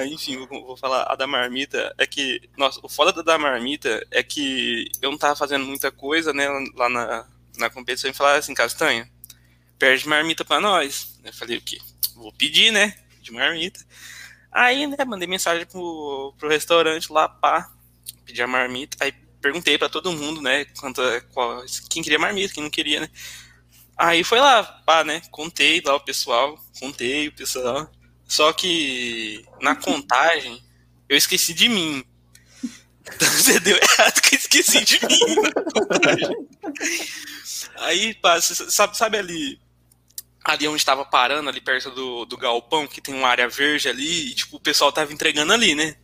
Aí, enfim, vou, vou, falar. A da marmita é que. Nossa, o foda da marmita é que eu não tava fazendo muita coisa, né, lá na, na competição e falar assim, Castanha, perde marmita pra nós. Eu falei, o quê? Vou pedir, né? De marmita. Aí, né, mandei mensagem pro, pro restaurante lá, pá, pedir a marmita. Aí perguntei para todo mundo, né, quanto, qual, quem queria marmita, quem não queria, né. Aí foi lá, pá, né, contei lá o pessoal, contei o pessoal. Só que na contagem eu esqueci de mim. Então você deu errado que eu esqueci de mim na contagem. Aí, pá, sabe, sabe ali ali onde estava parando, ali perto do, do galpão, que tem uma área verde ali, e tipo, o pessoal tava entregando ali, né?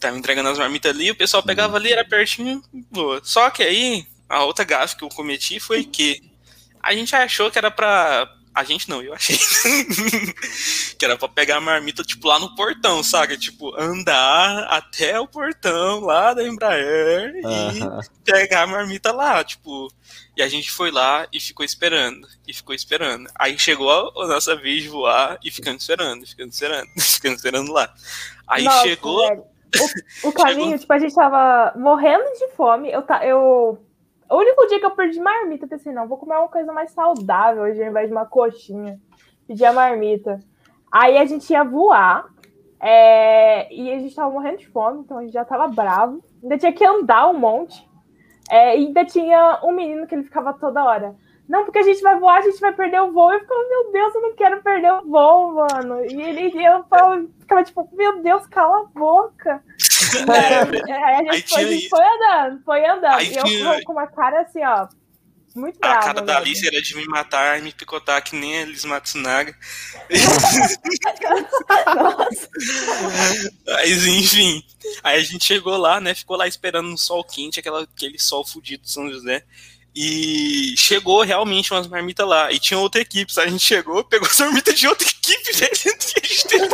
Tava entregando as marmitas ali, o pessoal pegava ali, era pertinho, boa. Só que aí, a outra gafe que eu cometi foi que a gente achou que era pra a gente não, eu achei. que era pra pegar a marmita, tipo, lá no portão, saca? Tipo, andar até o portão lá da Embraer uh -huh. e pegar a marmita lá, tipo. E a gente foi lá e ficou esperando. E ficou esperando. Aí chegou a, a nossa vez de voar e ficando esperando, ficando esperando, ficando esperando lá. Aí nossa, chegou. Velho. O, o caminho, chegou... tipo, a gente tava morrendo de fome. Eu, tá, eu o único dia que eu perdi marmita, eu pensei, não, vou comer uma coisa mais saudável hoje, ao invés de uma coxinha. Pedi a marmita. Aí a gente ia voar, é, e a gente tava morrendo de fome, então a gente já tava bravo. Ainda tinha que andar um monte. É, e ainda tinha um menino que ele ficava toda hora. Não, porque a gente vai voar, a gente vai perder o voo. Eu ficava, meu Deus, eu não quero perder o voo, mano. E ele eu ficava tipo, meu Deus, cala a boca. É, aí a gente, foi, a gente foi, andando, foi andando. Aí e eu tinha... com uma cara assim, ó. Muito brava. A cara da Alice era de me matar e me picotar que nem a Liz Matsunaga. Nossa. Mas enfim. Aí a gente chegou lá, né? Ficou lá esperando no sol quente, aquela, aquele sol fudido de São José. E chegou realmente umas marmitas lá. E tinha outra equipe. A gente chegou, pegou as marmitas de outra equipe. E a gente teve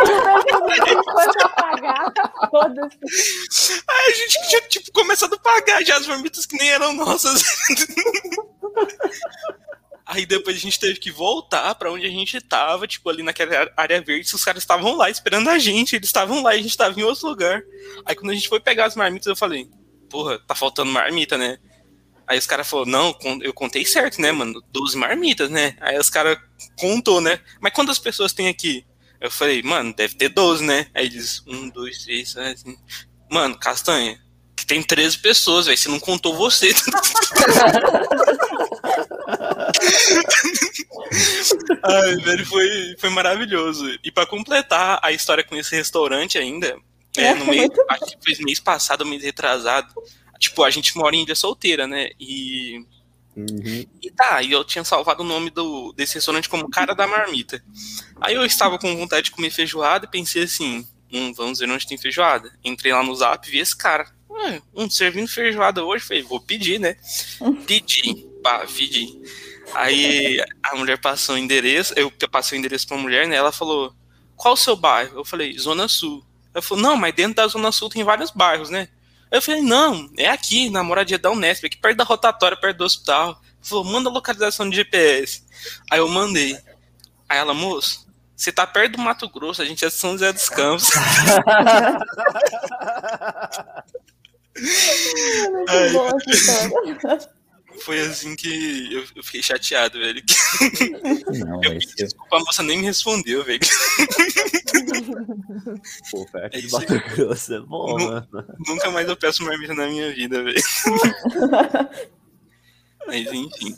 Aí a gente tinha, tipo, começado a pagar já as marmitas que nem eram nossas. Aí depois a gente teve que voltar para onde a gente tava, tipo, ali naquela área verde. Os caras estavam lá esperando a gente. Eles estavam lá e a gente tava em outro lugar. Aí quando a gente foi pegar as marmitas, eu falei, porra, tá faltando marmita, né? Aí os caras falaram, não, eu contei certo, né, mano? 12 marmitas, né? Aí os caras contou, né? Mas quantas pessoas tem aqui? Eu falei, mano, deve ter 12, né? Aí eles, um, dois, três, assim. Mano, castanha, que tem 13 pessoas, velho. Você não contou você. Ai, velho, foi, foi maravilhoso. E para completar a história com esse restaurante ainda, é, no mês, acho que foi mês passado, mês retrasado, Tipo, a gente mora em ilha solteira, né? E. Uhum. E tá, e eu tinha salvado o nome do, desse restaurante como Cara da Marmita. Aí eu estava com vontade de comer feijoada e pensei assim: hum, vamos ver onde tem feijoada. Entrei lá no zap e vi esse cara. um servindo feijoada hoje, falei, vou pedir, né? Pedi, pá, pedi. Aí a mulher passou o endereço, eu passei o endereço pra mulher, né? Ela falou: qual o seu bairro? Eu falei, Zona Sul. Ela falou, não, mas dentro da Zona Sul tem vários bairros, né? Eu falei, não, é aqui, na moradia da Unesp, aqui perto da rotatória, perto do hospital. Falou, manda a localização de GPS. Aí eu mandei. Aí ela, moço, você tá perto do Mato Grosso, a gente é de São José dos Campos. Ai, foi assim que eu, eu fiquei chateado, velho. Não, eu pedi desculpa, a moça nem me respondeu, velho. Pô, perto é de Mato Grosso é bom, mano. Nunca mais eu peço marmita na minha vida, velho. Mas enfim.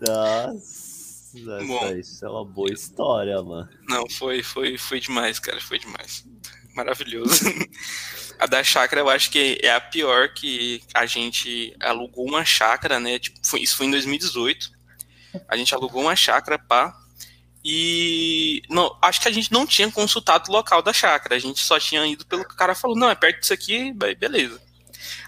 Nossa, bom, isso é uma boa história, mano. Não, foi, foi, foi demais, cara, foi demais. Maravilhoso. A da chácara eu acho que é a pior que a gente alugou uma chácara, né? Tipo, foi, isso foi em 2018. A gente alugou uma chácara, pá. E não, acho que a gente não tinha consultado o local da chácara. A gente só tinha ido pelo que o cara falou, não, é perto disso aqui, beleza.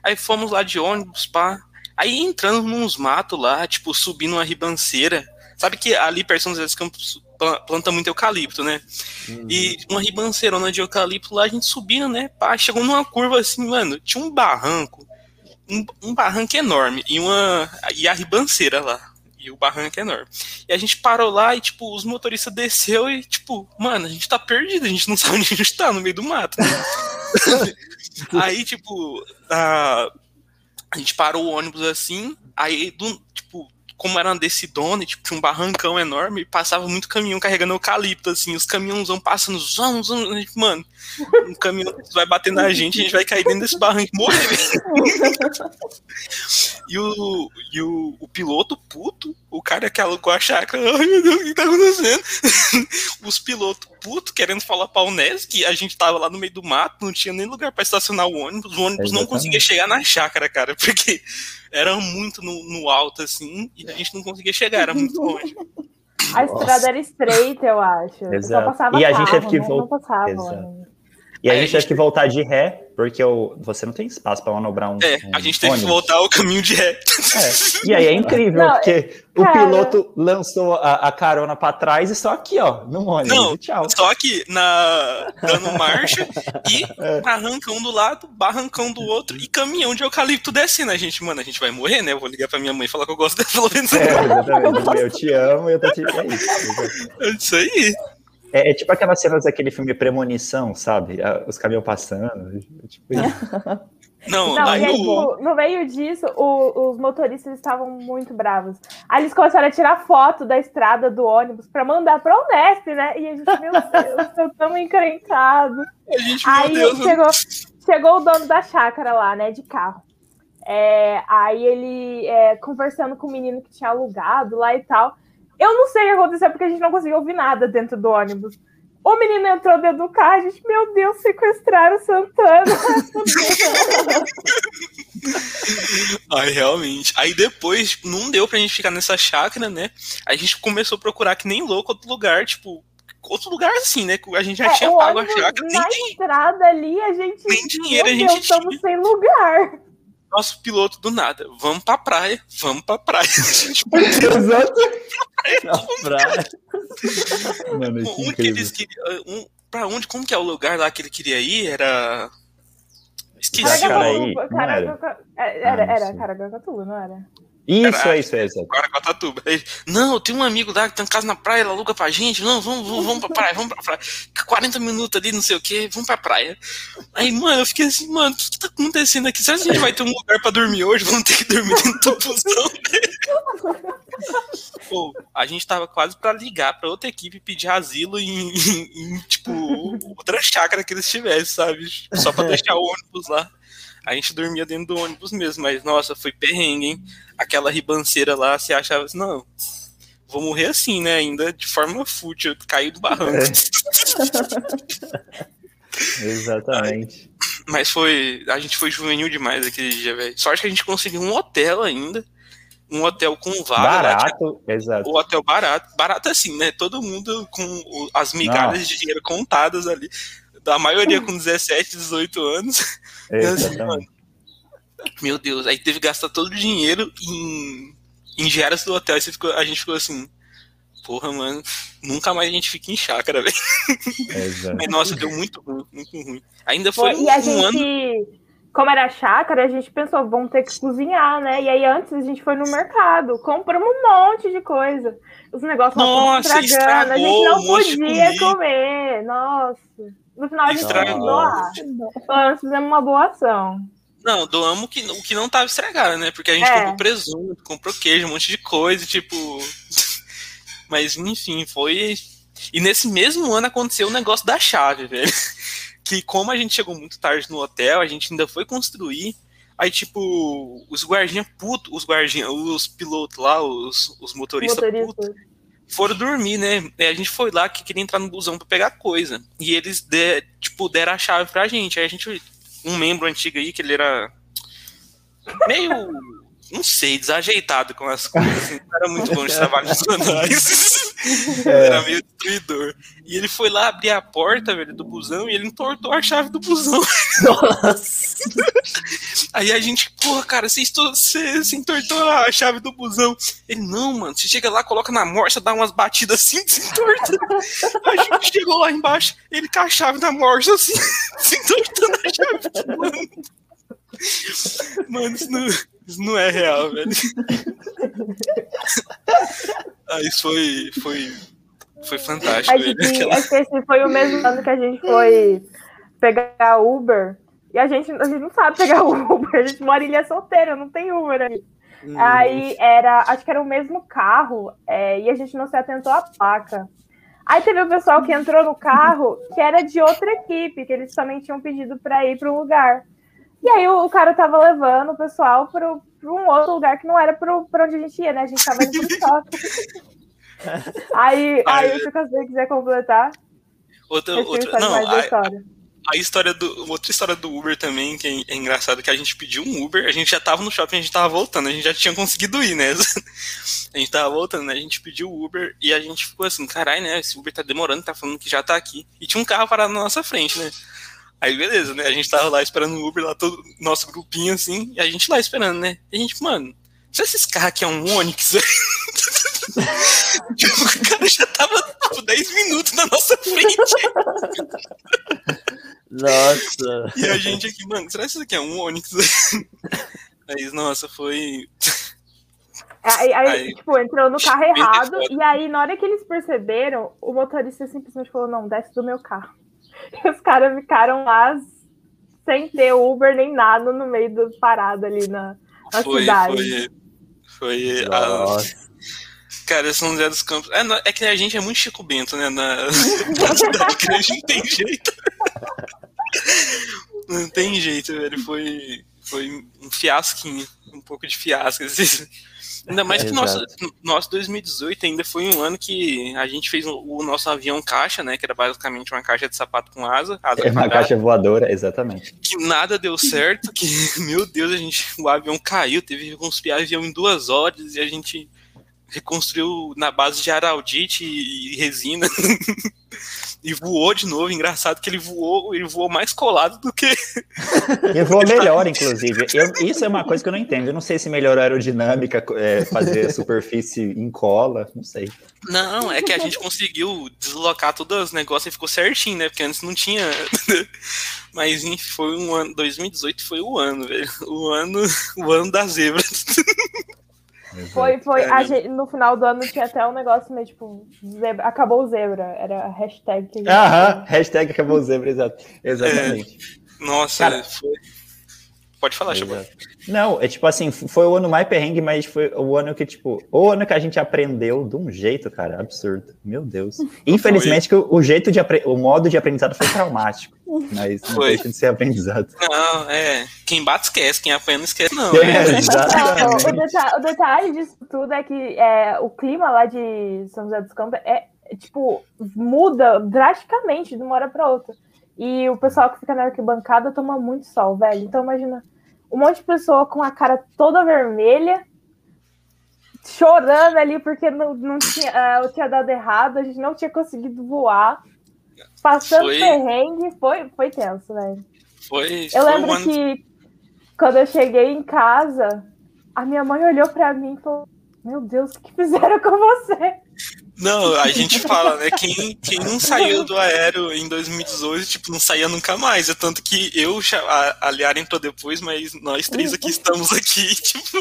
Aí fomos lá de ônibus, pá. Aí entrando nos matos lá, tipo, subindo uma ribanceira. Sabe que ali perto dos Campos planta muito eucalipto, né? Uhum. E uma ribanceirona de eucalipto lá, a gente subindo, né? Pá, chegou numa curva assim, mano, tinha um barranco, um, um barranco enorme, e uma e a ribanceira lá. E o barranco é enorme. E a gente parou lá e, tipo, os motoristas desceu e, tipo, mano, a gente tá perdido, a gente não sabe onde a gente tá, no meio do mato. Né? aí, tipo, a, a gente parou o ônibus assim, aí, do, tipo, como era uma decidona, tipo, tinha um barrancão enorme, passava muito caminhão carregando eucalipto, assim, os caminhões vão passando, zão, zão, mano, um caminhão vai bater na gente, a gente vai cair dentro desse barranco e morrer. e o, e o, o piloto puto, o cara que alugou a chácara, ai meu Deus, o que tá acontecendo? Os pilotos puto querendo falar pra Unes que a gente tava lá no meio do mato, não tinha nem lugar para estacionar o ônibus, o ônibus Exatamente. não conseguia chegar na chácara, cara, porque era muito no, no alto, assim, e a gente não conseguia chegar, era muito longe. A estrada era estreita, eu acho. Exato. Só passava e a gente teve que voltar. E aí a gente teve que voltar de ré porque o, você não tem espaço para manobrar um. É, um a gente teve que voltar o caminho de ré. É. E aí é incrível, não, porque cara... o piloto lançou a, a carona para trás e só aqui, ó, no ônibus. Não, tchau. Só aqui, na, dando marcha e é. barrancão do lado, barrancão do outro e caminhão de eucalipto descendo. A gente, mano, a gente vai morrer, né? Eu vou ligar pra minha mãe e falar que eu gosto dela pelo menos. É, exatamente. Eu te amo e eu tô te. É isso. É isso aí. É, é, tipo aquelas cenas daquele filme Premonição, sabe? Os caminhões passando. É tipo isso. Não, não aí, tipo, no meio disso, o, os motoristas estavam muito bravos. Aí eles começaram a tirar foto da estrada do ônibus para mandar para o Unesp, né? E a gente, meu Deus, eu tão encrencado. aí Deus, chegou, chegou o dono da chácara lá, né, de carro. É, aí ele é, conversando com o menino que tinha alugado lá e tal. Eu não sei o que aconteceu, porque a gente não conseguiu ouvir nada dentro do ônibus. O menino entrou dentro do carro, a gente, meu Deus, sequestraram Santana. Ai, realmente. Aí depois, não deu pra gente ficar nessa chácara, né? A gente começou a procurar que nem louco outro lugar, tipo, outro lugar assim, né? A gente já é, tinha pago a chácara. Na nem estrada ali, a gente. Nem dinheiro a gente Deus, tinha. Estamos sem lugar nosso piloto do nada. Vamos pra praia, vamos pra praia. Exato. praia. Mano, que onde que eles queriam, um, pra onde, como que é o lugar lá que ele queria ir? Era. Esqueci. Caraca, era, era, era Caraguatatuba, não era? Isso, é isso, é isso. Guaraquatatuba. Não, tem um amigo lá que tem casa na praia, ele aluga pra gente. Não, vamos, vamos, vamos pra praia, vamos pra praia. 40 minutos ali, não sei o que, vamos pra praia. Aí, mano, eu fiquei assim, mano, o que, que tá acontecendo aqui? Será que a gente vai ter um lugar pra dormir hoje? Vamos ter que dormir dentro do busão. Pô, a gente tava quase pra ligar pra outra equipe e pedir asilo em, em, em tipo, outra chácara que eles tivessem, sabe? Só pra deixar o ônibus lá. A gente dormia dentro do ônibus mesmo, mas nossa, foi perrengue, hein? Aquela ribanceira lá, você achava assim, não, vou morrer assim, né? Ainda de forma fútil, cair do barranco. É. Exatamente. Mas foi. A gente foi juvenil demais aquele dia, velho. Sorte que a gente conseguiu um hotel ainda. Um hotel com vaga. Barato, lá, tipo, exato. O hotel barato. Barato assim, né? Todo mundo com as migalhas Não. de dinheiro contadas ali a maioria com 17, 18 anos. É, assim, mano, meu Deus, aí teve que gastar todo o dinheiro em, em diárias do hotel. Aí ficou, a gente ficou assim, porra, mano, nunca mais a gente fica em chácara, velho. É, nossa, deu muito ruim, muito ruim. Ainda foi, um, e a gente, ano... Como era chácara, a gente pensou, vamos ter que cozinhar, né? E aí antes a gente foi no mercado, compramos um monte de coisa. Os negócios Nossa, estragando, a gente não um podia comer. Nossa. No final a gente doar. Nós fizemos uma boa ação. Não, doamos o que, o que não tava estragado, né? Porque a gente é. comprou presunto, comprou queijo, um monte de coisa, tipo. Mas, enfim, foi. E nesse mesmo ano aconteceu o negócio da chave, velho. Que como a gente chegou muito tarde no hotel, a gente ainda foi construir. Aí, tipo, os guardinhas putos, os guardinhas, os pilotos lá, os, os motoristas Motorista. putos, foram dormir, né? E a gente foi lá que queria entrar no busão para pegar coisa. E eles, de, tipo, deram a chave pra gente. Aí a gente, um membro antigo aí, que ele era meio, não sei, desajeitado com as coisas. Assim, era muito bom de trabalho nos anais. É. Era meio destruidor. E ele foi lá abrir a porta, velho, do busão e ele entortou a chave do busão. Nossa! Aí a gente, porra, cara, você, você, você entortou a chave do busão. Ele, não, mano, você chega lá, coloca na morsa, dá umas batidas assim, se entorta. a gente chegou lá embaixo, ele com a chave na morsa, assim, se entortando a chave do busão. Mano, isso não Isso não é real, velho. ah, isso foi, foi, foi fantástico. Acho que, aquela... acho que esse foi o mesmo ano que a gente foi pegar Uber. E a gente, a gente não sabe pegar Uber, a gente mora em ilha solteira, não tem Uber aí. Hum. Aí era, acho que era o mesmo carro, é, e a gente não se atentou à placa. Aí teve o pessoal que entrou no carro, que era de outra equipe, que eles também tinham pedido para ir para um lugar. E aí o, o, cara tava levando o pessoal para um outro lugar que não era para onde a gente ia, né? A gente tava indo pro shopping. aí, aí, se você quiser completar. Outra, outra, não, a, história a história do. Outra história do Uber também, que é, é engraçado, que a gente pediu um Uber, a gente já tava no shopping, a gente tava voltando, a gente já tinha conseguido ir, né? a gente tava voltando, né? A gente pediu o Uber e a gente ficou assim, caralho, né? Esse Uber tá demorando, tá falando que já tá aqui. E tinha um carro parado na nossa frente, né? Aí beleza, né? A gente tava lá esperando o Uber, lá todo nosso grupinho assim, e a gente lá esperando, né? E a gente, mano, se esses carros aqui é um Onix, tipo, o cara já tava tipo, 10 minutos na nossa frente. Nossa. E a gente aqui, mano, será que isso aqui é um Onix? Aí, nossa, foi. Aí, aí, aí, tipo, entrou no carro errado, e aí, na hora que eles perceberam, o motorista simplesmente falou: não, desce do meu carro. E os caras ficaram lá sem ter Uber nem nada no meio do parado ali na, na foi, cidade. Foi. Foi. A... Cara, São José dos Campos. É, é, que a gente é muito Chico Bento, né? Na, na cidade grande não tem jeito. Não tem jeito, velho. Foi, foi um fiasquinho. Um pouco de fiasco. Ainda mais é, que nosso, nosso 2018 ainda foi um ano que a gente fez o, nosso avião caixa, né? Que era basicamente uma caixa de sapato com asa. asa é uma caixa voadora, exatamente. Que nada deu certo, que, meu Deus, a gente, o avião caiu, teve que reconstruir o avião em duas horas e a gente reconstruiu na base de araldite e resina. e voou de novo. Engraçado que ele voou, ele voou mais colado do que. Ele voou melhor, inclusive. Eu, isso é uma coisa que eu não entendo. Eu não sei se melhorou a aerodinâmica, é, fazer a superfície em cola, não sei. Não, é que a gente conseguiu deslocar todos os negócios e ficou certinho, né? Porque antes não tinha. Mas enfim, foi um ano. 2018 foi o ano, velho. O ano, o ano da zebra. Foi, foi. É, gente, no final do ano tinha até um negócio meio tipo, zebra, acabou o zebra. Era a hashtag que Aham, hashtag acabou o zebra, exato. Exatamente. É, nossa, Cara, foi. Pode falar, Chico. Não, é tipo assim, foi o ano mais perrengue, mas foi o ano que, tipo, o ano que a gente aprendeu de um jeito, cara, absurdo. Meu Deus. Infelizmente, que o, jeito de o modo de aprendizado foi traumático. Mas não foi. deixa de ser aprendizado. Não, é. Quem bate esquece, quem apanha não esquece, não. É, exatamente. o, detalhe, o, detalhe, disso tudo é que é, o clima lá de São José dos Campos é, tipo, muda drasticamente de uma hora para outra. E o pessoal que fica na arquibancada toma muito sol, velho. Então imagina um monte de pessoa com a cara toda vermelha, chorando ali porque não, não tinha, uh, tinha dado errado, a gente não tinha conseguido voar. Passando foi... perrengue, foi, foi tenso, velho. Foi. Eu lembro que quando eu cheguei em casa, a minha mãe olhou para mim e falou: Meu Deus, o que fizeram com você? Não, a gente fala, né? Quem, quem não saiu do aéreo em 2018, tipo, não saía nunca mais. É tanto que eu, a, a Liara entrou depois, mas nós três aqui estamos aqui, tipo.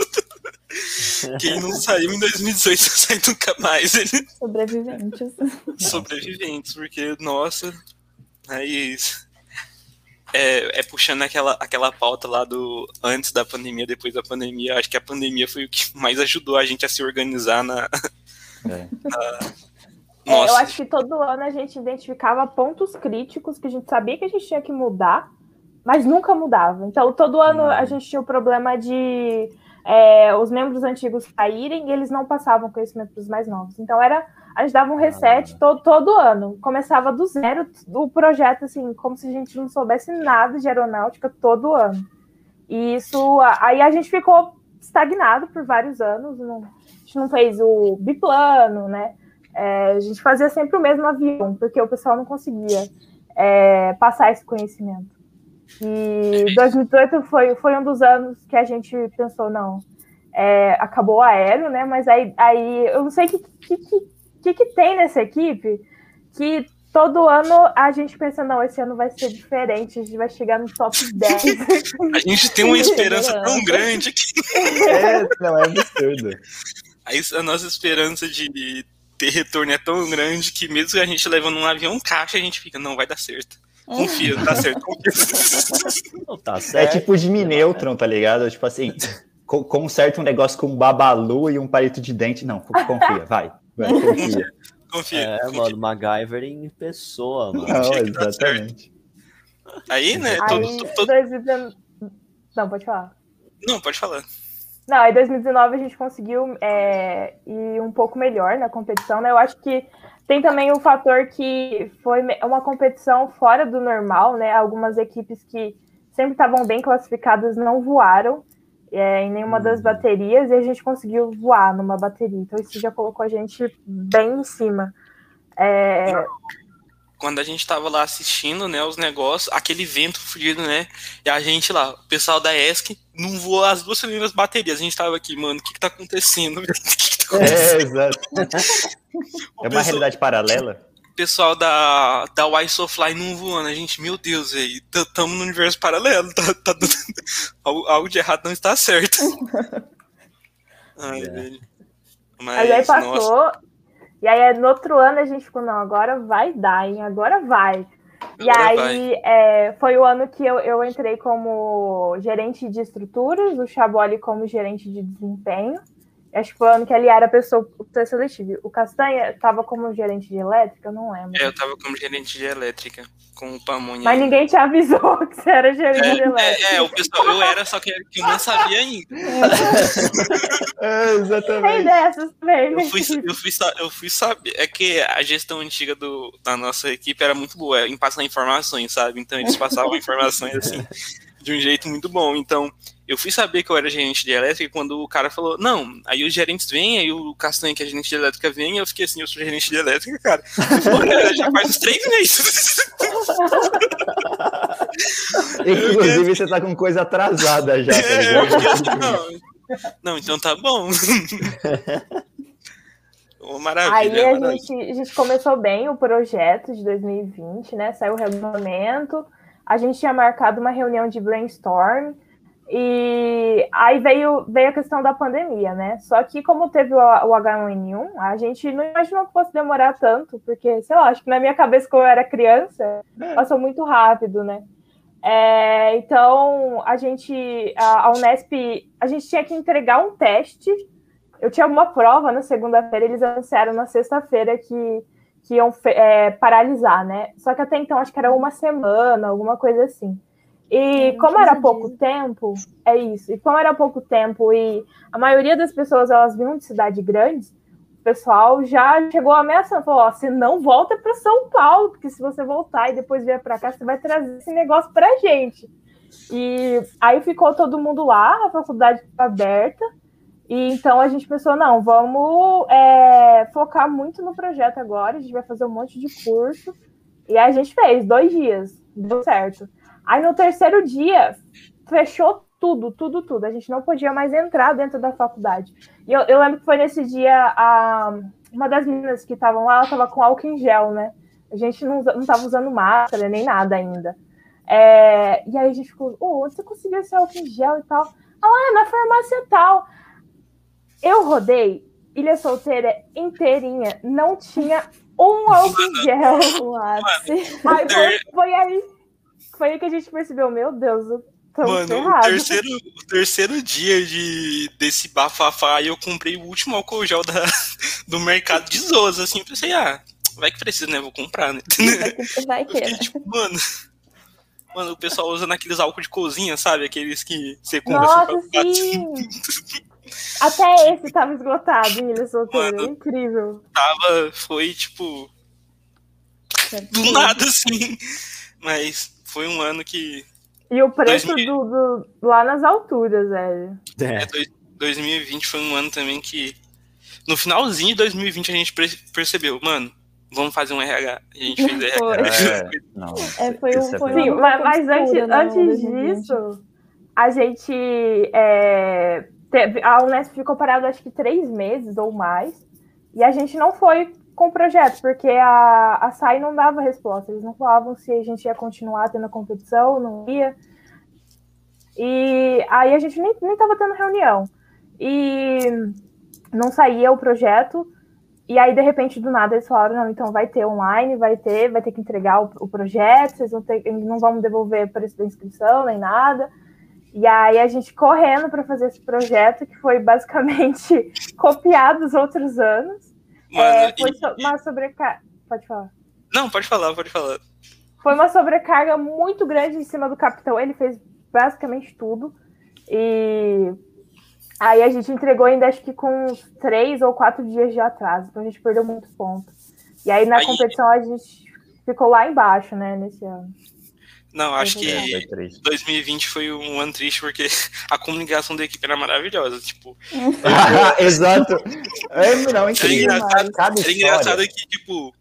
Quem não saiu em 2018 não sai nunca mais. Sobreviventes. Sobreviventes, porque, nossa, é isso. É, é, puxando aquela, aquela pauta lá do antes da pandemia, depois da pandemia. Acho que a pandemia foi o que mais ajudou a gente a se organizar na, é. É, eu acho que todo ano a gente identificava pontos críticos que a gente sabia que a gente tinha que mudar, mas nunca mudava. Então, todo ano a uhum. gente tinha o problema de é, os membros antigos saírem e eles não passavam conhecimento para os mais novos. Então, era a gente dava um reset ah. todo, todo ano. Começava do zero o projeto, assim, como se a gente não soubesse nada de aeronáutica todo ano. E isso, aí a gente ficou estagnado por vários anos, não, gente não fez o biplano, né? É, a gente fazia sempre o mesmo avião, porque o pessoal não conseguia é, passar esse conhecimento. E 2018 foi, foi um dos anos que a gente pensou, não, é, acabou o aéreo, né? Mas aí, aí eu não sei o que, que, que, que, tem nessa equipe que todo ano a gente pensa, não, esse ano vai ser diferente, a gente vai chegar no top 10. a gente tem uma esperança tão grande que. É, não, é absurdo. A, nossa esperança de ter retorno é tão grande que mesmo que a gente levando um avião caixa, a gente fica, não, vai dar certo. Confia, tá certo. Confia. Não, tá certo. É tipo Jimmy Neutron, tá ligado? Tipo assim, conserta um negócio com um babalu e um palito de dente. Não, confia, vai. vai confia. confia. É, confia. mano, MacGyver em pessoa, mano. Não, exatamente. Aí, né? Aí, todo, todo... 2019... Não, pode falar. Não, pode falar. Não, em 2019 a gente conseguiu é, ir um pouco melhor na competição, né? Eu acho que tem também o fator que foi uma competição fora do normal, né? Algumas equipes que sempre estavam bem classificadas não voaram é, em nenhuma das uhum. baterias e a gente conseguiu voar numa bateria. Então isso já colocou a gente bem em cima. É, quando a gente tava lá assistindo, né, os negócios, aquele vento fudido, né, e a gente lá, o pessoal da ESC não voou as duas primeiras baterias, a gente tava aqui, mano, o que que tá acontecendo? que que tá acontecendo? É, exato. é uma realidade paralela? O pessoal da, da Why So Fly não voando, a gente, meu Deus, aí, tamo no universo paralelo, tá, tá algo, algo de errado não está certo. Ai, é. velho. Mas, aí passou, nossa. E aí, no outro ano, a gente ficou, não, agora vai dar, hein? Agora vai. E aí, é, foi o ano que eu, eu entrei como gerente de estruturas, o Chaboli como gerente de desempenho. Acho que foi o ano que ele era a pessoa seletivo. O Castanha estava como gerente de elétrica, eu não lembro. É, eu estava como gerente de elétrica, com o Pamonha. Mas ninguém te avisou que você era gerente é, de elétrica. É, é, o pessoal, eu era, só que eu não sabia ainda. É, exatamente. Tem dessas também. Eu fui, eu, fui, eu fui saber. É que a gestão antiga do, da nossa equipe era muito boa em passar informações, sabe? Então eles passavam informações assim, de um jeito muito bom. Então eu fui saber que eu era gerente de elétrica quando o cara falou, não, aí os gerentes vêm, aí o Castanho, que é gerente de elétrica, vem, e eu fiquei assim, eu sou gerente de elétrica, cara. Falei, já faz uns três meses. Inclusive, você tá com coisa atrasada já. Tá é, assim, não, não, então tá bom. Oh, maravilha, Aí a maravilha. gente, a gente começou bem o projeto de 2020, né? Saiu o regulamento. A gente tinha marcado uma reunião de brainstorm e aí veio, veio a questão da pandemia, né? Só que como teve o, o H1N1, a gente não imaginou que fosse demorar tanto, porque, sei lá, acho que na minha cabeça, quando eu era criança, é. passou muito rápido, né? É, então, a gente, a, a Unesp, a gente tinha que entregar um teste. Eu tinha uma prova na segunda-feira, eles anunciaram na sexta-feira que, que iam é, paralisar, né? Só que até então, acho que era uma semana, alguma coisa assim. E como era pouco tempo, é isso. E como era pouco tempo e a maioria das pessoas elas vinham de cidade grandes, o pessoal já chegou ameaçando, falou: ó, você não volta para São Paulo, porque se você voltar e depois vier para cá, você vai trazer esse negócio para gente. E aí ficou todo mundo lá, a faculdade aberta. E então a gente pensou, não, vamos é, focar muito no projeto agora, a gente vai fazer um monte de curso. E aí a gente fez dois dias, deu certo. Aí no terceiro dia, fechou tudo, tudo, tudo. A gente não podia mais entrar dentro da faculdade. E eu, eu lembro que foi nesse dia, a, uma das meninas que estavam lá, ela estava com álcool em gel, né? A gente não, não tava usando máscara nem nada ainda. É, e aí a gente ficou, oh, onde você conseguiu esse álcool em gel e tal? Ah, é na farmácia tal. Eu rodei Ilha Solteira inteirinha, não tinha um álcool em gel. Aí foi, foi aí foi aí que a gente percebeu, meu Deus, Mano, o terceiro, o terceiro dia de, desse bafafá, eu comprei o último álcool gel da, do mercado de Zoas, assim, eu pensei, ah, vai que precisa, né? Vou comprar, né? Vai que. Fiquei, tipo, mano. Mano, o pessoal usa naqueles álcool de cozinha, sabe? Aqueles que você compra Nossa, assim, Até esse tava esgotado em Ilha Solteira. Mano, Incrível. Tava, foi tipo. Do nada, assim. Mas foi um ano que. E o preço 2000... do, do, lá nas alturas, velho. É. é, 2020 foi um ano também que. No finalzinho de 2020 a gente percebeu, mano, vamos fazer um RH. A gente fez RH. É, não, é, foi um, foi Sim, mas, mas antes, antes disso, a gente. É, teve, a Unesp ficou parada acho que três meses ou mais. E a gente não foi com o projeto, porque a, a SAI não dava resposta, eles não falavam se a gente ia continuar tendo a competição, não ia. E aí a gente nem, nem tava tendo reunião. E não saía o projeto. E aí, de repente, do nada, eles falaram, não, então vai ter online, vai ter, vai ter que entregar o, o projeto, vocês vão ter, não vão devolver preço da inscrição, nem nada. E aí a gente correndo para fazer esse projeto, que foi basicamente copiado dos outros anos. Mano, é, foi e... uma sobrecarga. Pode falar. Não, pode falar, pode falar. Foi uma sobrecarga muito grande em cima do capitão. Ele fez basicamente tudo. E aí a gente entregou ainda acho que com três ou quatro dias de atraso. Então a gente perdeu muitos pontos. E aí na aí... competição a gente ficou lá embaixo, né, nesse ano. Não, acho que 2020 foi um ano triste porque a comunicação da equipe era maravilhosa. Tipo. Exato. É, não, incrível. Era engraçado, era engraçado que, tipo,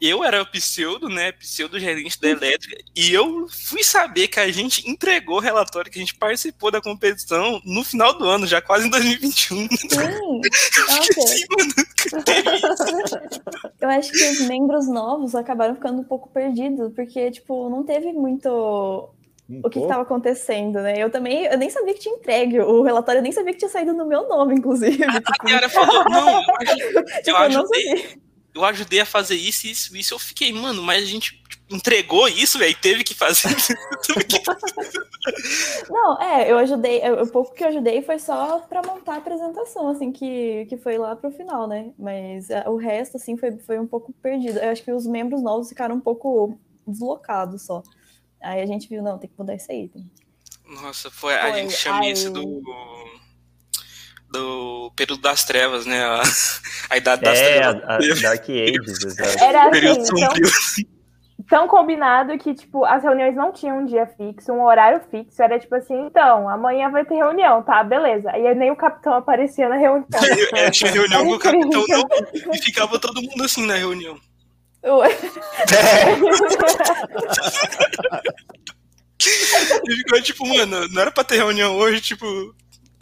eu era o pseudo, né, pseudo gerente da elétrica, e eu fui saber que a gente entregou o relatório, que a gente participou da competição no final do ano, já quase em 2021. Sim, assim, eu acho que os membros novos acabaram ficando um pouco perdidos, porque, tipo, não teve muito um o que estava acontecendo, né? Eu também, eu nem sabia que tinha entregue o relatório, eu nem sabia que tinha saído no meu nome, inclusive. A, tipo... a falou, não, eu, tipo, eu ajudei eu ajudei a fazer isso, isso, isso. Eu fiquei, mano, mas a gente entregou isso, velho, teve que fazer. Não, é, eu ajudei, o pouco que eu ajudei foi só para montar a apresentação, assim, que, que foi lá pro final, né? Mas é, o resto, assim, foi, foi um pouco perdido. Eu acho que os membros novos ficaram um pouco deslocados só. Aí a gente viu, não, tem que mudar isso aí. Tem... Nossa, foi, foi, a gente chama ai, isso do do período das trevas, né? A, a idade das é, trevas. A, a Dark Ages, exato. Era assim, tão, tão combinado que, tipo, as reuniões não tinham um dia fixo, um horário fixo. Era tipo assim, então, amanhã vai ter reunião, tá? Beleza. E aí nem o capitão aparecia na reunião. É, tinha reunião com o capitão não, e ficava todo mundo assim na reunião. Ué. É. e ficou tipo, mano, não era pra ter reunião hoje, tipo,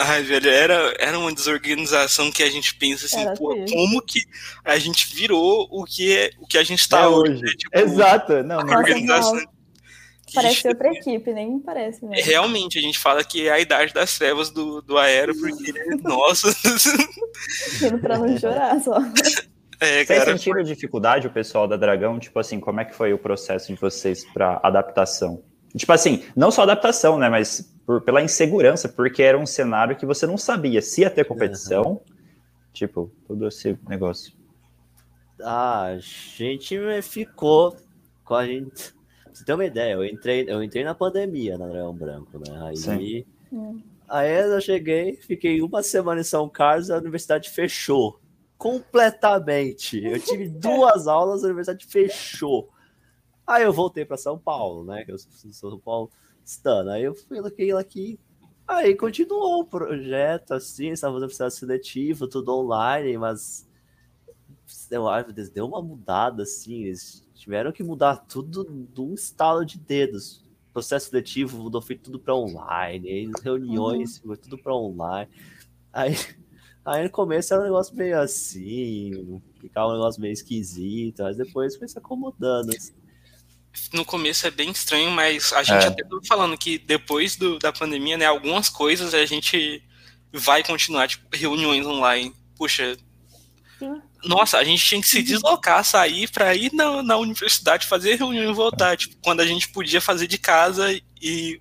Ai, velho, era, era uma desorganização que a gente pensa assim, pô, como que a gente virou o que, é, o que a gente tá é hoje. hoje né? tipo, Exato, não, não. Organização. Parece gente, outra equipe, nem parece. Mesmo. Realmente, a gente fala que é a idade das trevas do, do Aero, porque, nossa. Indo pra não chorar só. É, vocês sentiram dificuldade, o pessoal da Dragão? Tipo assim, como é que foi o processo de vocês para adaptação? Tipo assim, não só adaptação, né? Mas por, pela insegurança, porque era um cenário que você não sabia se ia ter competição. Uhum. Tipo, todo esse negócio. Ah, a gente ficou com a gente. Você ter uma ideia, eu entrei, eu entrei na pandemia na Dragão Branco, né? Aí, Sim. aí eu cheguei, fiquei uma semana em São Carlos, a universidade fechou. Completamente. Eu tive duas aulas, a universidade fechou. Aí eu voltei para São Paulo, né? Que eu sou São Paulo estando. Aí eu fui aqui. Aí continuou o projeto, assim, estava fazendo processo seletivo, tudo online, mas eu acho que deu uma mudada, assim, eles tiveram que mudar tudo de um estalo de dedos. Processo seletivo mudou, foi tudo para online, reuniões, uhum. foi tudo para online. Aí, aí no começo era um negócio meio assim, ficava um negócio meio esquisito, mas depois foi se acomodando. Assim no começo é bem estranho, mas a gente é. até tá falando que depois do, da pandemia, né, algumas coisas a gente vai continuar, tipo, reuniões online. Puxa, Sim. nossa, a gente tinha que se deslocar, sair para ir na, na universidade fazer reunião e voltar, tipo, quando a gente podia fazer de casa e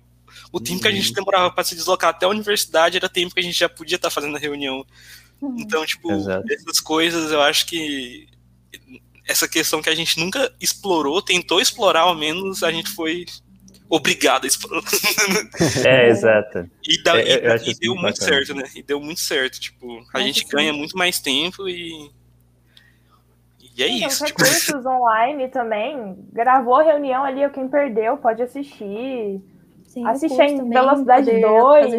o tempo uhum. que a gente uhum. demorava para se deslocar até a universidade era tempo que a gente já podia estar tá fazendo a reunião. Uhum. Então, tipo, Exato. essas coisas eu acho que essa questão que a gente nunca explorou, tentou explorar ao menos, a gente foi obrigado a explorar. É, exato. E, da, é, e, e deu muito bacana. certo, né? E deu muito certo. Tipo, a gente sim. ganha muito mais tempo e. E é sim, isso. Tipo... recursos online também. Gravou a reunião ali, quem perdeu pode assistir. Sim, assistir em velocidade 2.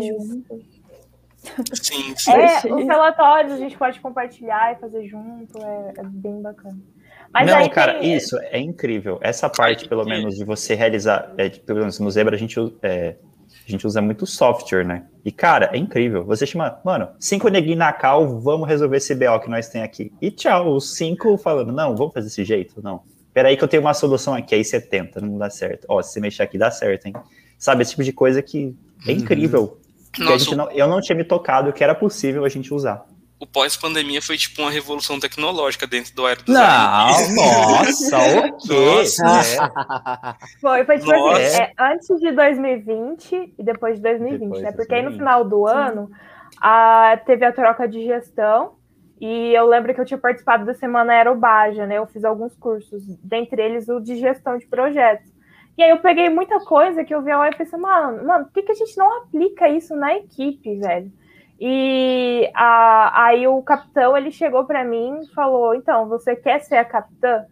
Sim, sim. É, os relatórios a gente pode compartilhar e fazer junto, é, é bem bacana. Mas não, cara, tem... isso é incrível. Essa parte, pelo menos, de você realizar, é, pelo menos no Zebra, a gente é, A gente usa muito software, né? E, cara, é incrível. Você chama, mano, cinco neguinhos na cal, vamos resolver esse BO que nós tem aqui. E tchau, os cinco falando, não, vamos fazer desse jeito? Não. Peraí que eu tenho uma solução aqui, aí você tenta, não dá certo. Ó, se você mexer aqui, dá certo, hein? Sabe, esse tipo de coisa que é uhum. incrível. Nossa, não, eu não tinha me tocado que era possível a gente usar o pós-pandemia foi tipo uma revolução tecnológica dentro do aerodesign. Não, nossa, o quê? É. Foi, foi tipo assim, é, antes de 2020 e depois de 2020, depois né? Porque aí no final do Sim. ano a, teve a troca de gestão e eu lembro que eu tinha participado da Semana Aerobaja, né? Eu fiz alguns cursos, dentre eles o de gestão de projetos. E aí eu peguei muita coisa que eu vi lá e pensei, mano, mano, por que, que a gente não aplica isso na equipe, velho? E a, aí o capitão ele chegou para mim e falou: então, você quer ser a capitã?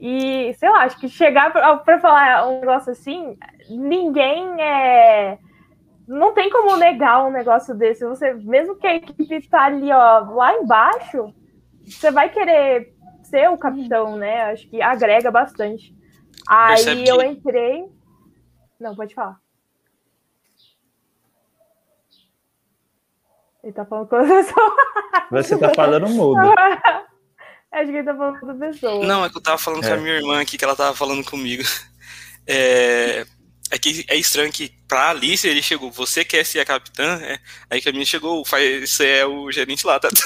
E sei lá, acho que chegar para falar um negócio assim, ninguém é. Não tem como negar um negócio desse. Você, mesmo que a equipe tá ali, ó, lá embaixo, você vai querer ser o capitão, né? Acho que agrega bastante. Aí Percebi. eu entrei. Não, pode falar. Ele tá falando com a pessoa. Você tá falando mudo. Acho que ele tá falando com a pessoa. Não, é que eu tava falando é. com a é. minha irmã aqui, que ela tava falando comigo. É, é que é estranho que pra Alice ele chegou, você quer ser a capitã? É, aí que a minha chegou, você é o gerente lá, tá?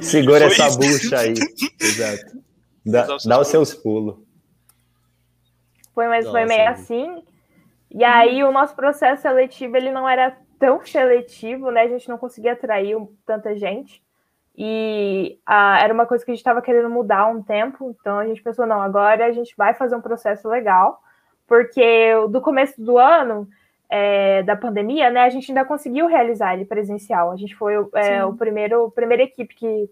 Segura essa bucha aí. Exato. Dá, dá os seus pulos. Foi, mas Nossa, foi meio assim. E aí o nosso processo seletivo ele não era tão seletivo, né? A gente não conseguia atrair tanta gente. E ah, era uma coisa que a gente estava querendo mudar há um tempo, então a gente pensou, não, agora a gente vai fazer um processo legal, porque do começo do ano, é, da pandemia, né, a gente ainda conseguiu realizar ele presencial. A gente foi é, o primeiro, a primeira equipe que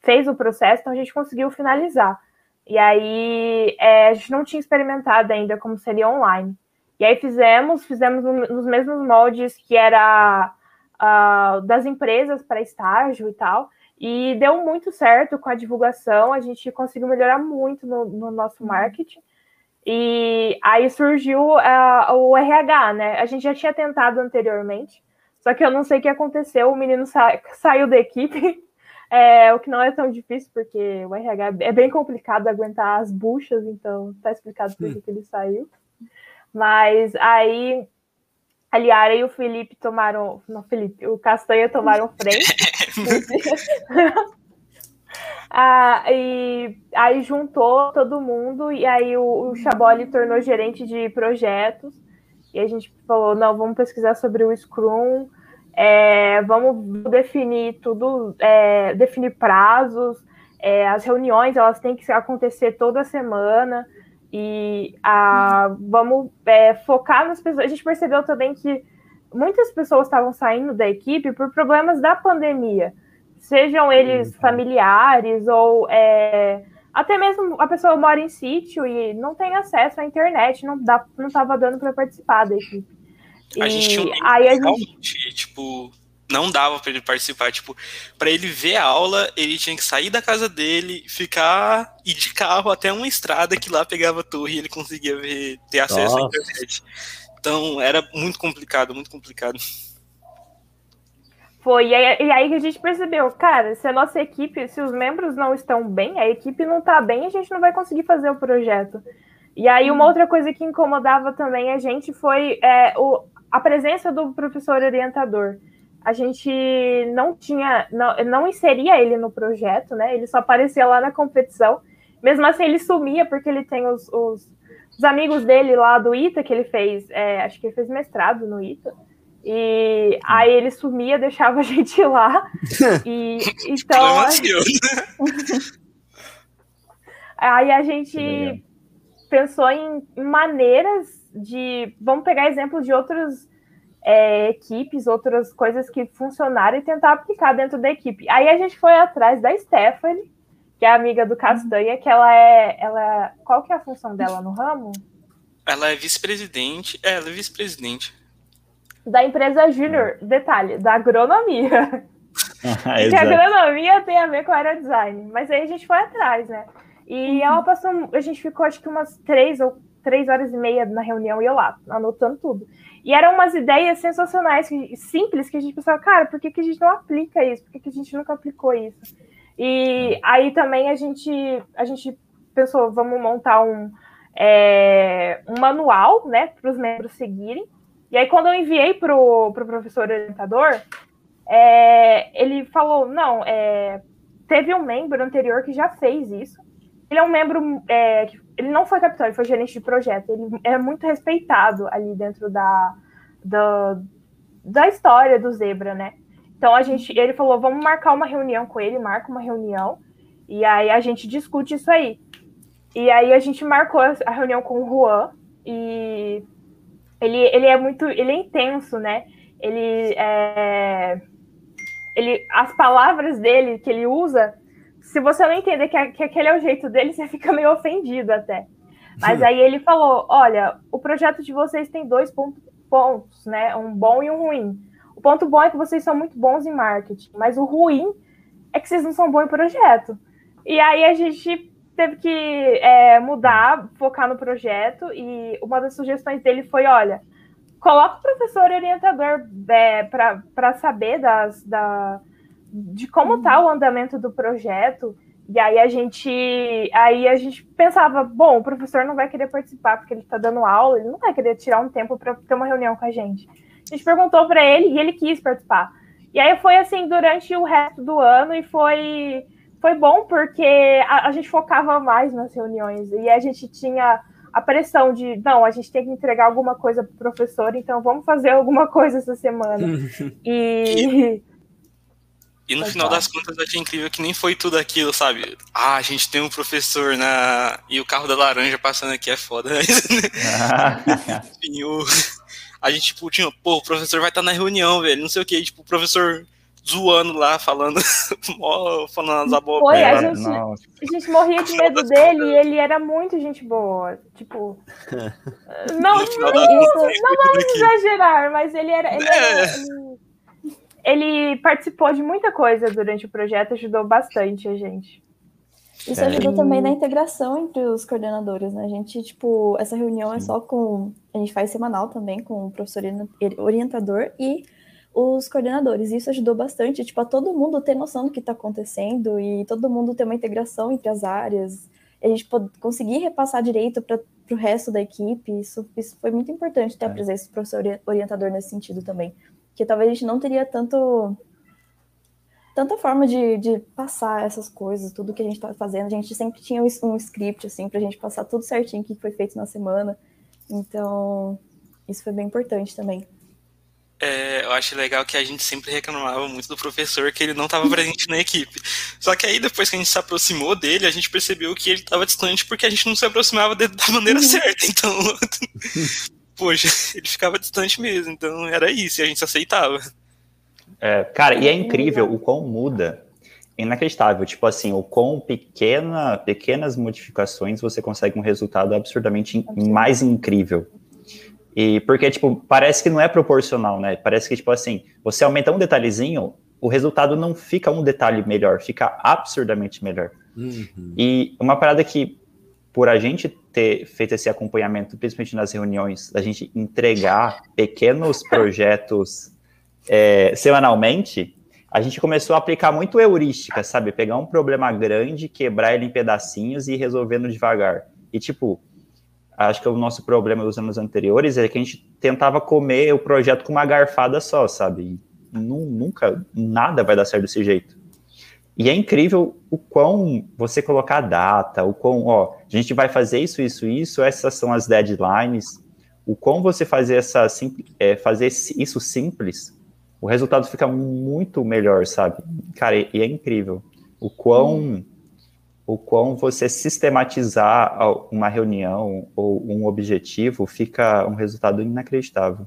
fez o processo, então a gente conseguiu finalizar. E aí é, a gente não tinha experimentado ainda como seria online. E aí fizemos, fizemos nos mesmos moldes que era uh, das empresas para estágio e tal. E deu muito certo com a divulgação, a gente conseguiu melhorar muito no, no nosso uhum. marketing. E aí surgiu uh, o RH, né? A gente já tinha tentado anteriormente, só que eu não sei o que aconteceu, o menino sa saiu da equipe, é, o que não é tão difícil, porque o RH é bem complicado aguentar as buchas, então tá explicado por hum. que ele saiu. Mas aí a Liara e o Felipe tomaram. Não, Felipe, o Castanha tomaram frente. ah, e aí juntou todo mundo, e aí o, o Chaboli tornou gerente de projetos. E a gente falou: não, vamos pesquisar sobre o Scrum, é, vamos definir tudo, é, definir prazos. É, as reuniões elas têm que acontecer toda semana e a, vamos é, focar nas pessoas. A gente percebeu também que muitas pessoas estavam saindo da equipe por problemas da pandemia, sejam eles familiares ou é, até mesmo a pessoa mora em sítio e não tem acesso à internet, não dá, não estava dando para participar da equipe. A e gente tinha um aí a gente... tipo, não dava para ele participar. Tipo, para ele ver a aula, ele tinha que sair da casa dele, ficar ir de carro até uma estrada que lá pegava torre e ele conseguia ver, ter acesso Nossa. à internet. Então era muito complicado, muito complicado. Foi, e aí, e aí, que a gente percebeu, cara, se a nossa equipe, se os membros não estão bem, a equipe não está bem, a gente não vai conseguir fazer o projeto. E aí, uma outra coisa que incomodava também a gente foi é, o, a presença do professor orientador a gente não tinha, não, não inseria ele no projeto, né? Ele só aparecia lá na competição. Mesmo assim, ele sumia, porque ele tem os, os, os amigos dele lá do ITA, que ele fez, é, acho que ele fez mestrado no ITA. E aí ele sumia, deixava a gente lá. E então. aí a gente pensou em maneiras de. Vamos pegar exemplos de outros é, equipes, outras coisas que funcionaram e tentar aplicar dentro da equipe. Aí a gente foi atrás da Stephanie, que é amiga do Castanha, que ela é. Ela, qual que é a função dela no ramo? Ela é vice-presidente. É, ela é vice-presidente. Da empresa Júnior, detalhe, da agronomia. Ah, que a agronomia tem a ver com a aerodesign. Mas aí a gente foi atrás, né? E ela passou. A gente ficou acho que umas três ou três horas e meia na reunião e eu lá, anotando tudo. E eram umas ideias sensacionais, simples, que a gente pensava, cara, por que, que a gente não aplica isso? Por que, que a gente nunca aplicou isso? E é. aí também a gente, a gente pensou, vamos montar um, é, um manual, né, para os membros seguirem. E aí, quando eu enviei para o pro professor orientador, é, ele falou: não, é, teve um membro anterior que já fez isso. Ele é um membro, é, ele não foi capitão, ele foi gerente de projeto. Ele é muito respeitado ali dentro da, da, da história do Zebra, né? Então a gente, ele falou, vamos marcar uma reunião com ele, marca uma reunião, e aí a gente discute isso aí. E aí a gente marcou a reunião com o Juan, e ele, ele é muito, ele é intenso, né? Ele é, ele, as palavras dele que ele usa, se você não entender que, que aquele é o jeito dele, você fica meio ofendido até. Mas aí ele falou: olha, o projeto de vocês tem dois pontos, pontos, né? Um bom e um ruim. O ponto bom é que vocês são muito bons em marketing, mas o ruim é que vocês não são bons em projeto. E aí a gente teve que é, mudar, focar no projeto, e uma das sugestões dele foi: olha, coloca o professor orientador é, para saber das, da, de como está o andamento do projeto. E aí a gente aí a gente pensava, bom, o professor não vai querer participar porque ele está dando aula, ele não vai querer tirar um tempo para ter uma reunião com a gente. A gente perguntou para ele e ele quis participar. E aí foi assim durante o resto do ano e foi foi bom porque a, a, gente focava mais nas reuniões e a gente tinha a pressão de não, a gente tem que entregar alguma coisa para o professor, então vamos fazer alguma coisa essa semana. e e no final das contas, eu achei incrível que nem foi tudo aquilo, sabe? Ah, a gente tem um professor na. E o carro da laranja passando aqui é foda. Enfim, o... A gente, tipo, tinha, pô, o professor vai estar na reunião, velho. Não sei o que, tipo, o professor zoando lá, falando, falando as abobras. Foi, a gente, a gente morria de medo dele e ele era muito gente boa. Tipo. Não, não, não, não vamos exagerar, mas ele era. Ele, era, é. ele, ele participou de muita coisa durante o projeto, ajudou bastante a gente. Isso ajudou é. também na integração entre os coordenadores, né? A gente, tipo, essa reunião é só com. A gente faz semanal também com o professor orientador e os coordenadores. Isso ajudou bastante, tipo, a todo mundo ter noção do que está acontecendo e todo mundo ter uma integração entre as áreas. A gente conseguir repassar direito para o resto da equipe. Isso, isso foi muito importante ter a é. presença do professor orientador nesse sentido também que talvez a gente não teria tanto tanta forma de, de passar essas coisas, tudo que a gente está fazendo. A gente sempre tinha um, script, assim, para a gente passar tudo certinho o que foi feito na semana. Então, isso foi bem importante também. É, eu acho legal que a gente sempre reclamava muito do professor que ele não estava presente na equipe. Só que aí, depois que a gente se aproximou dele, a gente percebeu que ele estava distante porque a gente não se aproximava da maneira uhum. certa. Então, poxa, ele ficava distante mesmo, então era isso, e a gente aceitava. É, cara, e é incrível o quão muda. É inacreditável, tipo assim, o quão pequena, pequenas modificações você consegue um resultado absurdamente mais incrível. E porque, tipo, parece que não é proporcional, né? Parece que, tipo assim, você aumenta um detalhezinho, o resultado não fica um detalhe melhor, fica absurdamente melhor. Uhum. E uma parada que por a gente ter feito esse acompanhamento, principalmente nas reuniões, da gente entregar pequenos projetos é, semanalmente, a gente começou a aplicar muito heurística, sabe? Pegar um problema grande, quebrar ele em pedacinhos e ir resolvendo devagar. E, tipo, acho que o nosso problema dos anos anteriores é que a gente tentava comer o projeto com uma garfada só, sabe? E nunca, nada vai dar certo desse jeito. E é incrível o quão você colocar a data, o quão, ó, a gente vai fazer isso, isso, isso, essas são as deadlines, o quão você fazer essa é, fazer isso simples, o resultado fica muito melhor, sabe? Cara, e, é incrível o quão o quão você sistematizar uma reunião ou um objetivo fica um resultado inacreditável.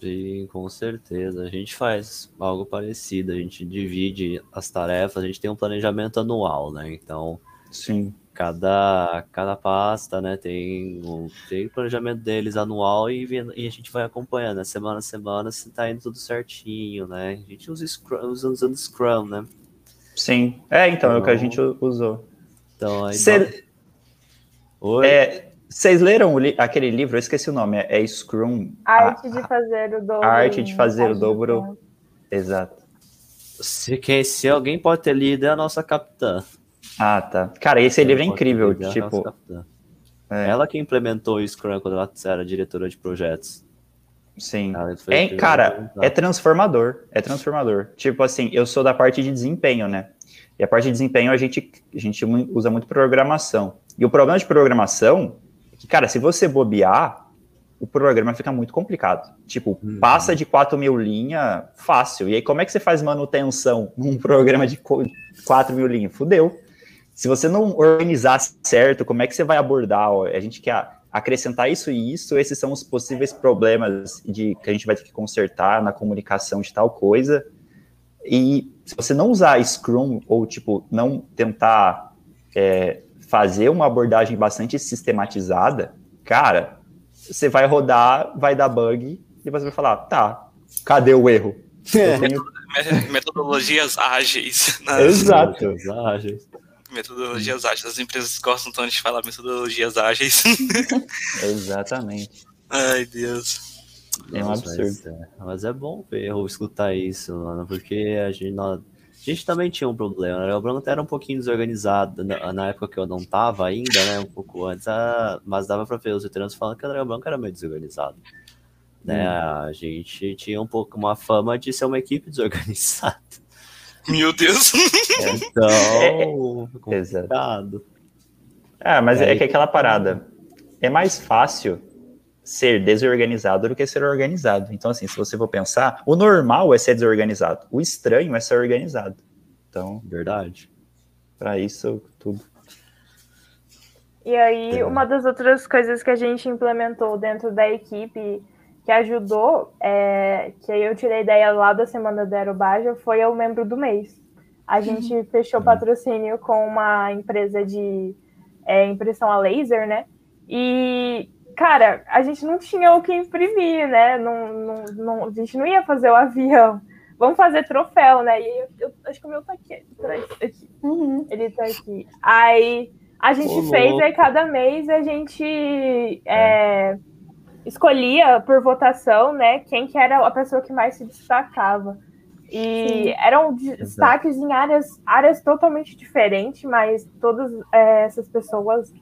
Sim, com certeza. A gente faz algo parecido, a gente divide as tarefas, a gente tem um planejamento anual, né? Então, sim. Cada, cada pasta, né, tem, um, tem o planejamento deles anual e, e a gente vai acompanhando, né, semana a semana, se tá indo tudo certinho, né? A gente usa Scrum, usa, usando Scrum, né? Sim. É, então, então, é o que a então gente usou. Então, aí. Cê... Oi? É, Vocês leram aquele livro? Eu esqueci o nome, é, é Scrum. Arte de fazer o dobro. Arte de fazer o dobro. Exato. Se, quem, se alguém pode ter lido é a nossa capitã. Ah, tá. Cara, esse livro é incrível. Tipo, é. Ela que implementou o Scrum quando ela era diretora de projetos. Sim. É, cara, é transformador. É transformador. Tipo assim, eu sou da parte de desempenho, né? E a parte de desempenho a gente, a gente usa muito programação. E o problema de programação é que, cara, se você bobear, o programa fica muito complicado. Tipo, passa de 4 mil linhas fácil. E aí, como é que você faz manutenção num programa de 4 mil linhas? Fudeu. Se você não organizar certo, como é que você vai abordar? Ó, a gente quer acrescentar isso e isso, esses são os possíveis problemas de que a gente vai ter que consertar na comunicação de tal coisa. E se você não usar Scrum ou, tipo, não tentar é, fazer uma abordagem bastante sistematizada, cara, você vai rodar, vai dar bug, e você vai falar, tá, cadê o erro? É. Tenho... Metodologias ágeis. Né? Exato. Ágeis. Metodologias ágeis. As empresas gostam tanto de falar metodologias ágeis. Exatamente. Ai, Deus. É um absurdo. Mas é, mas é bom ver ou escutar isso, mano, porque a gente, nós, a gente também tinha um problema. Né? O Branco era um pouquinho desorganizado na, na, época que eu não tava ainda, né? Um pouco antes, a, mas dava pra ver os veteranos falando que o Dragão Branco era meio desorganizado. Né? Hum. A gente tinha um pouco uma fama de ser uma equipe desorganizada. Meu Deus! Então, é, complicado. Ah, mas é, é que aquela parada. É mais fácil ser desorganizado do que ser organizado. Então, assim, se você for pensar, o normal é ser desorganizado, o estranho é ser organizado. Então, verdade. Para isso, tudo. E aí, uma das outras coisas que a gente implementou dentro da equipe que ajudou, é, que aí eu tirei ideia lá da semana da Aerobaja, foi o membro do mês. A gente uhum. fechou patrocínio com uma empresa de é, impressão a laser, né? E cara, a gente não tinha o que imprimir, né? Não, não, não, a gente não ia fazer o avião. Vamos fazer troféu, né? E eu, eu acho que o meu tá aqui. aqui. Uhum. Ele tá aqui. Aí a gente Pô, fez, aí cada mês a gente é, é. escolhia por votação, né? Quem que era a pessoa que mais se destacava. E Sim. eram destaques Exato. em áreas, áreas totalmente diferentes, mas todas é, essas pessoas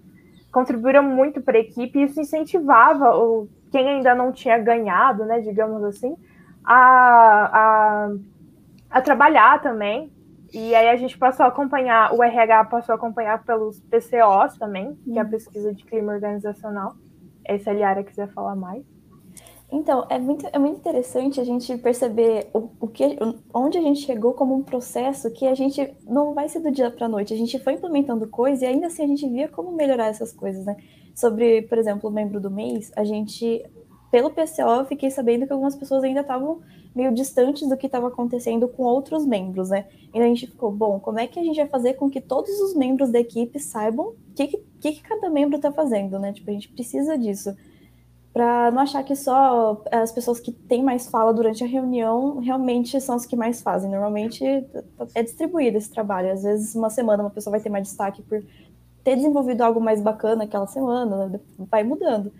contribuíram muito para a equipe e isso incentivava o, quem ainda não tinha ganhado, né, digamos assim, a, a, a trabalhar também. E aí a gente passou a acompanhar, o RH passou a acompanhar pelos PCOs também, que é a uhum. pesquisa de clima organizacional. Se a Liara quiser falar mais. Então, é muito, é muito interessante a gente perceber o, o que, onde a gente chegou como um processo que a gente não vai ser do dia para a noite. A gente foi implementando coisas e ainda assim a gente via como melhorar essas coisas, né? Sobre, por exemplo, o membro do mês, a gente, pelo PCO, eu fiquei sabendo que algumas pessoas ainda estavam meio distantes do que estava acontecendo com outros membros, né? E a gente ficou, bom, como é que a gente vai fazer com que todos os membros da equipe saibam o que, que, que cada membro está fazendo, né? Tipo, a gente precisa disso para não achar que só as pessoas que têm mais fala durante a reunião realmente são as que mais fazem. Normalmente é distribuído esse trabalho. Às vezes, uma semana uma pessoa vai ter mais destaque por ter desenvolvido algo mais bacana aquela semana, vai mudando.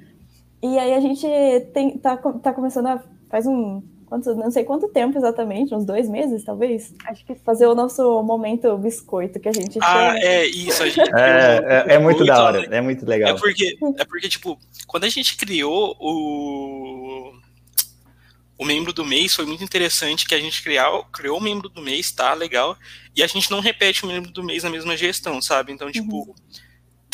E aí a gente tem, tá, tá começando a. faz um quanto, não sei quanto tempo exatamente, uns dois meses, talvez. Acho que fazer o nosso momento biscoito que a gente Ah, chama. é isso, a gente. É, é, é muito da hora, é muito legal. É porque, é porque, tipo, quando a gente criou o. O membro do mês foi muito interessante que a gente criou, criou o membro do mês, tá legal, e a gente não repete o membro do mês na mesma gestão, sabe? Então, tipo, uhum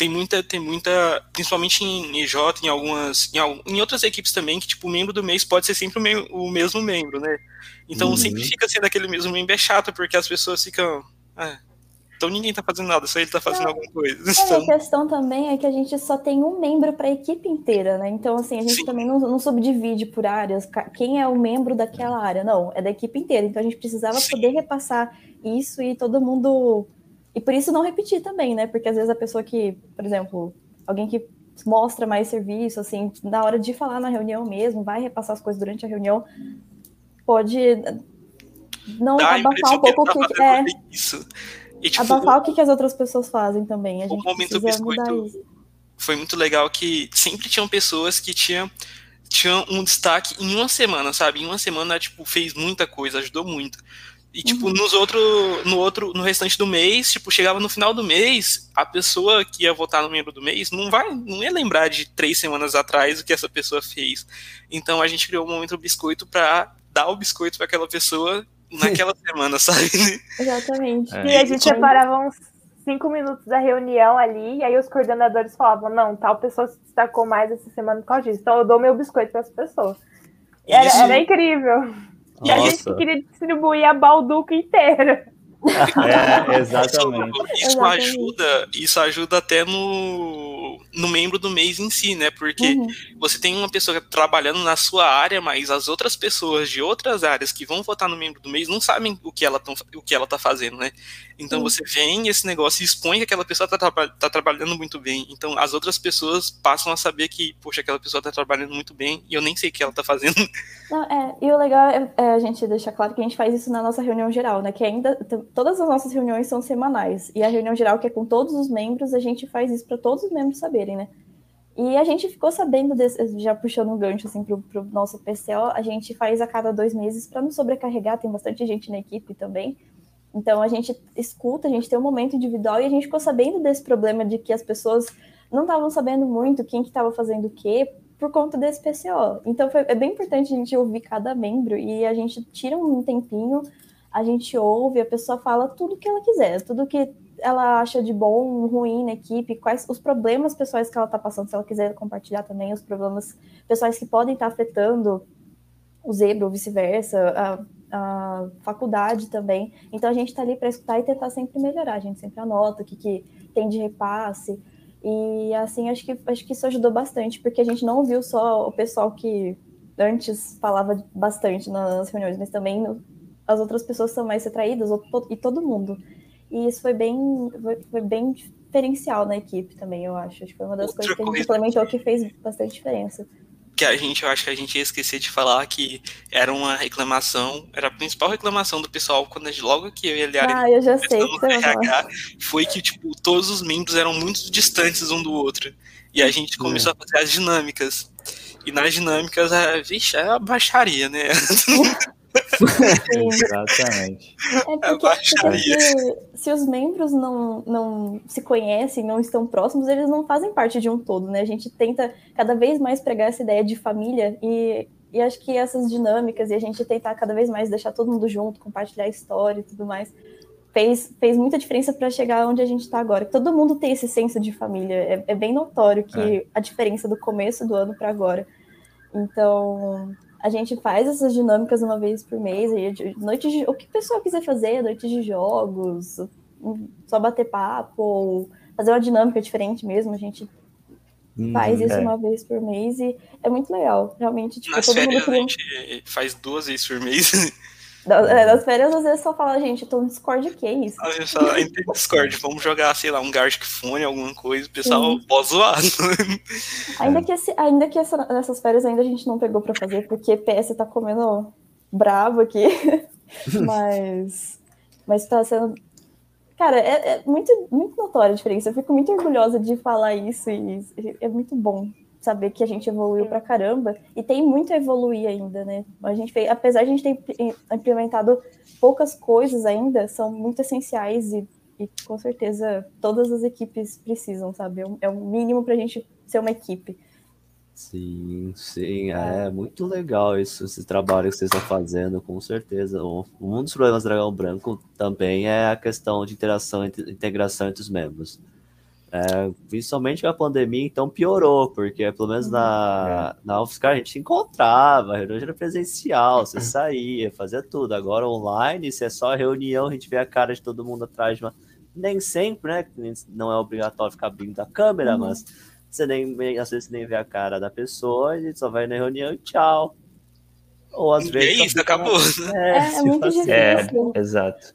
tem muita, tem muita, principalmente em EJ, em algumas, em, em, outras equipes também, que tipo, o membro do mês pode ser sempre o, me, o mesmo membro, né? Então uhum. sempre fica sendo aquele mesmo membro, é chato, porque as pessoas ficam. Ah, então ninguém tá fazendo nada, só ele tá fazendo alguma coisa. É, então... A questão também é que a gente só tem um membro para a equipe inteira, né? Então, assim, a gente Sim. também não, não, subdivide por áreas, quem é o membro daquela área, não, é da equipe inteira. Então a gente precisava Sim. poder repassar isso e todo mundo e por isso não repetir também, né? Porque às vezes a pessoa que, por exemplo, alguém que mostra mais serviço, assim, na hora de falar na reunião mesmo, vai repassar as coisas durante a reunião, pode não Dá abafar um pouco o que, tá é, isso. E, tipo, abafar o que, que as outras pessoas fazem também. A gente o momento biscoito foi muito legal que sempre tinham pessoas que tinham, tinham um destaque em uma semana, sabe? Em uma semana, tipo, fez muita coisa, ajudou muito. E, tipo, uhum. nos outro, no outro, no restante do mês, tipo, chegava no final do mês, a pessoa que ia votar no membro do mês não vai, não ia lembrar de três semanas atrás o que essa pessoa fez. Então a gente criou o um momento biscoito para dar o biscoito para aquela pessoa naquela semana, sabe? Exatamente. É. E a gente separava uns cinco minutos da reunião ali, e aí os coordenadores falavam, não, tal pessoa se destacou mais essa semana por causa disso. Então eu dou meu biscoito para essa pessoa. Era, Isso... era incrível. E a gente queria distribuir a balduca inteira. É, exatamente. Isso, isso ajuda, isso ajuda até no, no membro do mês em si, né? Porque uhum. você tem uma pessoa trabalhando na sua área, mas as outras pessoas de outras áreas que vão votar no membro do mês não sabem o que ela, tão, o que ela tá fazendo, né? Então uhum. você vem esse negócio e expõe que aquela pessoa tá, tá, trabalhando muito bem. Então as outras pessoas passam a saber que, poxa, aquela pessoa tá trabalhando muito bem e eu nem sei o que ela tá fazendo. Não, é, e o legal é, é a gente deixar claro que a gente faz isso na nossa reunião geral, né? Que ainda todas as nossas reuniões são semanais. E a reunião geral, que é com todos os membros, a gente faz isso para todos os membros saberem, né? E a gente ficou sabendo, desse, já puxando um gancho assim pro, pro nosso PCO, a gente faz a cada dois meses para não sobrecarregar, tem bastante gente na equipe também. Então a gente escuta, a gente tem um momento individual e a gente ficou sabendo desse problema de que as pessoas não estavam sabendo muito quem que estava fazendo o quê por conta desse PCO. Então foi, é bem importante a gente ouvir cada membro e a gente tira um tempinho, a gente ouve, a pessoa fala tudo que ela quiser, tudo que ela acha de bom, ruim na equipe, quais os problemas pessoais que ela está passando, se ela quiser compartilhar também os problemas pessoais que podem estar tá afetando o zebra ou vice-versa, a, a, faculdade também. Então a gente está ali para escutar e tentar sempre melhorar. A gente sempre anota o que, que tem de repasse. E assim, acho que, acho que isso ajudou bastante, porque a gente não ouviu só o pessoal que antes falava bastante nas reuniões, mas também no, as outras pessoas são mais retraídas, e todo mundo. E isso foi bem, foi bem diferencial na equipe também, eu acho. Acho que foi uma das Outra coisas que a gente implementou que fez bastante diferença. Que a gente, eu acho que a gente ia esquecer de falar que era uma reclamação, era a principal reclamação do pessoal quando gente, logo que eu e a Liara ah, eu já sei que RH, foi que tipo, todos os membros eram muito distantes um do outro. E a gente começou é. a fazer as dinâmicas. E nas dinâmicas, a, vixe, é a baixaria, né? Exatamente. É porque, porque, se os membros não, não se conhecem, não estão próximos, eles não fazem parte de um todo, né? A gente tenta cada vez mais pregar essa ideia de família e, e acho que essas dinâmicas e a gente tentar cada vez mais deixar todo mundo junto, compartilhar a história e tudo mais, fez, fez muita diferença para chegar onde a gente está agora. Todo mundo tem esse senso de família. É, é bem notório que é. a diferença do começo do ano para agora. Então, a gente faz essas dinâmicas uma vez por mês, noite de, o que o pessoal quiser fazer, noites de jogos, só bater papo, ou fazer uma dinâmica diferente mesmo, a gente hum, faz isso é. uma vez por mês e é muito legal, realmente. Tipo, Nas todo férias mundo a gente faz duas vezes por mês. É, nas férias, às vezes, só fala, gente, tô no Discord, que é isso? A gente fala, entra no Discord, vamos jogar, sei lá, um Gartic Fone, alguma coisa, o pessoal pode zoar. Ainda que, esse, ainda que essa, nessas férias ainda a gente não pegou pra fazer, porque PS tá comendo bravo aqui. mas, mas tá sendo. Cara, é, é, muito, muito notória a diferença. Eu fico muito orgulhosa de falar isso e é muito bom saber que a gente evoluiu pra caramba e tem muito a evoluir ainda, né? A gente fez, apesar de a gente ter implementado poucas coisas ainda, são muito essenciais e, e com certeza todas as equipes precisam, sabe? É, é o mínimo para a gente ser uma equipe. Sim, sim, é. é muito legal isso, esse trabalho que vocês estão fazendo, com certeza. Um dos problemas do Dragão Branco também é a questão de interação e integração entre os membros. É, principalmente a pandemia, então piorou, porque pelo menos na, uhum. na UFSCar a gente se encontrava, a reunião era presencial, você saía, fazia tudo. Agora online, se é só reunião, a gente vê a cara de todo mundo atrás de uma. Nem sempre, né? Não é obrigatório ficar abrindo a câmera, uhum. mas você nem, às vezes nem vê a cara da pessoa, a gente só vai na reunião e tchau. Ou às e vezes. É isso, acabou. É, é, é muito difícil. É, exato.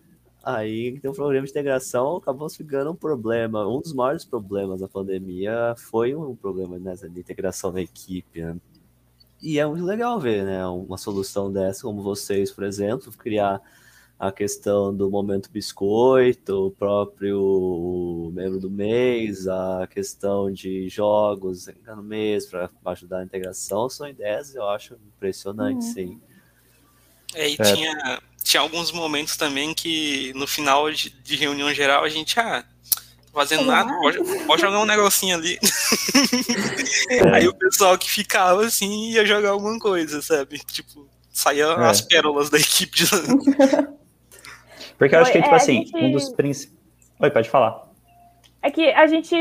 Aí tem um problema de integração, acabou ficando um problema. Um dos maiores problemas da pandemia foi um problema nessa de integração da equipe. Né? E é muito legal ver, né? Uma solução dessa, como vocês, por exemplo, criar a questão do momento biscoito, o próprio membro do mês, a questão de jogos no mês para ajudar a integração, são ideias eu acho impressionantes, uhum. sim. É, e é. Tinha, tinha alguns momentos também que no final de, de reunião geral a gente, ah, fazendo nada, pode, pode, jogar um negocinho ali. É. Aí o pessoal que ficava assim ia jogar alguma coisa, sabe? Tipo, saía é. as pérolas da equipe de Porque eu acho que, tipo é, assim, gente... um dos principais. Oi, pode falar. É que a gente,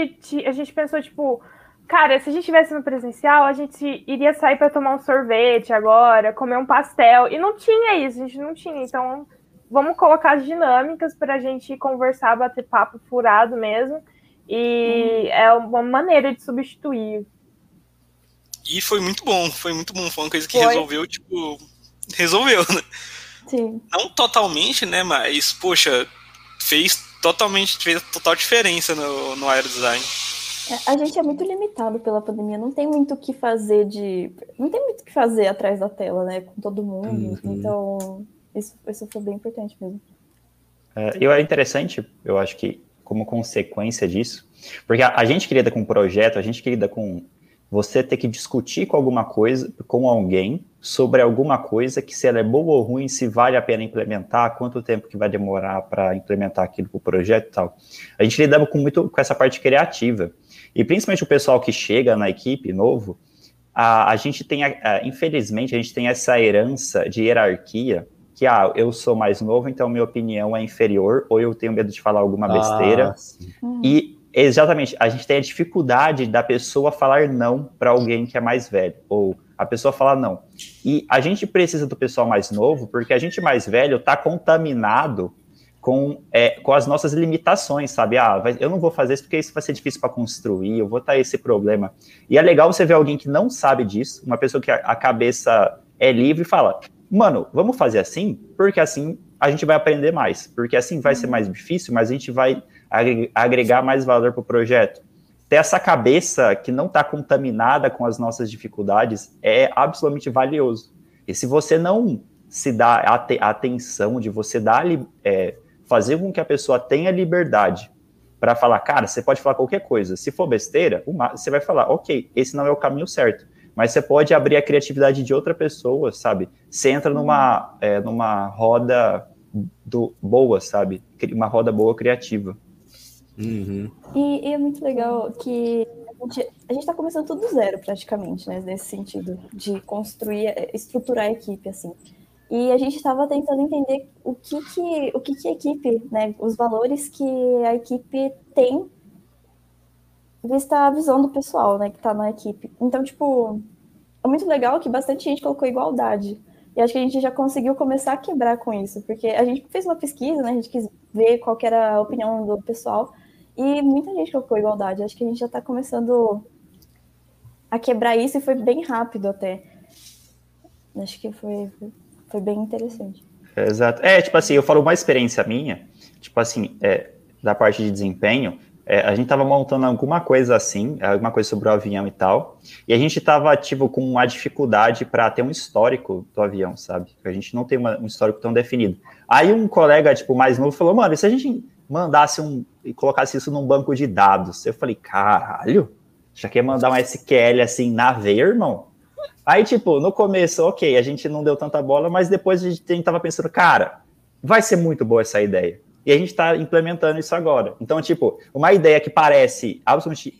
a gente pensou, tipo, cara, se a gente tivesse no presencial, a gente iria sair para tomar um sorvete agora, comer um pastel. E não tinha isso, a gente não tinha. Então, vamos colocar as dinâmicas para a gente conversar, bater papo furado mesmo. E hum. é uma maneira de substituir. E foi muito bom, foi muito bom. Foi uma coisa que foi. resolveu, tipo, resolveu, né? Sim. Não totalmente, né? Mas, poxa, fez totalmente, fez total diferença no, no aerodesign. É, a gente é muito limitado pela pandemia, não tem muito o que fazer de. Não tem muito o que fazer atrás da tela, né? Com todo mundo. Uhum. Então, isso, isso foi bem importante mesmo. É, eu é interessante, eu acho que como consequência disso, porque a, a gente que lida com projeto, a gente que lida com você ter que discutir com alguma coisa, com alguém, sobre alguma coisa, que se ela é boa ou ruim, se vale a pena implementar, quanto tempo que vai demorar para implementar aquilo para o projeto e tal. A gente lida com muito com essa parte criativa. E principalmente o pessoal que chega na equipe novo, a, a gente tem, a, infelizmente, a gente tem essa herança de hierarquia, que, ah, eu sou mais novo, então minha opinião é inferior, ou eu tenho medo de falar alguma besteira. Ah, e Exatamente, a gente tem a dificuldade da pessoa falar não para alguém que é mais velho, ou a pessoa falar não. E a gente precisa do pessoal mais novo, porque a gente mais velho está contaminado com, é, com as nossas limitações, sabe? Ah, eu não vou fazer isso porque isso vai ser difícil para construir, eu vou estar esse problema. E é legal você ver alguém que não sabe disso, uma pessoa que a, a cabeça é livre e fala: mano, vamos fazer assim, porque assim a gente vai aprender mais, porque assim vai ser mais difícil, mas a gente vai agregar mais valor para o projeto. Ter essa cabeça que não está contaminada com as nossas dificuldades é absolutamente valioso. E se você não se dá a atenção de você dar, é, fazer com que a pessoa tenha liberdade para falar, cara, você pode falar qualquer coisa. Se for besteira, você vai falar, ok, esse não é o caminho certo. Mas você pode abrir a criatividade de outra pessoa, sabe? Você entra numa, é, numa roda do, boa, sabe? Uma roda boa criativa. Uhum. E, e, é muito legal que a gente está começando tudo zero, praticamente, né? Nesse sentido, de construir, estruturar a equipe, assim. E a gente estava tentando entender o que que, o que que a equipe, né? Os valores que a equipe tem vista a visão do pessoal, né? Que está na equipe. Então, tipo, é muito legal que bastante gente colocou igualdade. E acho que a gente já conseguiu começar a quebrar com isso, porque a gente fez uma pesquisa, né? A gente quis ver qual era a opinião do pessoal. E muita gente colocou igualdade. Acho que a gente já está começando a quebrar isso e foi bem rápido até. Acho que foi, foi bem interessante. Exato. É, tipo assim, eu falo uma experiência minha, tipo assim, é, da parte de desempenho, é, a gente estava montando alguma coisa assim, alguma coisa sobre o avião e tal, e a gente estava, tipo, com uma dificuldade para ter um histórico do avião, sabe? A gente não tem uma, um histórico tão definido. Aí um colega, tipo, mais novo falou, mano, se a gente mandasse um e colocasse isso num banco de dados. Eu falei, caralho, já quer mandar um SQL assim na veia, irmão? Aí, tipo, no começo, ok, a gente não deu tanta bola, mas depois a gente tava pensando, cara, vai ser muito boa essa ideia. E a gente está implementando isso agora. Então, tipo, uma ideia que parece absolutamente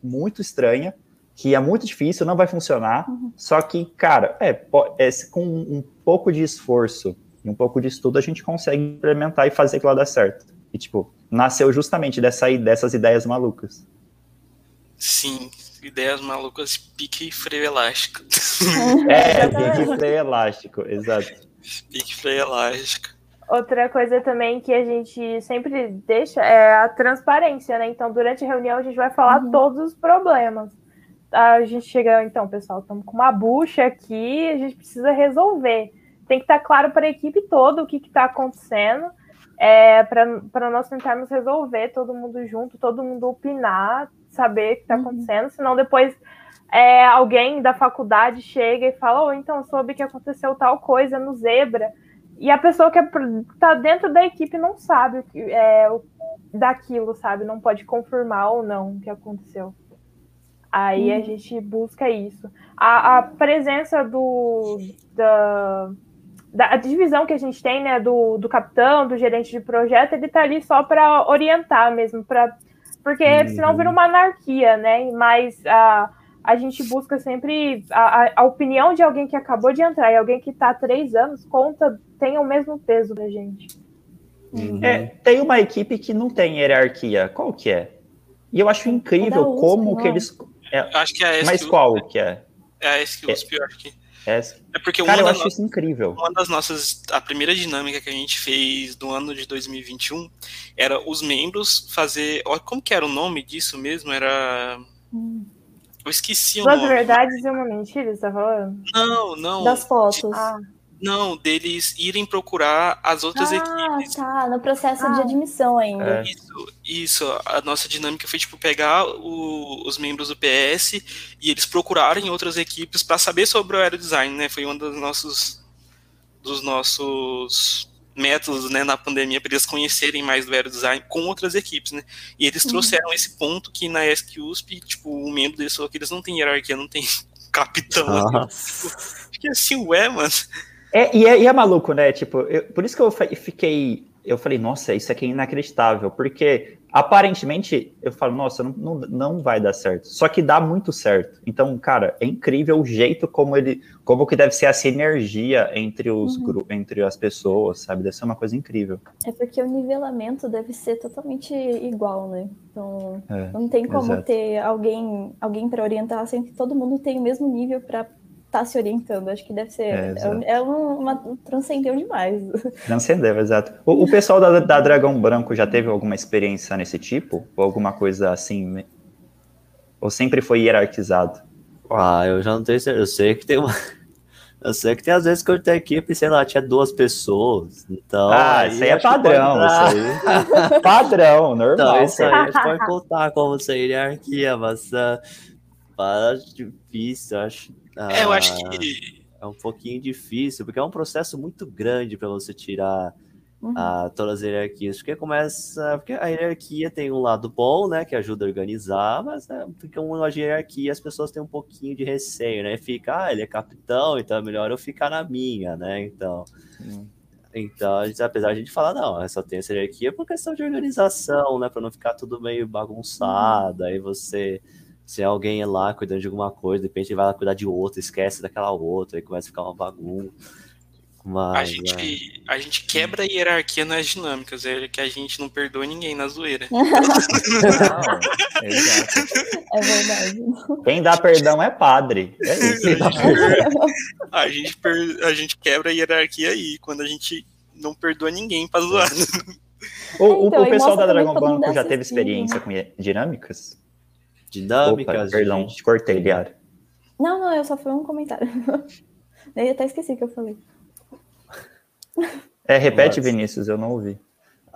muito estranha, que é muito difícil, não vai funcionar, uhum. só que, cara, é, é, com um pouco de esforço e um pouco de estudo, a gente consegue implementar e fazer aquilo dar certo. E, tipo, nasceu justamente dessa, dessas ideias malucas. Sim, ideias malucas, pique freio elástico. É, pique freio elástico, exato. Pique freio elástico. Outra coisa também que a gente sempre deixa é a transparência, né? Então, durante a reunião, a gente vai falar uhum. todos os problemas. A gente chega, então, pessoal, estamos com uma bucha aqui, a gente precisa resolver. Tem que estar claro para a equipe toda o que está acontecendo é, para nós tentarmos resolver todo mundo junto, todo mundo opinar, saber o que está uhum. acontecendo, senão depois é, alguém da faculdade chega e fala, oh, então soube que aconteceu tal coisa no Zebra. e a pessoa que está dentro da equipe não sabe o que é daquilo, sabe? Não pode confirmar ou não o que aconteceu. Aí a uhum. gente busca isso. A, a presença do da, da divisão que a gente tem, né, do, do capitão, do gerente de projeto, ele tá ali só para orientar mesmo, para porque uhum. senão vira uma anarquia, né? Mas a a gente busca sempre a, a, opinião de alguém que acabou de entrar e alguém que está há três anos conta tem o mesmo peso da gente. Uhum. É, tem uma equipe que não tem hierarquia. Qual que é? E eu acho incrível é USP, como não. que eles. É, acho que é a Mas qual que é? É a SQUSP, é, eu acho que. É, é porque Cara, eu acho nossas, isso incrível. Uma das nossas. A primeira dinâmica que a gente fez no ano de 2021 era os membros fazer. Como que era o nome disso mesmo? Era. Hum. Eu esqueci Duas o nome. Duas verdades e uma mentira, você tá falando? Não, não. Das fotos. Ah. Não, deles irem procurar as outras ah, equipes. tá, no processo ah. de admissão ainda. É. Isso, isso, a nossa dinâmica foi, tipo, pegar o, os membros do PS e eles procurarem outras equipes para saber sobre o aerodesign, né? Foi um dos nossos, dos nossos métodos, né, na pandemia para eles conhecerem mais do aerodesign com outras equipes, né? E eles uhum. trouxeram esse ponto que na ESC-USP, tipo, o membro deles falou que eles não têm hierarquia, não tem capitão. Assim, tipo, fiquei assim, ué, mano... É, e, é, e é maluco, né? Tipo, eu, por isso que eu fiquei. Eu falei, nossa, isso aqui é inacreditável, porque aparentemente eu falo, nossa, não, não, não vai dar certo. Só que dá muito certo. Então, cara, é incrível o jeito como ele. Como que deve ser essa energia entre os uhum. entre as pessoas, sabe? Deve ser uma coisa incrível. É porque o nivelamento deve ser totalmente igual, né? Então, é, não tem como exato. ter alguém, alguém para orientar sem que todo mundo tenha o mesmo nível para tá se orientando. Acho que deve ser. É, é, é uma. Transcendeu demais. Transcendeu, exato. O, o pessoal da, da, Dragão Branco já teve alguma experiência nesse tipo? Ou alguma coisa assim? Ou sempre foi hierarquizado? Ah, eu já não tenho certeza. Eu sei que tem uma. Eu sei que tem às vezes que eu tenho equipe, sei lá, tinha duas pessoas. Então. Ah, isso aí é padrão. Isso aí. padrão, normal. Então, isso aí a gente pode contar como ser hierarquia, mas. Uh, difícil, acho é, eu acho que. É um pouquinho difícil, porque é um processo muito grande para você tirar uhum. uh, todas as hierarquias. Porque começa. Porque a hierarquia tem um lado bom, né? Que ajuda a organizar, mas né, fica uma hierarquia as pessoas têm um pouquinho de receio, né? Fica, ah, ele é capitão, então é melhor eu ficar na minha, né? Então. Uhum. Então, apesar de a gente falar, não, essa tem essa hierarquia por questão de organização, né? Para não ficar tudo meio bagunçado, uhum. aí você se alguém é lá cuidando de alguma coisa, de repente vai lá cuidar de outra, esquece daquela outra, e começa a ficar uma bagunça. Mas, a, gente, é. a gente quebra a hierarquia nas dinâmicas, é que a gente não perdoa ninguém na zoeira. não, é verdade. Quem dá perdão é padre. É isso. a, gente per, a gente quebra a hierarquia aí, quando a gente não perdoa ninguém pra zoar. O, o, então, o pessoal da Dragon Ball já teve experiência com dinâmicas? Dinâmicas. Opa, perdão, te cortei, Liara. Não, não, eu só fui um comentário. eu até esqueci o que eu falei. É, repete, Nossa. Vinícius, eu não ouvi.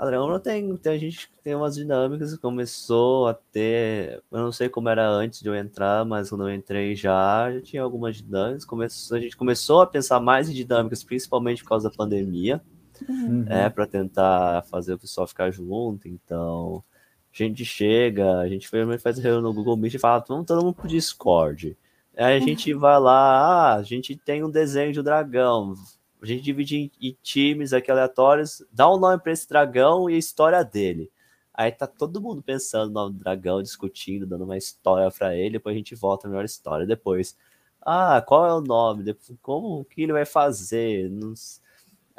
Adriano tem, tem, a gente tem umas dinâmicas, começou a ter, eu não sei como era antes de eu entrar, mas quando eu entrei já, já tinha algumas dinâmicas, começou, a gente começou a pensar mais em dinâmicas, principalmente por causa da pandemia, uhum. é, para tentar fazer o pessoal ficar junto, então a gente chega, a gente faz reunião no Google Meet e fala, vamos todo mundo pro Discord. Aí a gente vai lá, ah, a gente tem um desenho de um dragão. A gente divide em, times aqui aleatórios, dá um nome para esse dragão e a história dele. Aí tá todo mundo pensando no nome do dragão, discutindo, dando uma história para ele, depois a gente volta a melhor história. Depois, ah, qual é o nome? Depois, como que ele vai fazer? Não sei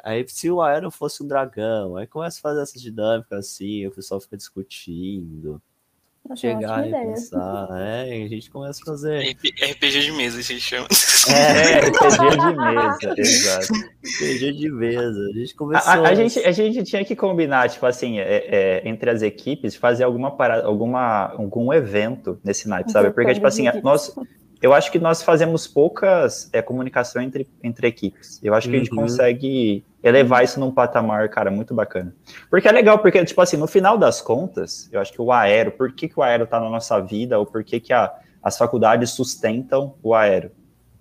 Aí, se o Aero fosse um dragão, aí começa a fazer essas dinâmicas assim, o pessoal fica discutindo. Nossa, chegar e pensar, é, a gente começa a fazer. RPG de mesa, se chama. É, RPG de mesa, exato. RPG de mesa. A gente começou. A, a, a, gente, a gente tinha que combinar, tipo assim, é, é, entre as equipes, fazer alguma parada, alguma, algum evento nesse night, sabe? Porque, tipo assim, nós, eu acho que nós fazemos poucas é, comunicação entre, entre equipes. Eu acho que uhum. a gente uhum. consegue elevar isso num patamar, cara, muito bacana. Porque é legal, porque, tipo assim, no final das contas, eu acho que o aero, por que, que o aero tá na nossa vida, ou por que, que a, as faculdades sustentam o aero?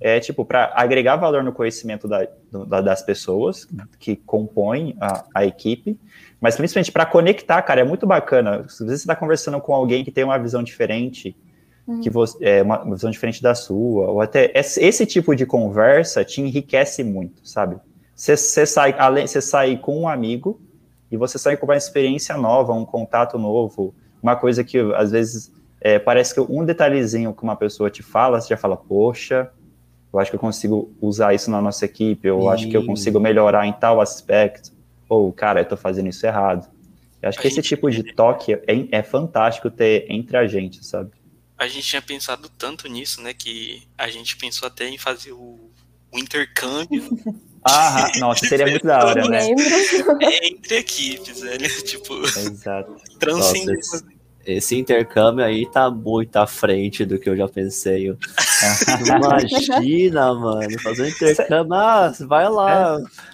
é tipo para agregar valor no conhecimento da, da, das pessoas que compõem a, a equipe, mas principalmente para conectar, cara, é muito bacana. Se você está conversando com alguém que tem uma visão diferente, que uhum. você, é uma visão diferente da sua, ou até esse, esse tipo de conversa te enriquece muito, sabe? Você, você sai além, você sai com um amigo e você sai com uma experiência nova, um contato novo, uma coisa que às vezes é, parece que um detalhezinho que uma pessoa te fala, você já fala, poxa, eu acho que eu consigo usar isso na nossa equipe, eu acho que eu consigo melhorar em tal aspecto, ou, cara, eu tô fazendo isso errado. Eu acho a que esse tipo de toque é, é fantástico ter entre a gente, sabe? A gente tinha pensado tanto nisso, né, que a gente pensou até em fazer o, o intercâmbio Ah, nossa, seria muito da hora, né? Entre equipes, velho. Tipo, Exato. transcendendo. Esse intercâmbio aí tá muito à frente do que eu já pensei. Imagina, mano, fazer um intercâmbio, ah, vai lá. É.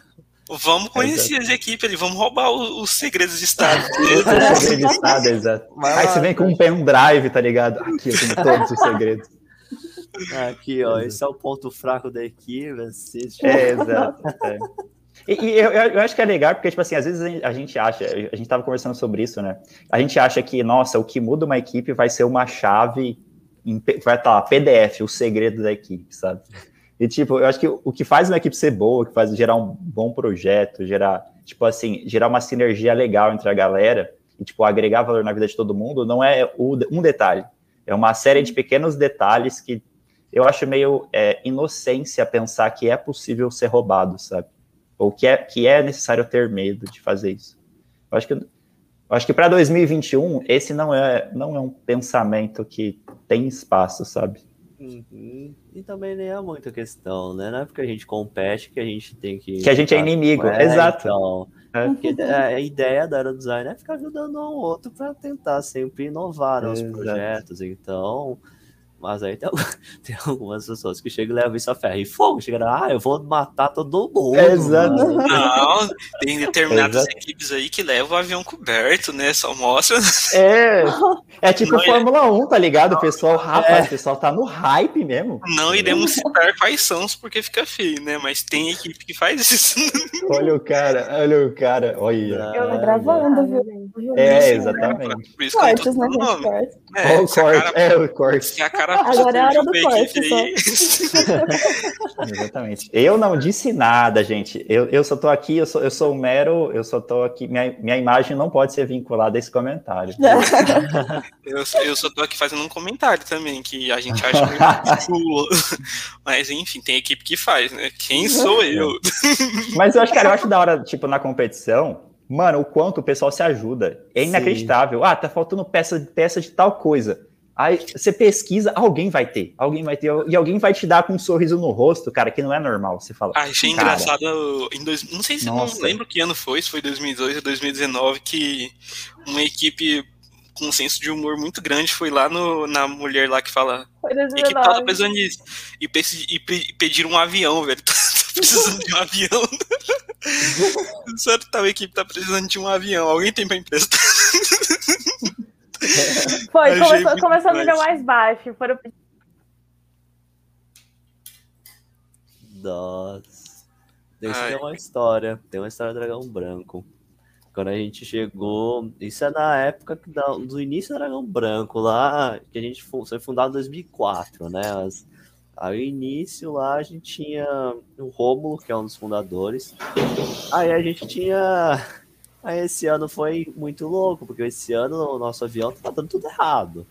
Vamos conhecer exato. as equipes ali, vamos roubar os, os segredos de Estado. segredos de Estado, exato. Aí você vem com um pendrive, tá ligado? Aqui eu tenho todos os segredos. Aqui, ó, esse é o ponto fraco da equipe. Assiste. É, exato. É. E, e eu, eu, acho que é legal, porque, tipo assim, às vezes a gente acha, a gente estava conversando sobre isso, né? A gente acha que, nossa, o que muda uma equipe vai ser uma chave, em, vai estar lá, PDF, o segredo da equipe, sabe? E, tipo, eu acho que o que faz uma equipe ser boa, o que faz gerar um bom projeto, gerar, tipo assim, gerar uma sinergia legal entre a galera e, tipo, agregar valor na vida de todo mundo, não é um detalhe. É uma série de pequenos detalhes que eu acho meio é, inocência pensar que é possível ser roubado, sabe? Ou que é, que é necessário ter medo de fazer isso. Eu acho que, eu acho que para 2021, esse não é, não é um pensamento que tem espaço, sabe? Uhum. E também nem é muita questão, né? Não é porque a gente compete que a gente tem que. Que a gente é inimigo, é, exato. Então, é. Porque a ideia da Aerodesign é ficar ajudando um ao outro para tentar sempre inovar nos projetos. Então, mas aí tem, tem, algumas pessoas que chegam e levam isso a ferro e fogo. Chegam, ah, eu vou matar todo mundo. É, exato. Não, tem determinadas exato. equipes aí que levam o avião coberto, né? Só mostra. É, é tipo não, Fórmula 1, tá ligado? O pessoal, rapaz, é. o pessoal tá no hype mesmo. Não iremos citar quais são, porque fica feio, né? Mas tem equipe que faz isso. Olha o cara, olha o cara. Olha. Eu tô gravando, viu? É, exatamente. Cortes, né, gente? É, o corte, é, o corte. a cara Agora é a hora do corte, Exatamente. Eu não disse nada, gente. Eu, eu só tô aqui, eu sou, eu sou um mero, eu só tô aqui, minha, minha imagem não pode ser vinculada a esse comentário. eu, eu só tô aqui fazendo um comentário também, que a gente acha muito chulo. Mas enfim, tem equipe que faz, né? Quem sou eu? Mas eu acho, cara, eu acho da hora, tipo, na competição, mano, o quanto o pessoal se ajuda. É inacreditável. Sim. Ah, tá faltando peça, peça de tal coisa. Aí você pesquisa, alguém vai ter, alguém vai ter, e alguém vai te dar com um sorriso no rosto, cara, que não é normal. Você fala. Ah, achei cara, engraçado. Em dois, não sei se nossa. não lembro que ano foi, se foi 2002 ou 2019, que uma equipe com um senso de humor muito grande foi lá no, na mulher lá que fala. Foi 2019. Equipe tava precisando disso. E, e pediram um avião, velho. Tá precisando de um avião. Só tal equipe tá precisando de um avião. Alguém tem pra emprestar? Foi, começou, começou no nível mais baixo. Foram... Nossa. Isso tem uma história. Tem uma história do Dragão Branco. Quando a gente chegou. Isso é na época do início do Dragão Branco, lá, que a gente foi fundado em 2004, né? As, Aí, início lá, a gente tinha o Rômulo, que é um dos fundadores. Aí a gente tinha. Aí esse ano foi muito louco, porque esse ano o nosso avião tá dando tudo errado.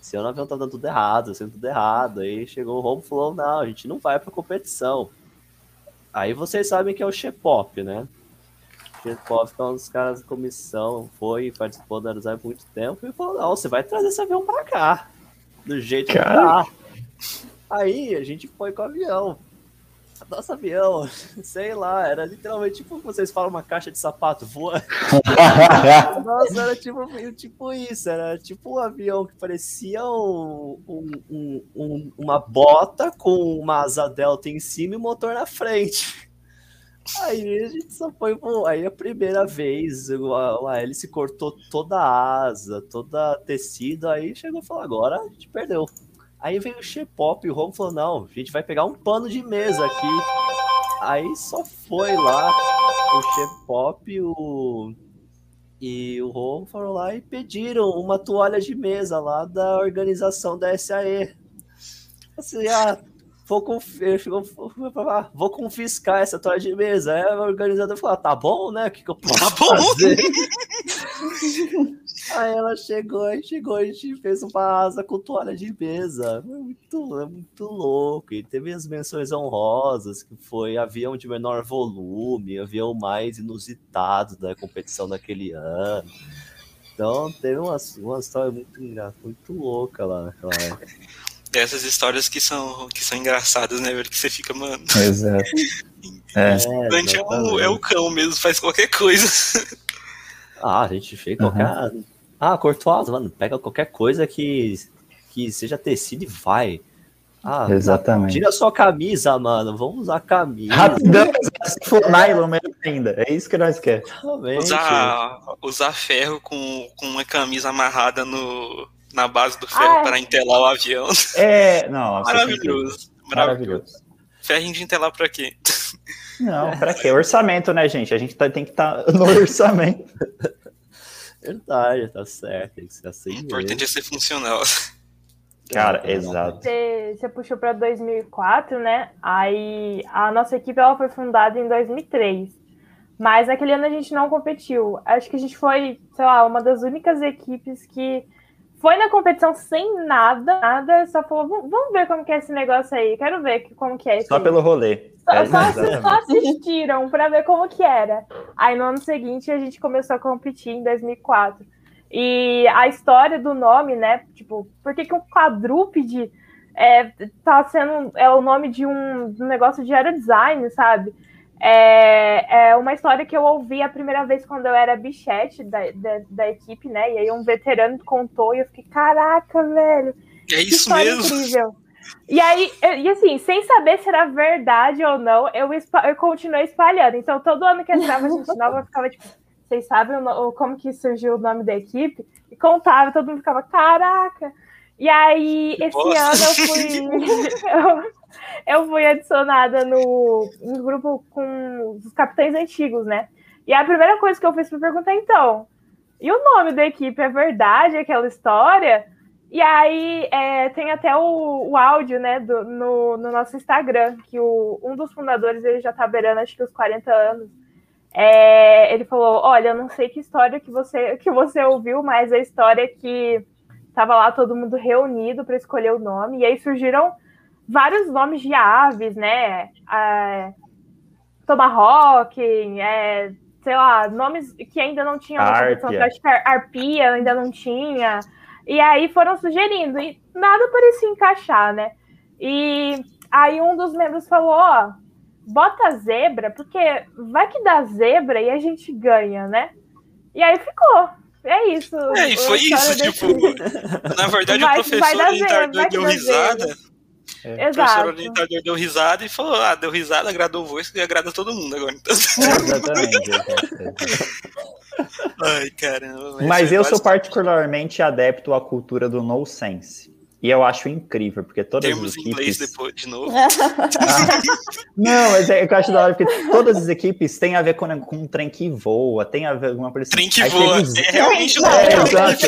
Esse ano o avião tá dando tudo errado, sendo tudo errado. Aí chegou o Rômulo e falou: não, a gente não vai pra competição. Aí vocês sabem que é o Shepop, né? O Shepop é um dos caras da comissão, foi, participou da Arizona por muito tempo, e falou: não, você vai trazer esse avião pra cá. Do jeito que tá. Aí a gente foi com o avião. Nosso avião, sei lá, era literalmente tipo vocês falam uma caixa de sapato voa. Nossa, era tipo, tipo isso, era tipo um avião que parecia um, um, um, uma bota com uma asa delta em cima e motor na frente. Aí a gente só foi. Pô, aí a primeira vez a, a hélice cortou toda a asa, toda tecido, aí chegou e falou: agora a gente perdeu. Aí veio o Shepop e o Ron falou: não, a gente vai pegar um pano de mesa aqui. Aí só foi lá o Shepop o... e o Ron foram lá e pediram uma toalha de mesa lá da organização da SAE. Assim, ah, vou, conf... vou confiscar essa toalha de mesa. Aí a organizadora falou: ah, tá bom, né? O que, que eu posso tá fazer? Aí ela chegou e chegou, a gente fez uma asa com toalha de mesa. Muito, é muito louco. E teve as menções honrosas, que foi avião de menor volume, avião mais inusitado da competição daquele ano. Então teve uma, uma história muito, muito louca lá naquela época. Essas histórias que são, que são engraçadas, né, velho? Que você fica, mano. Exato. É. É, é, o, é o cão mesmo, faz qualquer coisa. Ah, a gente fez qualquer. Uhum. Ah, Courtois, mano, pega qualquer coisa que, que seja tecido e vai. Ah, Exatamente. Tira sua camisa, mano. Vamos usar camisa. Rapidão, se for nylon melhor ainda. É isso que nós queremos. Usar, usar ferro com, com uma camisa amarrada no, na base do ferro ah, para entelar o avião. É, não. Maravilhoso. Maravilhoso. Ferrinho de entelar pra quê? Não, pra quê? Orçamento, né, gente? A gente tá, tem que estar tá no orçamento. Verdade, tá certo. Tem que ser assim. O importante mesmo. é ser funcional. Cara, é, exato. Você, você puxou para 2004, né? Aí a nossa equipe ela foi fundada em 2003. Mas naquele ano a gente não competiu. Acho que a gente foi, sei lá, uma das únicas equipes que foi na competição sem nada, nada, só falou, vamos ver como que é esse negócio aí, quero ver como que é Só pelo rolê. Só, é, só, só assistiram para ver como que era. Aí no ano seguinte a gente começou a competir em 2004. E a história do nome, né, tipo, por que que um quadrúpede é, tá sendo, é o nome de um, de um negócio de aerodesign, sabe? É, é uma história que eu ouvi a primeira vez quando eu era bichete da, da, da, equipe, né? E aí um veterano contou e eu fiquei, caraca, velho. É isso mesmo. Incrível. E aí, e assim, sem saber se era verdade ou não, eu, eu continuei espalhando. Então, todo ano que entrava gente nova, eu ficava tipo, vocês sabem o, como que surgiu o nome da equipe? E contava, todo mundo ficava, caraca. E aí, esse Nossa. ano eu fui. eu, fui adicionada no, no grupo com os capitães antigos, né? E a primeira coisa que eu fiz foi perguntar, então, e o nome da equipe é verdade, aquela história? E aí é, tem até o, o áudio, né, do, no, no, nosso Instagram, que o, um dos fundadores, ele já tá beirando acho que os 40 anos. É, ele falou, olha, eu não sei que história que você, que você ouviu, mas a história é que tava lá todo mundo reunido para escolher o nome, e aí surgiram vários nomes de aves, né? É, Tomahawk, é, sei lá, nomes que ainda não tinham Arpia. acho que Arpia ainda não tinha. E aí foram sugerindo, e nada parecia encaixar, né? E aí um dos membros falou, ó, bota zebra, porque vai que dá zebra e a gente ganha, né? E aí ficou. É isso. É, e foi isso, tipo, na verdade vai, o professor Ricardo deu risada. Zebra. É. Exato. O professor orientador deu risada e falou: Ah, deu risada, agradou o voz e agrada todo mundo agora. Então... Exatamente. Ai, caramba. Mas, mas eu sou particularmente adepto à cultura do no sense. E eu acho incrível, porque todas Termos as equipes... inglês depois, de novo. não, mas é, eu acho da hora, porque todas as equipes têm a ver com, com um trem que voa, tem a ver com alguma coisa assim. Trem que voa, os... é realmente um é, exato.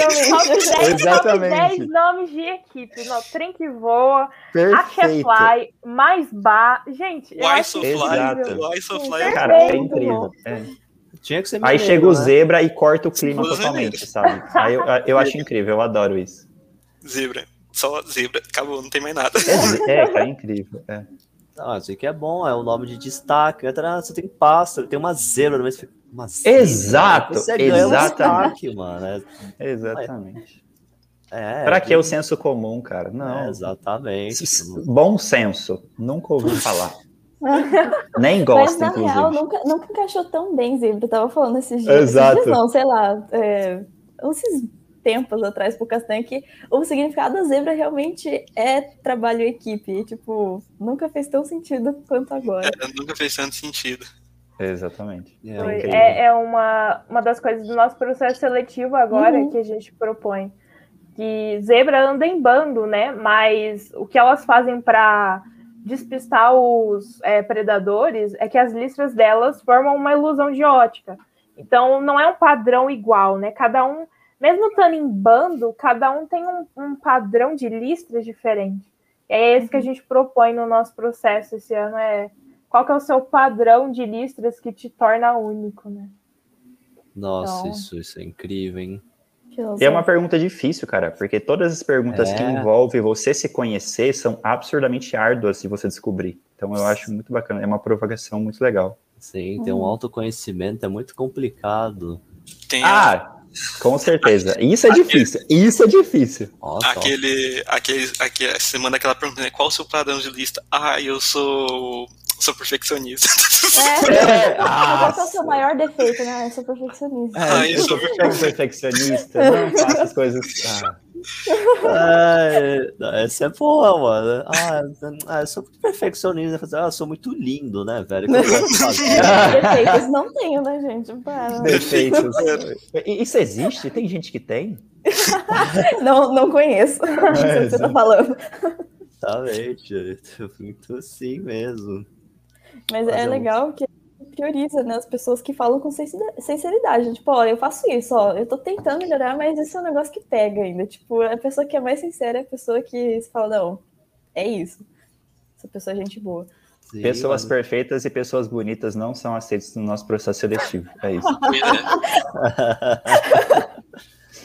Exatamente. 10 nomes de equipe, não, trem que voa, Fly, mais bar, gente... Why so fly, Why so fly. Cara, é incrível. É. Tinha que ser Aí chega o né? zebra e corta o clima totalmente, sabe? Aí eu, eu acho incrível, eu adoro isso. Zebra só zebra, acabou, não tem mais nada. É, é cara, é incrível. É. Não, isso aqui é bom, é um nome de destaque. Você tem pássaro, tem uma zebra, mas uma zebra, Exato, você exatamente. Um destaque, mano. É, exatamente. É, pra que o senso comum, cara? Não. É, exatamente. Bom senso, nunca ouvi falar. Nem gosto, Mas, na inclusive. real, nunca, nunca encaixou tão bem, Zebra. Eu tava falando esses dias. Exato. Esses dias não, sei lá. É, esses tempos atrás pro Castanha que o significado da zebra realmente é trabalho em equipe. tipo, nunca fez tão sentido quanto agora. É, nunca fez tanto sentido. Exatamente. É, é, é, uma, uma das coisas do nosso processo seletivo agora uhum. que a gente propõe. que zebra anda em bando, né? Mas o que elas fazem para despistar os é, predadores é que as listras delas formam uma ilusão de ótica. Então não é um padrão igual, né? Cada um, mesmo estando em bando, cada um tem um, um padrão de listras diferente. É esse que a gente propõe no nosso processo esse ano, é qual que é o seu padrão de listras que te torna único, né? Nossa, então... isso, isso é incrível, hein? E é uma pergunta difícil, cara, porque todas as perguntas é. que envolvem você se conhecer são absurdamente árduas se você descobrir. Então eu acho muito bacana, é uma provocação muito legal. Sim, ter um hum. autoconhecimento é muito complicado. Tem ah, com certeza. Isso é difícil. Isso é difícil. Nossa, aquele, aquele, aquele, você manda aquela pergunta, né? Qual o seu padrão de lista? Ah, eu sou sou perfeccionista. É, é. Qual é o seu maior defeito, né? Eu sou perfeccionista. Ah, eu sou perfeccionista, não faço as coisas. Ah. É, essa é boa, mano. Ah, eu sou muito perfeccionista. Ah, eu sou muito lindo, né, velho? Defeitos não tenho, né, gente? Para. Defeitos. Isso existe? Tem gente que tem? não, não conheço. Não sei o que você tá falando. Exatamente, muito assim mesmo. Mas é legal que prioriza, né, as pessoas que falam com sinceridade. Tipo, ó, eu faço isso, ó, eu tô tentando melhorar, mas esse é um negócio que pega ainda. Tipo, a pessoa que é mais sincera é a pessoa que fala, não, é isso. Essa pessoa é gente boa. Sim, pessoas mas... perfeitas e pessoas bonitas não são aceitas no nosso processo seletivo. É isso.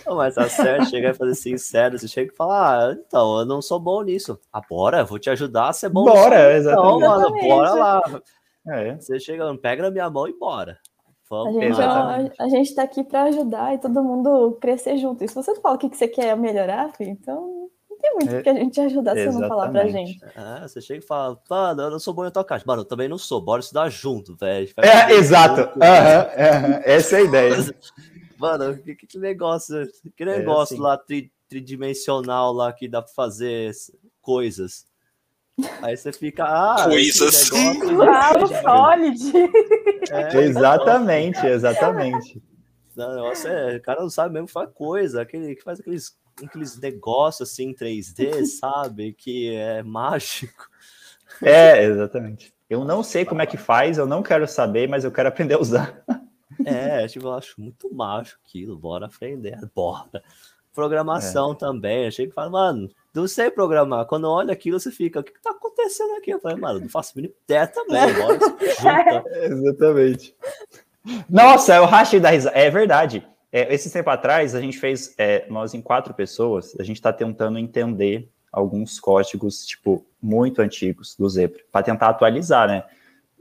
Não, mas tá certo, chega a fazer sincero, você chega e fala, ah, então, eu não sou bom nisso. Ah, bora, vou te ajudar a ser bom Bora, nisso. exatamente. Então, mano, bora lá. É. Você chega, pega na minha mão e bora. Vamos, a, gente, a, a, gente tá aqui para ajudar e todo mundo crescer junto. E se você fala o que, que você quer melhorar, filho, então não tem muito é, que a gente ajudar se você não falar pra gente. É, você chega e fala, mano, eu não sou bom em tocar. Mano, eu também não sou, bora estudar junto, velho. É, exato. Junto, uhum, Essa é a ideia. Mano, que, que negócio, que é negócio é assim. lá tri, tridimensional lá que dá pra fazer coisas. Aí você fica, ah, coisas. Uau, Solid. É, exatamente, exatamente. O negócio é, o cara não sabe mesmo que faz coisa, aquele que faz aqueles, aqueles negócios assim em 3D, sabe? Que é mágico. É, exatamente. Eu não sei como é que faz, eu não quero saber, mas eu quero aprender a usar. É, tipo, eu acho muito macho aquilo, bora aprender, bora. Programação é. também, achei que fala, mano, não sei programar. Quando olha aquilo, você fica, o que, que tá acontecendo aqui? Eu falei, mano, não faço mínima ideia também, bora Exatamente. Nossa, eu rachei da risada. É verdade. É, esse tempo atrás, a gente fez, é, nós em quatro pessoas, a gente está tentando entender alguns códigos, tipo, muito antigos do Zebra, para tentar atualizar, né?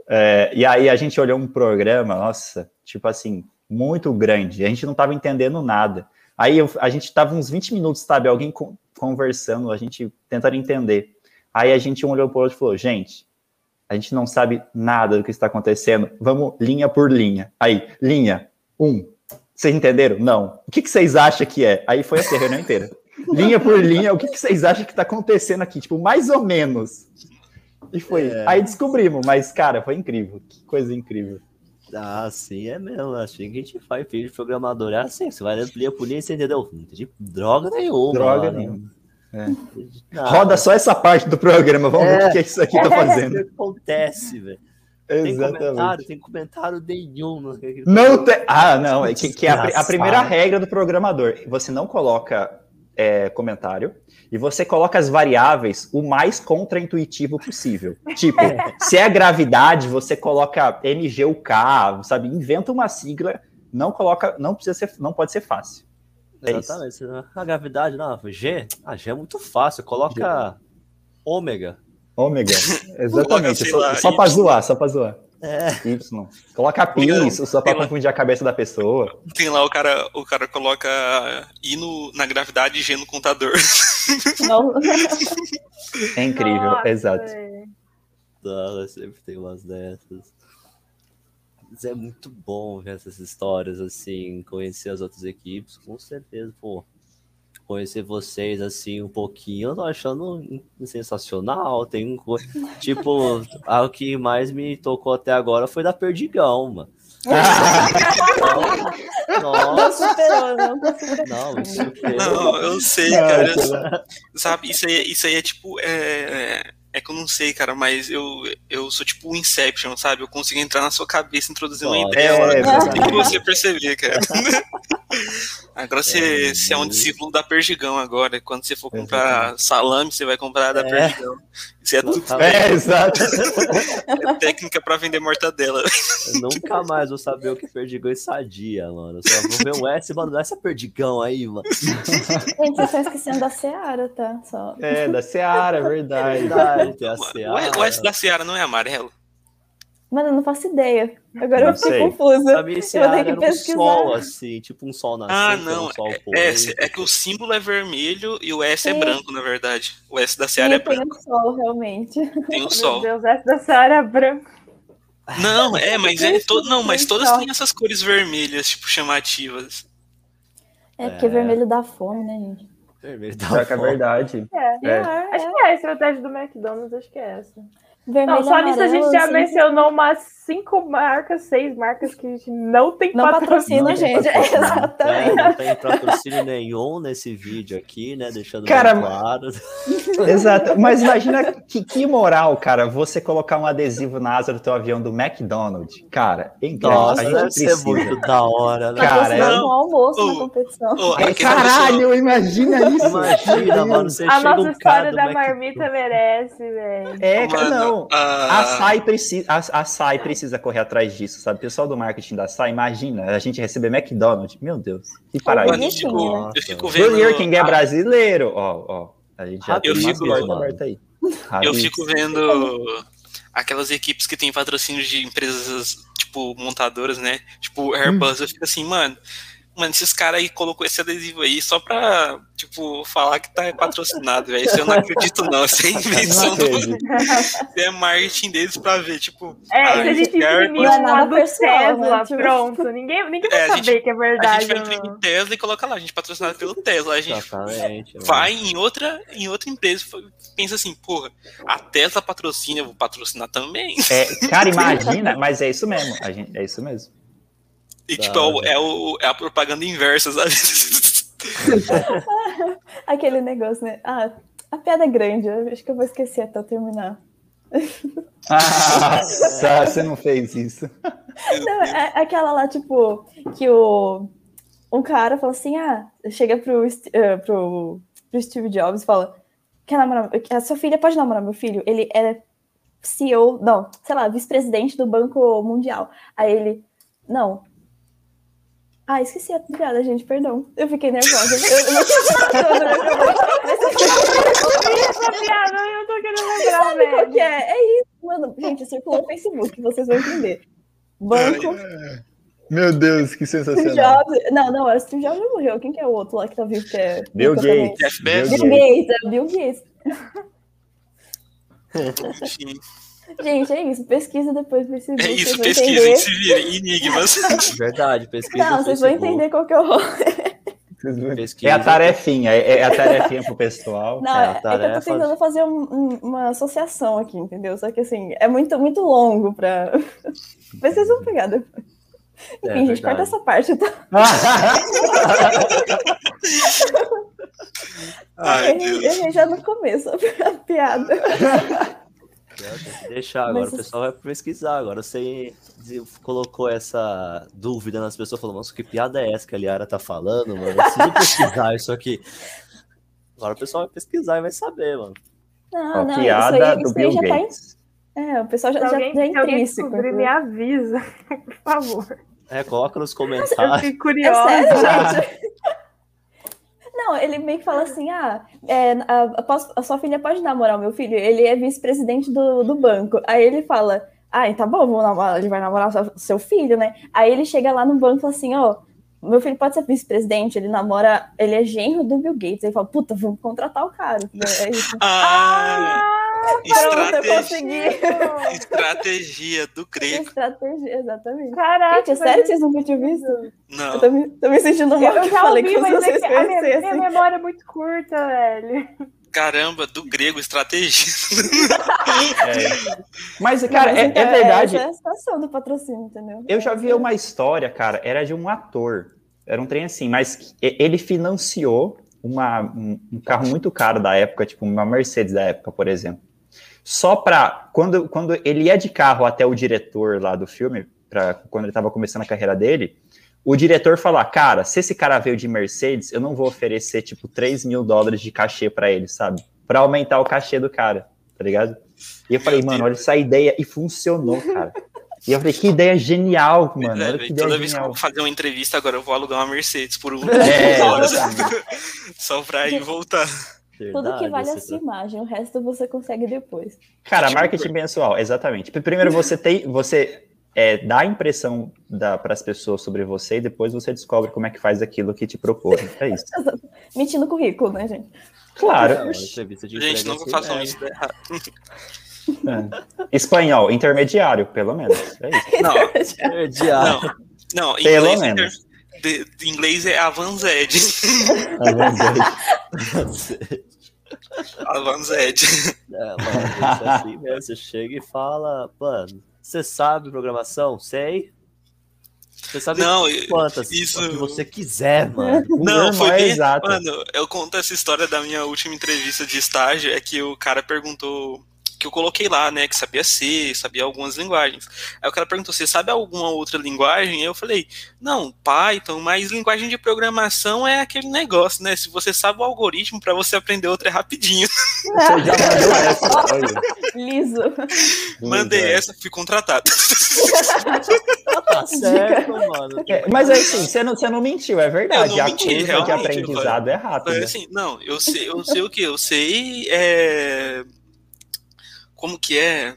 É, e aí a gente olhou um programa, nossa, tipo assim, muito grande, a gente não estava entendendo nada. Aí eu, a gente estava uns 20 minutos, sabe, alguém conversando, a gente tentando entender. Aí a gente um olhou para o outro e falou, gente, a gente não sabe nada do que está acontecendo, vamos linha por linha. Aí, linha, um, vocês entenderam? Não. O que, que vocês acham que é? Aí foi a reunião inteira. linha por linha, o que, que vocês acham que está acontecendo aqui? Tipo, mais ou menos. E foi. É. Aí descobrimos, mas, cara, foi incrível. Que coisa incrível. Ah, sim, é mesmo. Assim que a gente faz filho de programador. É assim, você vai ler a polícia, entendeu? Não tem droga nenhuma. Droga nenhuma. É. Roda só essa parte do programa, vamos é. ver o que, é isso aqui tá fazendo. É, acontece, velho. Tem comentário, tem comentário nenhum. Não tem. Ah, não. É que, que é a, a, primeira regra do programador. Você não coloca é, comentário e você coloca as variáveis o mais contraintuitivo possível. Tipo, se é gravidade, você coloca MGUK, sabe? Inventa uma sigla, não coloca, não precisa ser, não pode ser fácil. É Exatamente. Isso. A gravidade, não, G, a G é muito fácil, coloca G. ômega. Ômega, exatamente, só, só para zoar, só para zoar. É. Y. Coloca pi, só pra confundir a cabeça da pessoa. Tem lá o cara, o cara coloca I no, na gravidade e G no contador. Não. É incrível, Nossa, exato. Não, sempre tem umas dessas. Mas é muito bom ver essas histórias, assim, conhecer as outras equipes, com certeza, pô conhecer vocês assim um pouquinho, eu tô achando sensacional. Tem um tipo, o que mais me tocou até agora foi da Perdigão, mano. Nossa, Não superou, não. não, superou. Não, eu sei, cara. eu- sabe, isso aí, isso aí é tipo. É, é que eu não sei, cara, mas eu, eu sou tipo o Inception, sabe? Eu consigo entrar na sua cabeça, introduzir uma Nossa. ideia É, sem que você perceber, cara. Agora você, você é um discípulo da Perdigão agora. Quando você for comprar salame, você vai comprar da É. Perdigão. Isso é tudo É, exato. é técnica pra vender mortadela. Eu nunca mais vou saber o que perdigão e sadia, mano. Eu só vou ver um S, mano, dá essa perdigão aí, mano. Gente, vocês estão esquecendo da Seara, tá? Só. É, da Seara, é É verdade. verdade, tem a O, o S da Seara não é amarelo? Mano, eu não faço ideia. Agora Não eu fiquei sei. confusa. Esse Eu vou ter ar que era um pesquisar. sol, assim, tipo um sol nascente, Ah, não. um sol É, é, é que o símbolo é vermelho e o S é Sim. branco, na verdade. O S da Seara é Sim, tem branco. o sol, realmente. Tem o Meu sol. Deus, essa da Seara é branca. Não, é, mas é to... não, mas todas têm essas cores vermelhas, tipo, chamativas. É, porque É. vermelho dá fome, né, gente? Vermelho da Pior que é fome. verdade. É. É. o ar, Acho é. que é a estratégia do McDonald's, acho que é essa. Vermelho Não, só nisso a gente já assim, mencionou umas cinco marcas, seis marcas que a gente não tem Não patrocina, Não, gente. não patrocina. É, Exatamente. não tem patrocínio nenhum nesse vídeo aqui, né? Deixando Cara, bem claro. Exato. Mas imagina que, que moral, cara, você colocar um adesivo na asa do teu avião do McDonald's. Cara, incrível. Nossa, a gente deve ser precisa. muito da hora, né? Cara, é- com almoço Oh, na competição. É, aquela caralho, imagina isso. Imagina, mano, você A chega nossa um história da Mac- marmita merece, velho. É, cara, não. A- A SAI, precisa, a, a SAI precisa correr atrás disso, sabe? O pessoal do marketing da SAI, imagina a gente receber McDonald's. Meu Deus, que paraíso. Eu Burger fico, eu fico Burger vendo. King é brasileiro. Ó, ó. A gente já Eu tem fico- aberta aí. Eu fico vendo aquelas equipes que têm patrocínio de empresas, tipo, montadoras, né? Tipo, Airbus. Eu fico assim, mano. Mano, esses caras aí colocou esse adesivo aí só pra, tipo, falar que tá patrocinado, velho. Isso eu não acredito, não. Isso é invenção do. Isso é marketing deles pra ver, tipo. É, ah, se a gente Não é nada do pessoal, Tesla, né? Tipo- pronto. Ninguém, ninguém vai É, a saber gente- que é A verdade. gente vai imprimir Tesla e coloca lá, a gente é patrocinado pelo Tesla. A gente vai em outra, em outra empresa e pensa assim, porra, a Tesla patrocina, eu vou patrocinar também. É, cara, imagina, mas é isso mesmo. A gente, é isso mesmo. E Tá, tipo, é, o- é, o- é a propaganda inversa, sabe? Aquele negócio, né? Ah, a piada é grande. Eu acho que eu vou esquecer até eu terminar. Ah, você não fez isso. Não, é aquela lá, tipo, que o um cara fala assim, ah, chega pro, eh, pro, pro Steve Jobs e fala, quer namorar, a sua filha pode namorar meu filho? Ele é CEO, não, sei lá, vice-presidente do Banco Mundial. Aí ele, não. Ah, esqueci a piada, gente, perdão. Eu fiquei nervosa. Eu, eu não Essa piada eu tô querendo lembrar, sabe qual que é? É isso, mano. Gente, circulou no Facebook, vocês vão entender. Banco Meu Deus, que sensacional. Jobs. Não, não, o Steve Jobs já morreu. Quem que é o outro lá que tá vivo? Que é Bill? Gates. Bill Bezos. Bill Gates. Gates, é Bill Gates. Gente, é isso. Pesquisa depois no Facebook. é isso, entender. se vira, enigmas. Verdade, pesquisa. Não, vocês vão entender qual que é o. Pesquisa. É a tarefinha, é, é a tarefinha pro pessoal. Não, É, a é, é que eu tô tarefa- tentando fazer um- um- uma associação aqui, entendeu? Só que assim, é muito, muito longo pra. Mas vocês vão pegar depois. É, Enfim, gente, corta verdade. essa parte, tá? Ai, eu, Deus. eu já no começo a piada. Tem que deixar agora, Mas o pessoal vai pesquisar. Agora você colocou essa dúvida nas pessoas, falou, nossa, que piada é essa que a Liara tá falando, mano? Eu preciso pesquisar isso aqui. Agora o pessoal vai pesquisar e vai saber, mano. Não, não, piada isso aí, do isso aí Bill já tá em... Gates. É, o pessoal já, Se já, alguém, já é se alguém intrínseco. descobrir, me avisa, por favor. É, coloca nos Eu comentários. fiquei É curiosa. sério, gente? Não, ele meio que fala assim: ah, é, a, a a sua filha pode namorar o meu filho? Ele é vice-presidente do, do banco. Aí ele fala: ah, tá bom, namorar, ele vai namorar seu, seu filho, né? Aí ele chega lá no banco e fala assim: ó, meu filho pode ser vice-presidente, ele namora, ele é genro do Bill Gates. Ele fala: puta, vamos contratar o cara. É isso. Ah, eu estratégia, consegui. estratégia do grego. Estratégia, exatamente. Caraca, Gente, é sério que vocês nunca tinham visto? Eu Não, tô me, tô me sentindo Eu, mal eu que já falei ouvi, que mas é vocês que a minha, minha conhecessem. memória é muito curta, velho. Caramba, do grego, estrategista. É. Mas, cara, é, é, verdade. Essa é a situação do patrocínio, entendeu? Eu já vi uma história, cara, era de um ator. Era um trem assim, mas ele financiou uma, um, um carro muito caro da época, tipo uma Mercedes da época, por exemplo. Só para quando, quando ele ia de carro até o diretor lá do filme, pra, quando ele estava começando a carreira dele, o diretor falar, cara, se esse cara veio de Mercedes, eu não vou oferecer, tipo, 3 mil dólares de cachê para ele, sabe? Para aumentar o cachê do cara, tá ligado? E eu falei, mano, olha essa ideia, e funcionou, cara. E eu falei, que ideia genial, mano. É, olha que toda ideia vez genial. que eu vou fazer uma entrevista, agora eu vou alugar uma Mercedes por um É, horas. Só pra ir e voltar. Tudo que Verdade, vale é a você sua imagem, o resto você consegue depois. Cara, Tipo, marketing pessoal, exatamente. Primeiro você tem, você é, dá a impressão para as pessoas sobre você e depois você descobre como é que faz aquilo que te propõe. É isso. Mentindo currículo, né, gente? Claro. É, uma entrevista de Gente, nunca assim, façam é. isso, errado. É. Espanhol, intermediário, pelo menos. É isso. Não, Intermediário. não. Não, Pelo inglês, menos. de, de inglês é Avanzed. Gente. Avanzed. É, é assim mesmo. Você chega e fala, mano, você sabe programação? Sei. Você sabe Não, quantas? isso- O que você quiser, mano. Não, normal foi é bem. exato. Mano, eu conto essa história da minha última entrevista de estágio. É que o cara perguntou. Que eu coloquei lá, né? Que sabia C, sabia algumas linguagens. Aí o cara perguntou: você sabe alguma outra linguagem? Aí eu falei: não, Python, mas linguagem de programação é aquele negócio, né? Se você sabe o algoritmo, pra você aprender outra é rapidinho. Você já mandou essa. Olha. Liso. Mandei É. essa, fui contratado. Tá certo, mano. É, mas assim, você não, você não mentiu, é verdade. Eu não a menti, curva de aprendizado é Mas, rápida. assim, não, eu sei, eu sei o que? Eu sei é, como que é,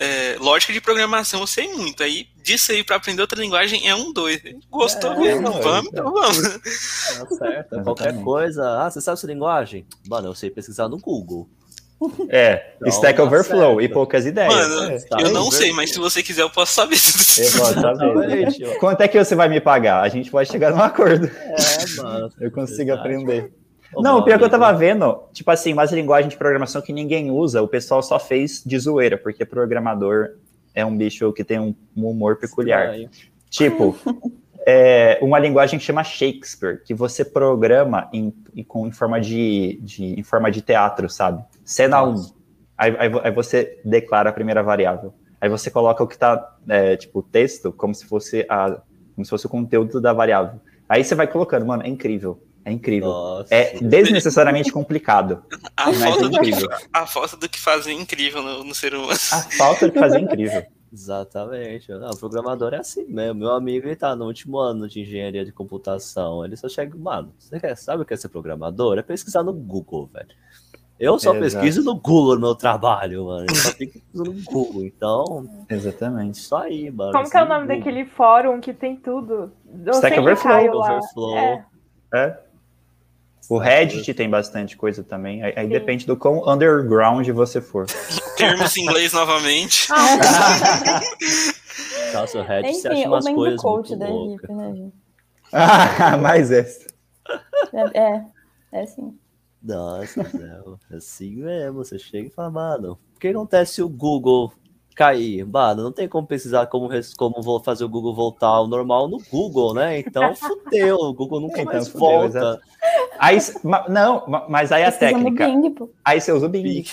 é, lógica de programação, eu sei muito. Aí disso aí pra aprender outra linguagem é um dois. Gostou É, mesmo? é, vamos, é. então vamos. Tá certo. Qualquer Exatamente. coisa. Ah, você sabe essa linguagem? Mano, eu sei pesquisar no Google. É, Então, Stack tá Overflow certo. e poucas ideias. Mano, É. tá eu não sei, mas se você quiser eu posso saber. Eu posso saber. Quanto é que você vai me pagar? A gente pode chegar num acordo. É, mano. Eu consigo Verdade. aprender. Não, o pior que eu tava vendo, tipo assim, umas linguagens de programação que ninguém usa, o pessoal só fez de zoeira, porque programador é um bicho que tem um, um humor peculiar. estranho. Tipo, é, uma linguagem que chama Shakespeare, que você programa em, em- com, em, forma de, de- em forma de teatro, sabe? Cena 1. Aí, aí, aí você declara a primeira variável. Aí você coloca o que tá, é, tipo, o texto, como se fosse a, como se fosse o conteúdo da variável. Aí você vai colocando, mano, é incrível. É incrível. Nossa. É desnecessariamente complicado. A Mas é falta, do que, incrível. a falta do que fazer é incrível no, no ser humano. A falta de fazer é incrível. Exatamente. Não, o programador é assim mesmo. Meu amigo ele tá no último ano de engenharia de computação. Ele só chega, mano, você quer, sabe o que é ser programador? É pesquisar no Google, velho. Eu só Exato. pesquiso no Google no meu trabalho, mano. Eu só fico pesquisando no Google. Então, Exatamente. isso aí, mano. Como que é o nome Google. daquele fórum que tem tudo? Eu Stack Overflow. Overflow. É. É. O Reddit tem bastante coisa também. Aí, aí depende do quão underground você for. Termos em inglês novamente. Nossa, o Reddit você Enfim, acha o umas coisas coach muito da loucas. equipe, né, gente? ah, mais essa. É, é, é sim. Nossa, não. Assim mesmo. Você chega e fala, mano, o que acontece se o Google cair? Mano, não tem como pesquisar como, como vou fazer o Google voltar ao normal no Google, né? Então fudeu, o Google nunca Então, mais fudeu, volta. exato. Aí, ma- não, ma- mas aí a técnica. Bing, pô. Aí você usa o Bing.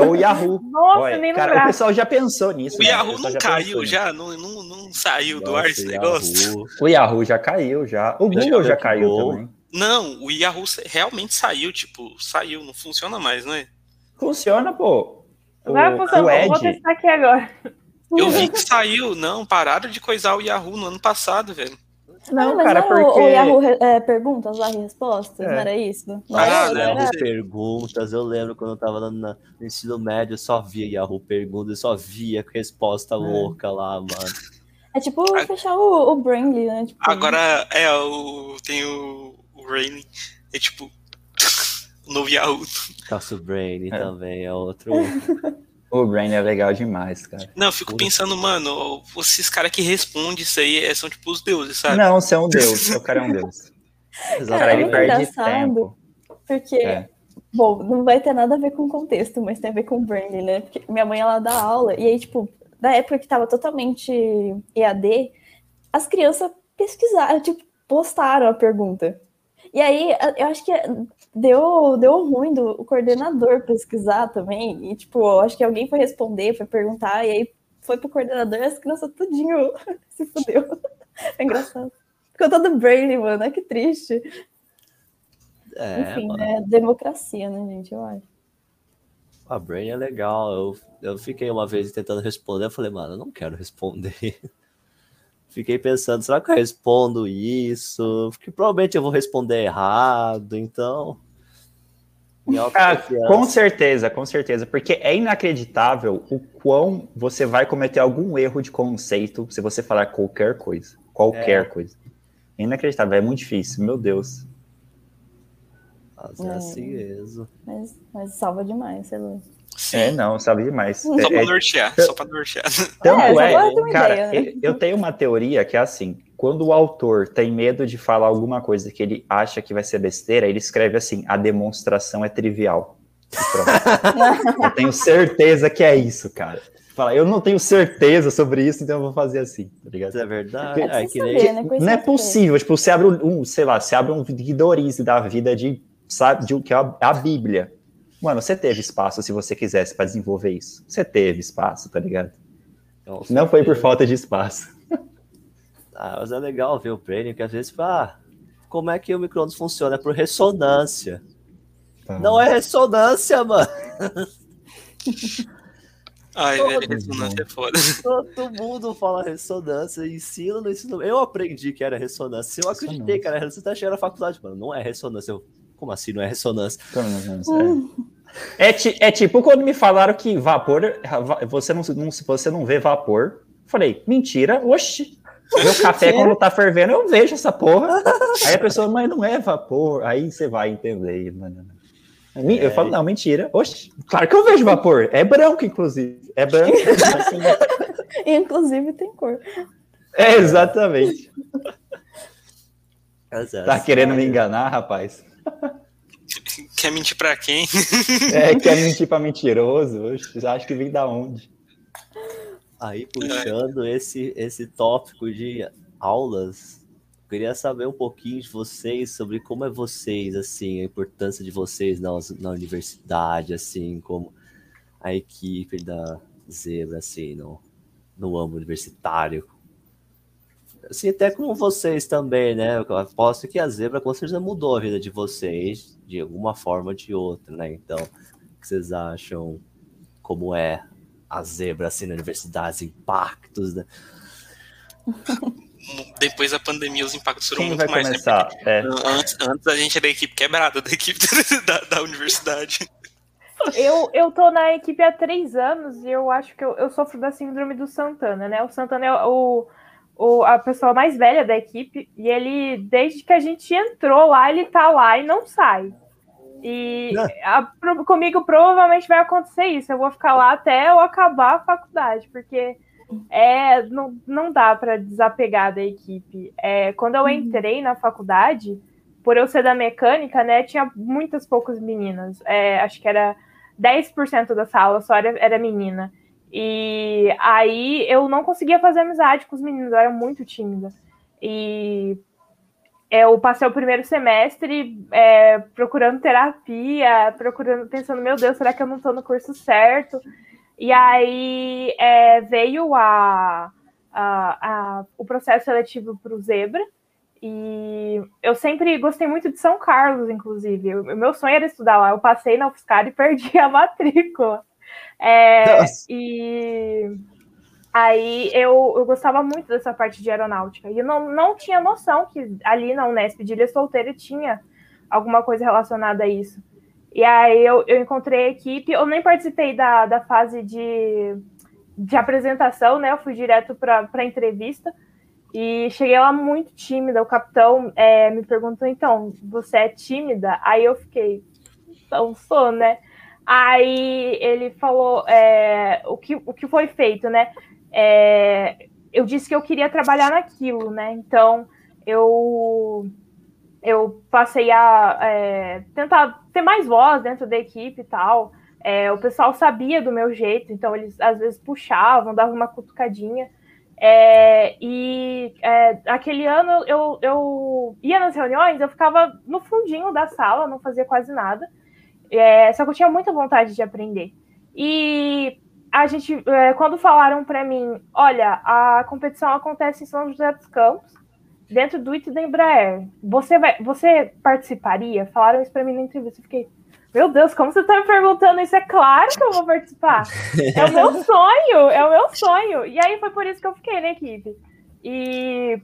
Ou o Yahoo. Nossa, Olha, nem cara, o pessoal já pensou nisso. O né? Yahoo pessoal não já caiu já, não, não, não saiu do ar Nossa, esse Yahoo. negócio. O Yahoo já caiu, já. O Google já caiu Google. também. Não, o Yahoo realmente saiu, tipo, saiu, não funciona mais, não é? Funciona, pô. O, Agora funciona. o Eu Vou Ed, testar aqui agora. Eu vi que saiu, não, pararam de coisar o Yahoo no ano passado, velho. Não, Ah, mas cara, não o- porque. o Yahoo é, perguntas lá e respostas, É. não era isso? Não Ah, era, Yahoo era-. Perguntas, eu lembro quando eu tava no, na- no ensino médio, eu só via Yahoo Perguntas, eu só via resposta louca lá, mano. É tipo fechar o, o Brainly, né? Tipo, Agora é o. Tem o. O Rayleigh. É tipo. O novo Yahoo. Calço Brain É. também é outro. O Brain é legal demais, cara. Não, eu fico pensando, mano, esses caras que respondem isso aí é- são tipo os deuses, sabe? Não, você é um deus. O cara é um deus. O Cara, é ele perde tempo. Porque É. Bom, não vai ter nada a ver com o contexto, mas tem a ver com o branding, né? Porque minha mãe, ela dá aula, e aí, tipo, na época que tava totalmente EAD, as crianças pesquisaram, tipo, postaram a pergunta. E aí, eu acho que deu, deu ruim do o coordenador pesquisar também. E, tipo, eu acho que alguém foi responder, foi perguntar, e aí foi pro coordenador e as crianças tudinho se fudeu. É engraçado. Ficou todo brainy, mano. É que triste. É, Enfim, mano. é democracia, né, gente? Eu acho. A Brain é legal. Eu, eu fiquei uma vez tentando responder. Eu falei, mano, eu não quero responder. Fiquei pensando, será que eu respondo isso? Porque provavelmente eu vou responder errado, então. Ah, com certeza, com certeza, porque é inacreditável o quão você vai cometer algum erro de conceito se você falar qualquer coisa. Qualquer é. coisa. É inacreditável, é muito difícil, meu Deus. Mas é, assim mesmo. Mas, mas salva demais, sei lá. É, não, sabe demais. Só é, pra nortear, é, só pra nortear. Tanto é, é cara, ideia, né? eu tenho uma teoria que é assim, quando o autor tem medo de falar alguma coisa que ele acha que vai ser besteira, ele escreve assim, a demonstração é trivial. eu tenho certeza que é isso, cara. Fala, eu não tenho certeza sobre isso, então eu vou fazer assim, tá ligado? É verdade. É, que saber, né? Não é possível, tipo, você abre um, sei lá, você abre um guidorize da vida de, sabe, de, que é a Bíblia. Mano, você teve espaço se você quisesse para desenvolver isso. Você teve espaço, tá ligado? Nossa, não foi por falta de espaço. Ah, mas é legal ver o prêmio, que às vezes, ah, como é que o micro-ondas funciona? É por ressonância. Tá. Não é ressonância, mano. Ai, todo velho, ressonância é foda. Todo mundo fala ressonância, ensina no ensino. Eu aprendi que era ressonância. Eu acreditei que era ressonância, até cheguei na faculdade, mano. Não é ressonância. Eu, como assim não é ressonância? É, é, é, tipo quando me falaram que vapor, você não, não, você não vê vapor. Falei, mentira, oxi. Meu café, quando tá fervendo, eu vejo essa porra. Aí a pessoa, mas não é vapor. Aí você vai entender, mano. Eu falo, não, mentira. Oxe, claro que eu vejo vapor. É branco, inclusive. É branco. inclusive tem cor. É, exatamente. Tá querendo me enganar, rapaz? Quer mentir pra quem? É, quer mentir pra mentiroso. Acho que vem da onde? Aí, puxando esse, esse tópico de aulas, queria saber um pouquinho de vocês sobre como é vocês, assim, a importância de vocês na, na universidade, assim, como a equipe da Zebra, assim, no, no âmbito universitário. Assim, até como vocês também, né? Eu aposto que a Zebra com certeza mudou a vida de vocês de alguma forma ou de outra, né? Então, o que vocês acham? Como é a zebra assim na universidade, os impactos, né? Depois da pandemia, os impactos foram Quem muito vai mais. Né? Começar? Né? É. Antes, antes a gente era a equipe quebrada da equipe da, da universidade. Eu, eu tô na equipe há três anos e eu acho que eu, eu sofro da síndrome do Santana, né? O Santana é o, o, a pessoa mais velha da equipe e ele, desde que a gente entrou lá, ele tá lá e não sai. E é. a, comigo provavelmente vai acontecer isso. Eu vou ficar lá até eu acabar a faculdade, porque é, não, não dá para desapegar da equipe. É, quando eu uhum. entrei na faculdade, por eu ser da mecânica, né, tinha muitas poucas meninas. É, acho que era 10% da sala só era, era menina. E aí eu não conseguia fazer amizade com os meninos, eu era muito tímida. E eu passei o primeiro semestre é, procurando terapia, procurando, pensando, meu Deus, será que eu não estou no curso certo? E aí é, veio a, a, a, o processo seletivo para o Zebra, e eu sempre gostei muito de São Carlos, inclusive. O meu sonho era estudar lá. Eu passei na UFSCar e perdi a matrícula. É, e Aí eu, eu gostava muito dessa parte de aeronáutica. E eu não, não tinha noção que ali na Unesp de Ilha Solteira tinha alguma coisa relacionada a isso. E aí eu, eu encontrei a equipe, eu nem participei da, da fase de, de apresentação, né? Eu fui direto para a entrevista e cheguei lá muito tímida. O capitão é, me perguntou: então, você é tímida? Aí eu fiquei, então sou, né? Aí ele falou é, o, que, o que foi feito, né? é, eu disse que eu queria trabalhar naquilo, né? Então eu eu passei a é, tentar ter mais voz dentro da equipe e tal. É, o pessoal sabia do meu jeito, então eles às vezes puxavam, davam uma cutucadinha. É, e é, aquele ano eu, eu ia nas reuniões, eu ficava no fundinho da sala, não fazia quase nada. É, só que eu tinha muita vontade de aprender. E a gente, é, quando falaram para mim, olha, a competição acontece em São José dos Campos, dentro do IT da Embraer. Você vai, você participaria? Falaram isso para mim na entrevista. Eu fiquei, meu Deus, como você está me perguntando isso? É claro que eu vou participar. É o meu sonho, é o meu sonho. E aí foi por isso que eu fiquei na equipe. E.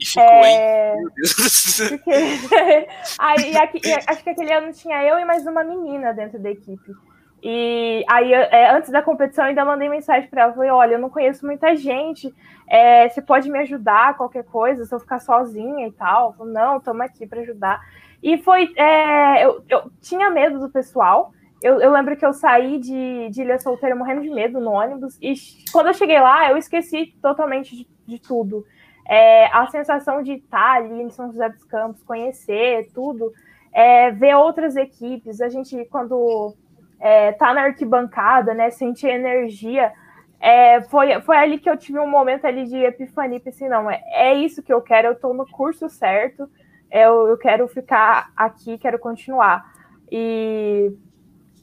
E ficou, é... hein? Meu Deus. Aí, aqui, acho que aquele ano tinha eu e mais uma menina dentro da equipe. E aí, é, antes da competição, ainda mandei mensagem para ela. Falei: olha, eu não conheço muita gente. É, você pode me ajudar, qualquer coisa, se eu ficar sozinha e tal. Falei, não, estamos aqui para ajudar. E foi. É, eu, eu tinha medo do pessoal. Eu, eu, lembro que eu saí de, de Ilha Solteira morrendo de medo no ônibus. E quando eu cheguei lá, eu esqueci totalmente de, de tudo. É, a sensação de estar ali em São José dos Campos, conhecer tudo, é, ver outras equipes. A gente, quando é, tá na arquibancada, né, sentir energia. É, foi, foi ali que eu tive um momento ali de epifania, assim, não, é, é isso que eu quero, eu estou no curso certo, eu, eu quero ficar aqui, quero continuar. E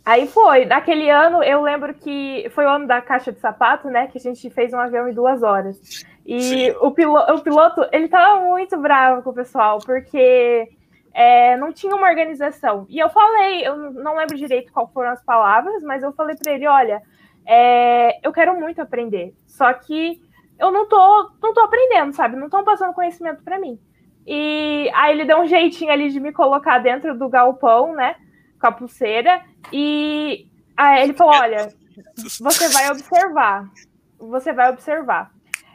aí foi, naquele ano eu lembro que foi o ano da caixa de sapato, né, que a gente fez um avião em duas horas. E o piloto, o piloto, ele tava muito bravo com o pessoal, porque é, não tinha uma organização. E eu falei, eu não lembro direito qual foram as palavras, mas eu falei para ele, olha, é, eu quero muito aprender, só que eu não tô, não tô aprendendo, sabe? Não estão passando conhecimento para mim. E aí ele deu um jeitinho ali de me colocar dentro do galpão, né? Com a pulseira. E aí ele falou: olha, você vai observar. Você vai observar.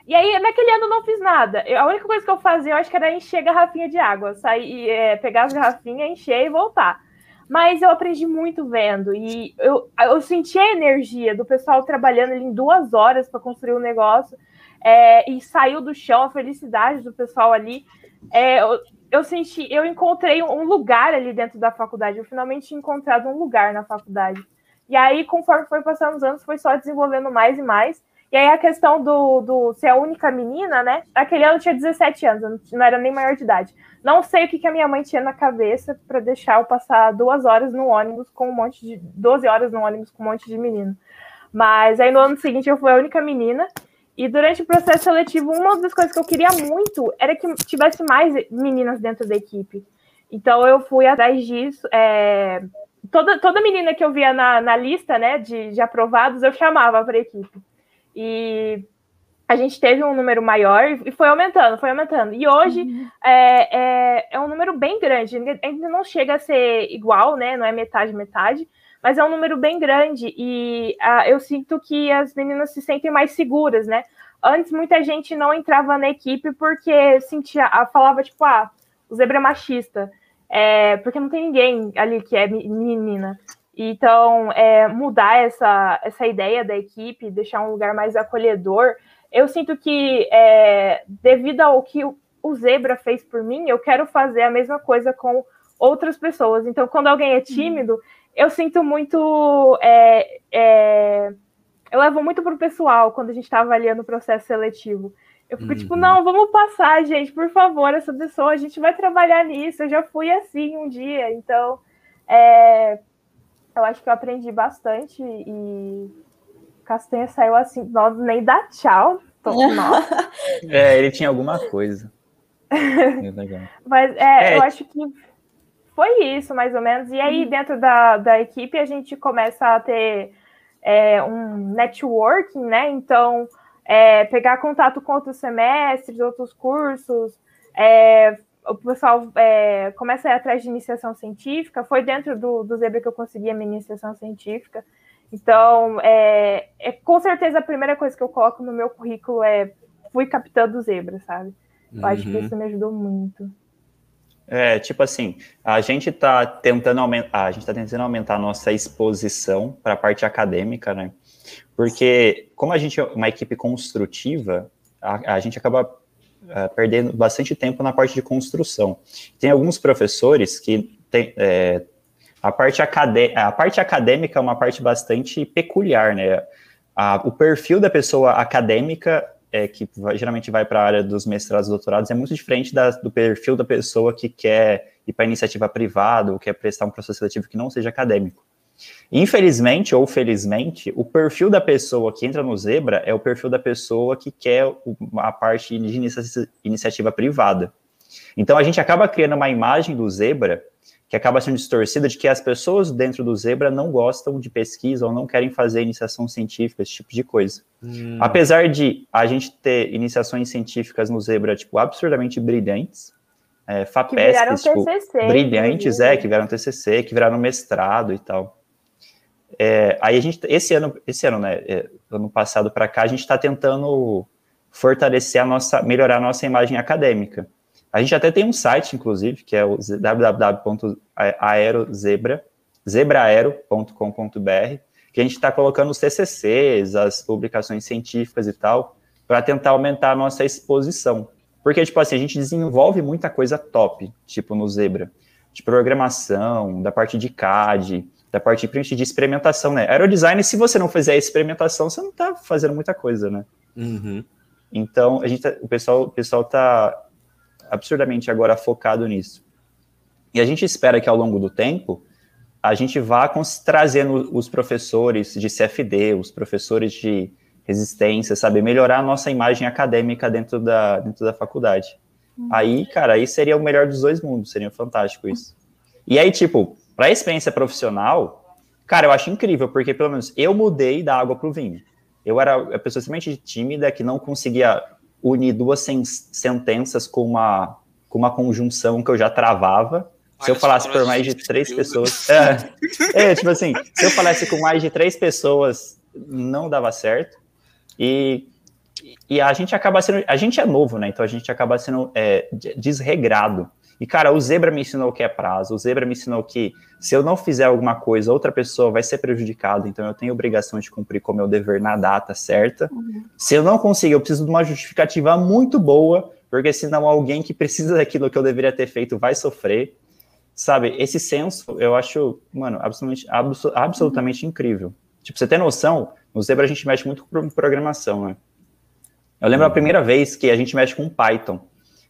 E aí, naquele ano, eu não fiz nada. Eu, a única coisa que eu fazia, eu acho que era encher garrafinha de água. Sair, é, pegar as garrafinhas, encher e voltar. Mas eu aprendi muito vendo. E eu, eu senti a energia do pessoal trabalhando ali em duas horas para construir o um negócio. É, e saiu do chão a felicidade do pessoal ali. É, eu, eu senti, eu encontrei um lugar ali dentro da faculdade. Eu finalmente tinha encontrado um lugar na faculdade. E aí, conforme foi passando os anos, foi só desenvolvendo mais e mais. E aí a questão do, do ser a única menina, né? Aquele ano eu tinha 17 anos, não era nem maior de idade. Não sei o que, que a minha mãe tinha na cabeça para deixar eu passar duas horas no ônibus com um monte de. 12 horas no ônibus com um monte de menino. Mas aí no ano seguinte eu fui a única menina. E durante o processo seletivo, uma das coisas que eu queria muito era que tivesse mais meninas dentro da equipe. Então eu fui atrás disso. É... Toda, toda menina que eu via na, na lista né, de, de aprovados, eu chamava para a equipe. E a gente teve um número maior e foi aumentando, foi aumentando. E hoje uhum. é, é, é, um número bem grande, ainda não chega a ser igual, né? Não é metade, metade, mas é um número bem grande. E uh, eu sinto que as meninas se sentem mais seguras, né? Antes muita gente não entrava na equipe porque sentia, falava, tipo, ah, o zebra é machista. É, porque não tem ninguém ali que é menina. Então, é, mudar essa, essa ideia da equipe, deixar um lugar mais acolhedor. Eu sinto que, é, devido ao que o Zebra fez por mim, eu quero fazer a mesma coisa com outras pessoas. Então, quando alguém é uhum. tímido, uhum. Eu sinto muito. É, é, eu levo muito para o pessoal quando a gente está avaliando o processo seletivo. Eu fico tipo, uhum. tipo, não, vamos passar, gente, por favor, essa pessoa, a gente vai trabalhar nisso. Eu já fui assim um dia, então. É, eu acho que eu aprendi bastante e Castanha saiu assim, nós nem dá tchau. Tô, é, ele tinha alguma coisa. Mas é, é, eu acho que foi isso, mais ou menos. E aí, uhum. dentro da, da equipe, a gente começa a ter é, um networking, né? Então, é, pegar contato com outros semestres, outros cursos, é, o pessoal é, começa a ir atrás de iniciação científica. Foi dentro do, do Zebra que eu consegui a minha iniciação científica. Então, é, é, com certeza a primeira coisa que eu coloco no meu currículo é fui capitã do Zebra, sabe? Eu uhum. acho que uhum. isso me ajudou muito. É, tipo assim, a gente está tentando aumentar, a gente tá tentando aumentar a nossa exposição para a parte acadêmica, né? Porque como a gente é uma equipe construtiva, a, a gente acaba uh, perdendo bastante tempo na parte de construção. Tem alguns professores que tem, é, a, parte a parte acadêmica é uma parte bastante peculiar, né? A, o perfil da pessoa acadêmica, é, que vai, geralmente vai para a área dos mestrados e doutorados, é muito diferente da, do perfil da pessoa que quer ir para iniciativa privada ou quer prestar um processo seletivo que não seja acadêmico. Infelizmente ou felizmente, o perfil da pessoa que entra no Zebra é o perfil da pessoa que quer a parte de iniciativa privada. Então a gente acaba criando uma imagem do Zebra que acaba sendo distorcida de que as pessoas dentro do Zebra não gostam de pesquisa ou não querem fazer iniciação científica, esse tipo de coisa. Hum. Apesar de a gente ter iniciações científicas no Zebra, tipo, absurdamente brilhantes, é, FAPESP, tipo, TCC, brilhantes, é, que viraram TCC, que viraram mestrado e tal. É, aí a gente, esse ano, esse ano, né, é, ano passado para cá, a gente está tentando fortalecer a nossa, melhorar a nossa imagem acadêmica. A gente até tem um site, inclusive, que é o www.aerozebra, zebraero.com.br, que a gente está colocando os TCCs, as publicações científicas e tal, para tentar aumentar a nossa exposição. Porque, tipo assim, a gente desenvolve muita coisa top, tipo no Zebra, de programação, da parte de CAD, da parte de experimentação, né? Aerodesign, se você não fizer experimentação, você não está fazendo muita coisa, né? Uhum. Então, a gente tá, o pessoal o pessoal tá absurdamente agora focado nisso. E a gente espera que ao longo do tempo a gente vá trazendo os professores de CFD, os professores de resistência, sabe, melhorar a nossa imagem acadêmica dentro da, dentro da faculdade. Uhum. Aí, cara, aí seria o melhor dos dois mundos, seria fantástico isso. E aí, tipo, para a experiência profissional, cara, eu acho incrível, porque pelo menos eu mudei da água para o vinho. Eu era a pessoa extremamente tímida, que não conseguia unir duas sen sentenças com uma, com uma conjunção que eu já travava. Se eu falasse por mais de três pessoas. É, é, tipo assim, se eu falasse com mais de três pessoas, não dava certo. E, e a gente acaba sendo. A gente é novo, né? Então a gente acaba sendo é, desregrado. E, cara, o Zebra me ensinou o que é prazo, o Zebra me ensinou que se eu não fizer alguma coisa, outra pessoa vai ser prejudicada, então eu tenho obrigação de cumprir com o meu dever na data certa. Uhum. Se eu não conseguir, eu preciso de uma justificativa muito boa, porque senão alguém que precisa daquilo que eu deveria ter feito vai sofrer. Sabe, esse senso eu acho, mano, absolutamente, absolutamente uhum. incrível. Tipo, você tem noção, no Zebra a gente mexe muito com programação, né? Eu lembro uhum. a primeira vez que a gente mexe com Python.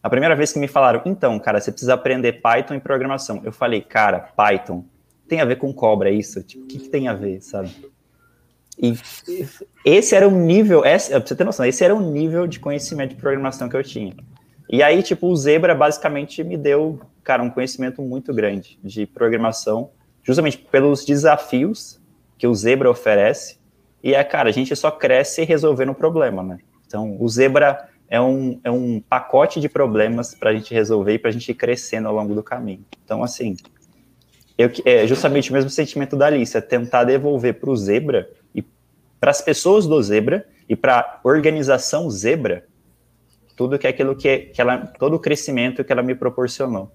A primeira vez que me falaram, então, cara, você precisa aprender Python e programação. Eu falei, cara, Python tem a ver com cobra, é isso? Tipo, o que, que tem a ver, sabe? E esse era o nível, esse, pra você ter noção, esse era o nível de conhecimento de programação que eu tinha. E aí, tipo, o Zebra basicamente me deu, cara, um conhecimento muito grande de programação, justamente pelos desafios que o Zebra oferece. E é, cara, a gente só cresce resolvendo o problema, né? Então, o Zebra é um, é um pacote de problemas para a gente resolver e para a gente ir crescendo ao longo do caminho. Então, assim, eu, é justamente o mesmo sentimento da Alice, é tentar devolver para o Zebra e para as pessoas do Zebra e para a organização Zebra tudo que é aquilo que, que ela, todo o crescimento que ela me proporcionou.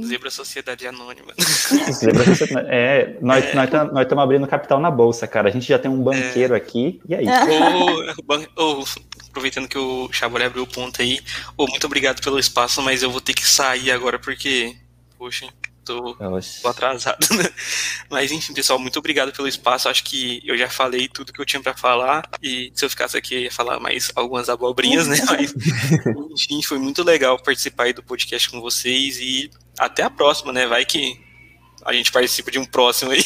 Zebra Sociedade Anônima. Zebra Sociedade, é, nós é. estamos abrindo capital na bolsa, cara. A gente já tem um banqueiro é. aqui, e aí? Ou, aproveitando que o Chabolé abriu o ponto aí, oh, muito obrigado pelo espaço, mas eu vou ter que sair agora porque, poxa, tô, tô atrasado, né? Mas enfim, pessoal, muito obrigado pelo espaço. Acho que eu já falei tudo que eu tinha para falar e se eu ficasse aqui eu ia falar mais algumas abobrinhas, né? Mas enfim, foi muito legal participar aí do podcast com vocês e até a próxima, né? Vai que a gente participa de um próximo aí.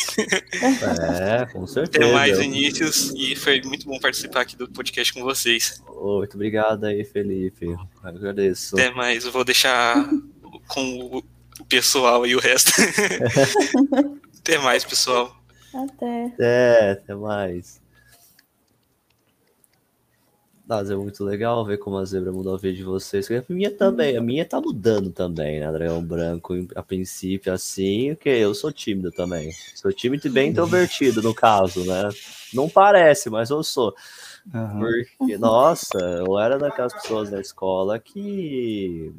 É, com certeza. Tem mais inícios e foi muito bom participar aqui do podcast com vocês. Oh, muito obrigado aí, Felipe. Eu agradeço. Até mais, eu vou deixar com o pessoal e o resto. até mais, pessoal. Até. É, até mais. Mas é muito legal ver como a zebra mudou a vida de vocês. A minha também, a minha tá mudando também, né? Dragão Branco, a princípio, assim, que eu sou tímido também. Sou tímido e bem introvertido, no caso, né? Não parece, mas eu sou. Uhum. Porque, nossa, eu era daquelas pessoas da escola que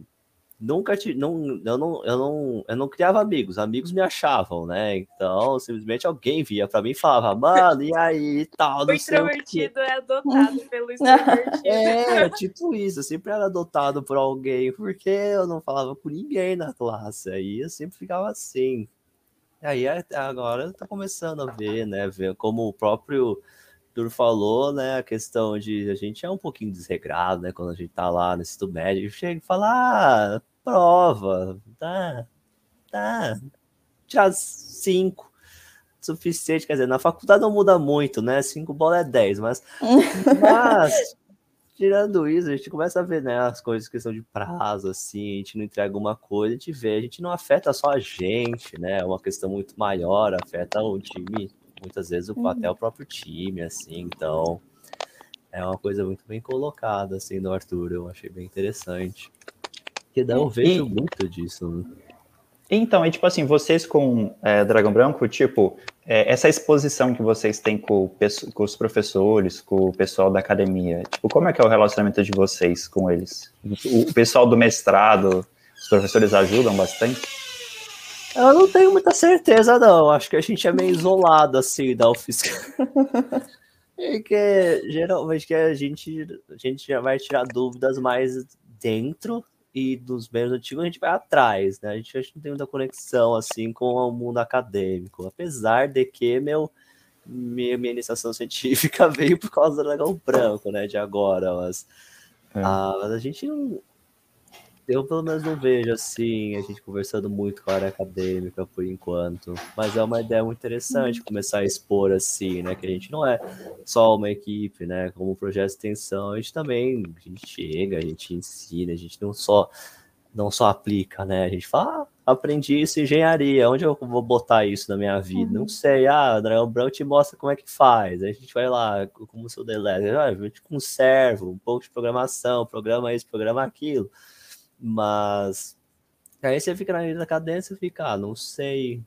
nunca te, não, eu não, eu não, eu não criava amigos, amigos me achavam, né? Então, simplesmente alguém via para mim e falava, mano, e aí, tal, não o introvertido é adotado pelo extrovertido. É, tipo isso, eu sempre era adotado por alguém, porque eu não falava com ninguém na classe, aí eu sempre ficava assim. E aí agora tá começando a ver, né, ver como o próprio Arthur falou, né, a questão de a gente é um pouquinho desregrado, né, quando a gente tá lá no estudo médio, chega e fala, ah, prova, tá, tá, tirar cinco, suficiente, quer dizer, na faculdade não muda muito, né, cinco bola é dez, mas, mas, tirando isso, a gente começa a ver, né, as coisas que são de prazo, assim, a gente não entrega alguma coisa, a gente vê, a gente não afeta só a gente, né, é uma questão muito maior, afeta o time muitas vezes o, uhum. até o próprio time, assim, então é uma coisa muito bem colocada, assim, do Arthur, eu achei bem interessante. Que não vejo e... muito disso, né? Então, e tipo assim, vocês com é, Dragão Branco, tipo, é, essa exposição que vocês têm com, com, os professores, com o pessoal da academia, tipo, como é que é o relacionamento de vocês com eles? O, o pessoal do mestrado, os professores ajudam bastante? Eu não tenho muita certeza, não. Acho que a gente é meio isolado, assim, da UFSC. Porque geralmente que a gente, a gente já vai tirar dúvidas mais dentro e dos membros antigos a gente vai atrás, né? A gente, a gente não tem muita conexão, assim, com o mundo acadêmico. Apesar de que meu, minha, minha iniciação científica veio por causa do dragão branco, né? De agora, mas... É. Ah, mas a gente não, eu pelo menos não vejo assim, a gente conversando muito com a área acadêmica por enquanto. Mas é uma ideia muito interessante começar a expor assim, né? Que a gente não é só uma equipe, né? Como projeto de extensão, a gente também a gente chega, a gente ensina, a gente não só não só aplica, né? A gente fala, ah, aprendi isso em engenharia, onde eu vou botar isso na minha vida? Uhum. Não sei, ah, Dragão Branco te mostra como é que faz. Aí a gente vai lá, como seu delete, ah, a gente conserva um pouco de programação, programa isso, programa aquilo. Mas aí você fica na linha da cadência e fica, ah, não sei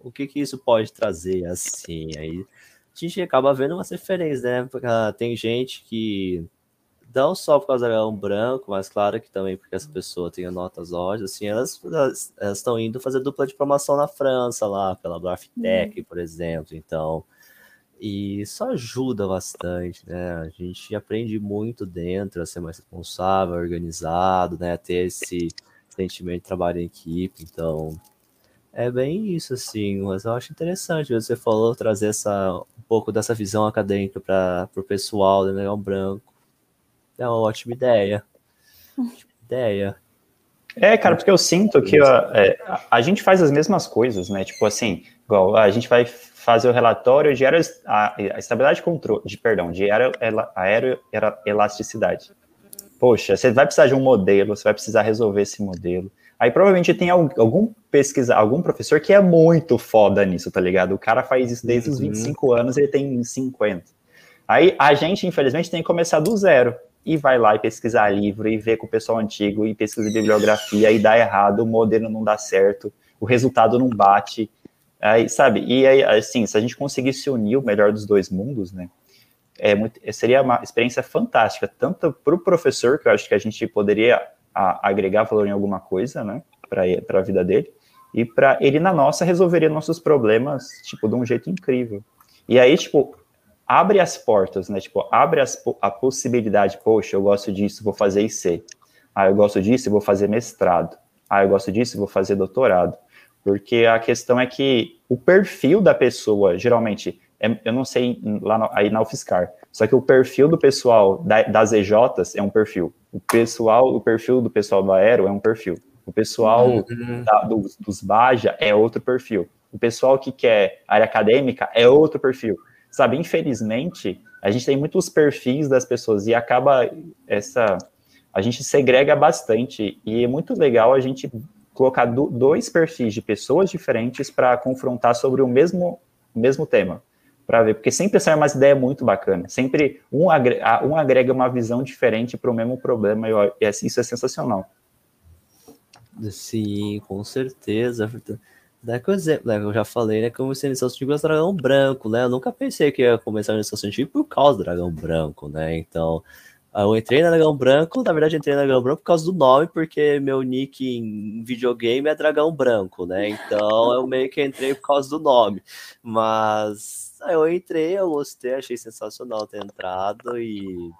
o que que isso pode trazer assim. Aí a gente acaba vendo umas referências, né? Porque, ah, tem gente que não só por causa do leão branco, mas claro que também porque essa pessoa tem notas ótimas, assim, elas estão indo fazer dupla de promoção na França lá, pela Braftec, uhum. por exemplo. Então, e isso ajuda bastante, né? A gente aprende muito dentro a ser mais responsável, organizado, né? A ter esse sentimento de trabalho em equipe. Então, é bem isso, assim. Mas eu acho interessante, você falou, trazer essa, um pouco dessa visão acadêmica para o pessoal do Negão Branco. É uma ótima ideia. Ótima ideia. É, cara, porque eu sinto que a, é, a gente faz as mesmas coisas, né? Tipo assim, igual a gente vai fazer o relatório de aero, a, a estabilidade de controle, de, perdão, de aero, aeroelasticidade. Poxa, você vai precisar de um modelo, você vai precisar resolver esse modelo. Aí provavelmente tem algum pesquisa, algum professor que é muito foda nisso, tá ligado? O cara faz isso desde uhum. os 25 anos e ele tem 50. Aí a gente, infelizmente, tem que começar do zero. E vai lá e pesquisar livro e ver com o pessoal antigo e pesquisa bibliografia e dá errado, o modelo não dá certo, o resultado não bate. Aí, sabe, e aí, assim, se a gente conseguisse unir o melhor dos dois mundos, né, é muito, seria uma experiência fantástica, tanto para o professor, que eu acho que a gente poderia a, agregar valor em alguma coisa, né, para a vida dele, e para ele, na nossa, resolveria nossos problemas, tipo, de um jeito incrível. E aí, tipo, abre as portas, né, tipo, abre as, a possibilidade, poxa, eu gosto disso, vou fazer IC. Ah, eu gosto disso, vou fazer mestrado. Ah, eu gosto disso, vou fazer doutorado. Porque a questão é que o perfil da pessoa, geralmente, é, eu não sei lá no, aí na UFSCar, só que o perfil do pessoal da, das EJs é um perfil. O pessoal, o perfil do pessoal do Aero é um perfil. O pessoal uhum. da, do, dos Baja é outro perfil. O pessoal que quer área acadêmica é outro perfil. Sabe, infelizmente, a gente tem muitos perfis das pessoas e acaba essa a gente segrega bastante e é muito legal a gente colocar do, dois perfis de pessoas diferentes para confrontar sobre o mesmo, mesmo tema, para ver, porque sempre sai uma ideia muito bacana, sempre um agrega, um agrega uma visão diferente para o mesmo problema, e isso é sensacional. Sim, com certeza. Dá que exemplo, né, eu já falei, né, que eu comecei a iniciação científica dragão branco, né, eu nunca pensei que ia começar a iniciação científica por causa do dragão branco, né, então eu entrei na Dragão Branco, na verdade entrei na Dragão Branco por causa do nome, porque meu nick em videogame é Dragão Branco, né? Então eu meio que entrei por causa do nome. Mas aí eu entrei, eu gostei, achei sensacional ter entrado e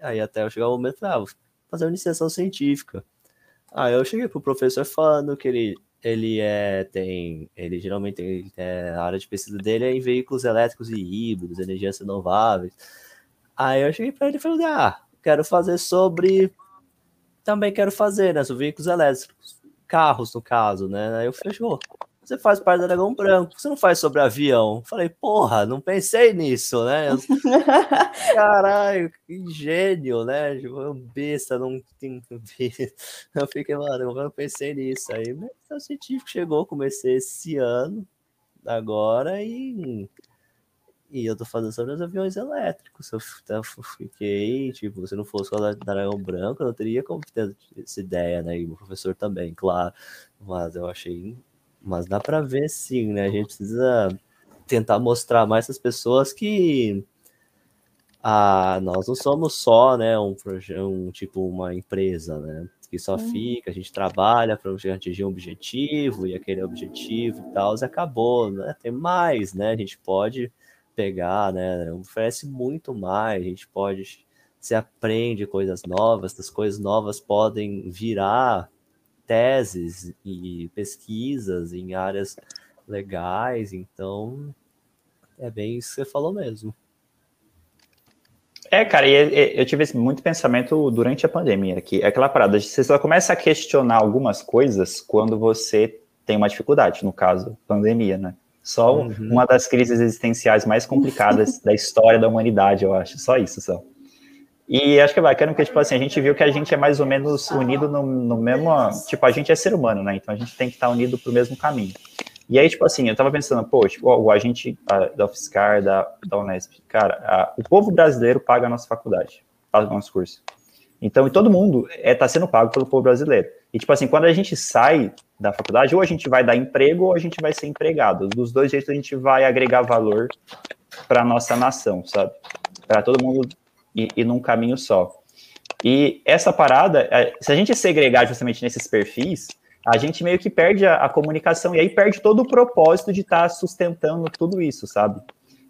aí até eu chegar o momento, ah, vou fazer uma iniciação científica. Aí eu cheguei pro professor falando que ele ele é tem ele geralmente tem é, a área de pesquisa dele é em veículos elétricos e híbridos, energias renováveis. Aí eu cheguei para ele e falei, ah, quero fazer sobre. Também quero fazer, né? Sobre veículos elétricos, carros, no caso, né? Aí eu oh, você faz parte da Dragão Branco, você não faz sobre avião. Falei, porra, não pensei nisso, né? Caralho, que gênio, né? Tipo, besta, não tem. Eu fiquei, mano, eu não pensei nisso. Aí, o científico chegou, comecei esse ano, agora, e e eu tô fazendo sobre os aviões elétricos. Eu fiquei, tipo, se não fosse o Dragão Branco, eu não teria como ter essa ideia, né? E o professor também, claro. Mas eu achei. Mas dá para ver sim, né? A gente precisa tentar mostrar mais as pessoas que ah, nós não somos só, né, um, um tipo uma empresa, né, que só uhum. fica, a gente trabalha para atingir um objetivo e aquele objetivo e tal, e acabou, né? Tem mais, né? A gente pode pegar, né? Oferece muito mais, a gente pode se aprende coisas novas, essas coisas novas podem virar teses e pesquisas em áreas legais, então é bem isso que você falou mesmo. É, cara, eu tive muito pensamento durante a pandemia aqui. É aquela parada, você só começa a questionar algumas coisas quando você tem uma dificuldade, no caso, pandemia, né? Só uhum. uma das crises existenciais mais complicadas da história da humanidade, eu acho. Só isso, só. E acho que é bacana porque, tipo assim, a gente viu que a gente é mais ou menos unido no, no mesmo... Tipo, a gente é ser humano, né? Então a gente tem que estar unido pro mesmo caminho. E aí, tipo assim, eu tava pensando, pô, tipo, o agente da UFSCar, da, da Unesp, cara, a, o povo brasileiro paga a nossa faculdade, paga o nosso curso. Então, todo mundo é, tá sendo pago pelo povo brasileiro. E, tipo assim, quando a gente sai da faculdade, ou a gente vai dar emprego ou a gente vai ser empregado. Dos dois jeitos a gente vai agregar valor para nossa nação, sabe? Para todo mundo ir, num caminho só. E essa parada, é, se a gente segregar justamente nesses perfis, a gente meio que perde a, a comunicação e aí perde todo o propósito de estar tá sustentando tudo isso, sabe?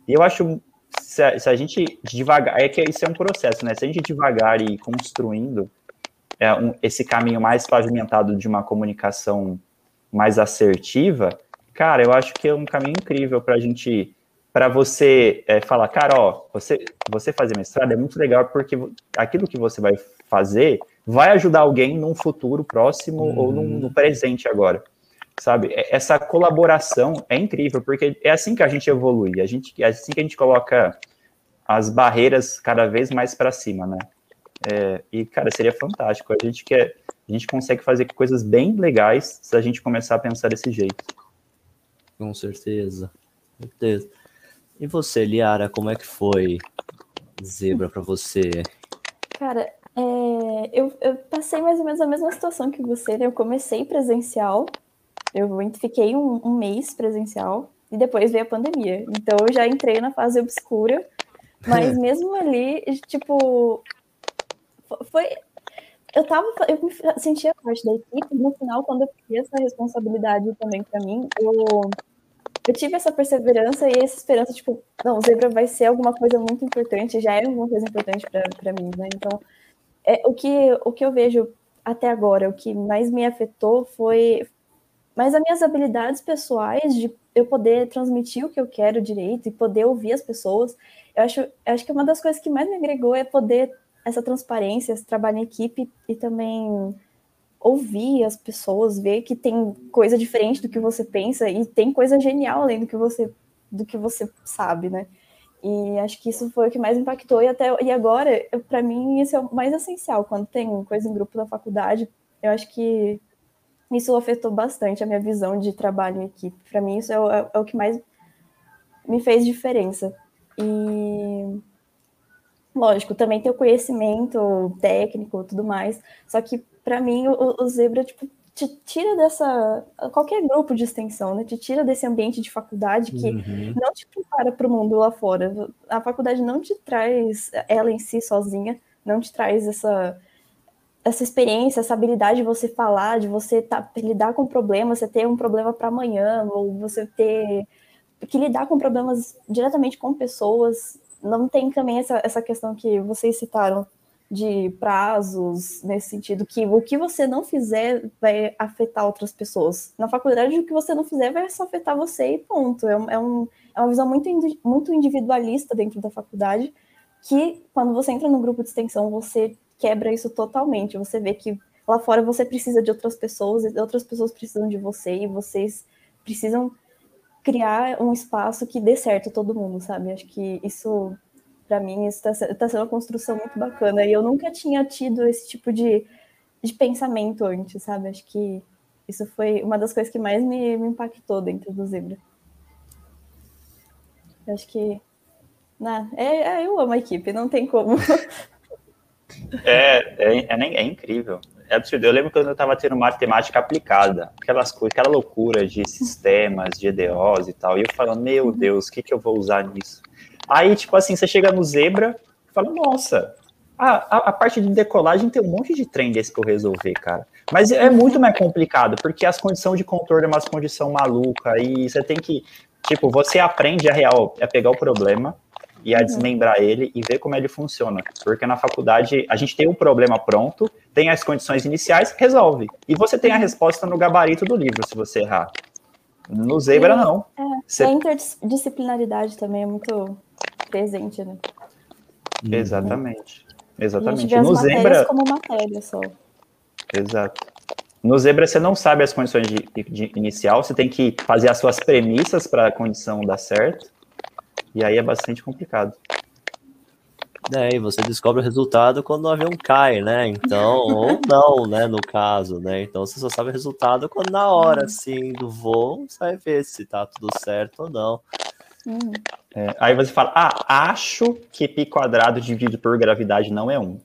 E eu acho se a, se a, gente devagar, é que isso é um processo, né? Se a gente devagar e construindo é, um, esse caminho mais pavimentado de uma comunicação mais assertiva, cara, eu acho que é um caminho incrível para a gente, para você é, falar, cara, ó, você, você fazer mestrado é muito legal porque aquilo que você vai fazer vai ajudar alguém num futuro próximo uhum. ou no, no presente agora sabe? É, essa colaboração é incrível, porque é assim que a gente evolui, a gente, é assim que a gente coloca as barreiras cada vez mais para cima, né? É, e, cara, seria fantástico. A gente quer, a gente consegue fazer coisas bem legais se a gente começar a pensar desse jeito. Com certeza. Com certeza. E você, Liara, como é que foi Zebra para você? Cara, é, eu, eu, passei mais ou menos a mesma situação que você, né? Eu comecei presencial, eu fiquei um, um, mês presencial e depois veio a pandemia. Então eu já entrei na fase obscura, mas mesmo ali, tipo, foi. Eu tava. Eu me sentia parte da equipe, no final, quando eu fiz essa responsabilidade também para mim, eu, eu tive essa perseverança e essa esperança, tipo, não, Zebra vai ser alguma coisa muito importante, já é alguma coisa importante para mim, né? Então, é, o, que, o que eu vejo até agora, o que mais me afetou foi, mas as minhas habilidades pessoais de eu poder transmitir o que eu quero direito e poder ouvir as pessoas. Eu acho, eu acho que uma das coisas que mais me agregou é poder essa transparência, esse trabalho em equipe e também ouvir as pessoas, ver que tem coisa diferente do que você pensa e tem coisa genial além do que você do que você sabe, né? E acho que isso foi o que mais impactou e até e agora, para mim isso é o mais essencial quando tem coisa em grupo da faculdade. Eu acho que isso afetou bastante a minha visão de trabalho em equipe. Para mim, isso é o, é o, que mais me fez diferença. E, lógico, também tem o conhecimento técnico tudo mais. Só que, para mim, o, o, Zebra, tipo, te tira dessa. qualquer grupo de extensão, né? Te tira desse ambiente de faculdade que uhum. não te prepara para o mundo lá fora. A faculdade não te traz ela em si sozinha não te traz essa essa experiência, essa habilidade de você falar, de você tá, lidar com problemas, você ter um problema para amanhã, ou você ter que lidar com problemas diretamente com pessoas. Não tem também essa, essa questão que vocês citaram de prazos, nesse sentido, que o que você não fizer vai afetar outras pessoas. Na faculdade, o que você não fizer vai só afetar você e ponto. É, é, um, é uma visão muito, muito individualista dentro da faculdade, que quando você entra no grupo de extensão, você quebra isso totalmente. Você vê que lá fora você precisa de outras pessoas, e outras pessoas precisam de você, e vocês precisam criar um espaço que dê certo todo mundo, sabe? Acho que isso, para mim, está tá sendo uma construção muito bacana. E eu nunca tinha tido esse tipo de, de pensamento antes, sabe? Acho que isso foi uma das coisas que mais me, me impactou dentro do Zebra. Acho que. Nah, é, é, eu amo a equipe, não tem como. É, é, é, é incrível. É absurdo. Eu lembro quando eu estava tendo matemática aplicada, aquelas coisas, aquela loucura de sistemas, de EDOs e tal. E eu falando, meu Deus, o que, que eu vou usar nisso? Aí, tipo assim, você chega no Zebra e fala, nossa, a, a, a, parte de decolagem tem um monte de trem desse para eu resolver, cara. Mas é muito mais complicado, porque as condições de contorno é umas condição maluca, e você tem que, tipo, você aprende a real, a pegar o problema, e a uhum. desmembrar ele e ver como ele funciona. Porque na faculdade a gente tem o um problema pronto, tem as condições iniciais, resolve. E você tem a uhum. resposta no gabarito do livro, se você errar. No Zebra, é, não. É, você... a interdisciplinaridade também é muito presente, né? Exatamente. Exatamente. no Zebra como matéria só. Exato. No Zebra você não sabe as condições de, de inicial, você tem que fazer as suas premissas para a condição dar certo. E aí é bastante complicado. É, e você descobre o resultado quando o avião cai, né? Então, ou não, né? No caso, né? Então você só sabe o resultado quando na hora, assim, do voo, você vai ver se tá tudo certo ou não. Uhum. É, aí você fala, ah, acho que pi quadrado dividido por gravidade não é um.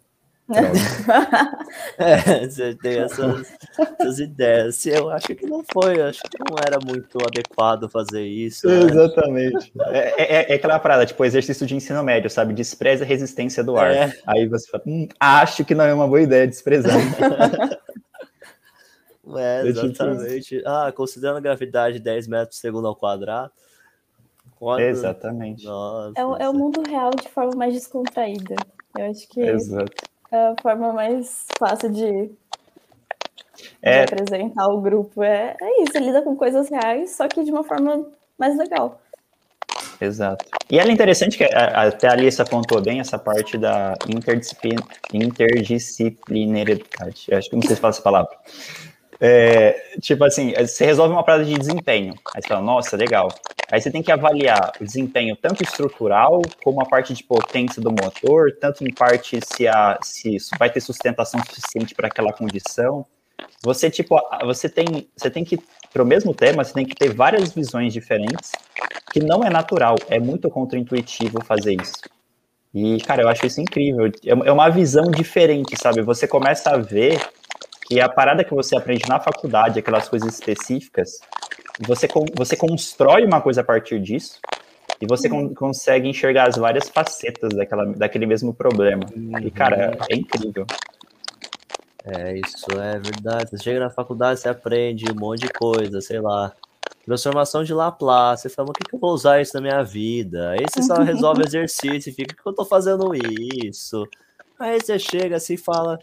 é, você tem essas, essas, ideias. Eu acho que não foi, acho que não era muito adequado fazer isso. Né? Exatamente. É, é, é, aquela parada, tipo, exercício de ensino médio, sabe? Despreza a resistência do ar. É. Aí você fala, hum, acho que não é uma boa ideia desprezar. é, exatamente. Ah, considerando a gravidade 10 metros por segundo ao quadrado. Quando... Exatamente. Nossa, é, é o mundo real de forma mais descontraída. Eu acho que. Exato é a forma mais fácil de, é... de apresentar o grupo. É, é isso, lida com coisas reais, só que de uma forma mais legal. Exato. E ela é interessante que até a Alice apontou bem essa parte da interdisciplinaridade. Eu acho que não sei se fala essa palavra. É, tipo assim, você resolve uma parada de desempenho. Aí você fala, nossa, legal. Aí você tem que avaliar o desempenho tanto estrutural, como a parte de potência do motor, tanto em parte se, a, se isso vai ter sustentação suficiente para aquela condição. Você, tipo, você tem, você tem que, para o mesmo tema, você tem que ter várias visões diferentes, que não é natural, é muito contraintuitivo fazer isso. E, cara, eu acho isso incrível. É, é uma visão diferente, sabe? Você começa a ver que a parada que você aprende na faculdade, aquelas coisas específicas, você, você constrói uma coisa a partir disso e você uhum. consegue enxergar as várias facetas daquela, daquele mesmo problema. Uhum. E, cara, é incrível. É, isso é verdade. Você chega na faculdade, você aprende um monte de coisa, sei lá. Transformação de Laplace. Você fala, o que, que eu vou usar isso na minha vida? Aí você só resolve exercício e fica, o que eu tô fazendo isso? Aí você chega assim e fala,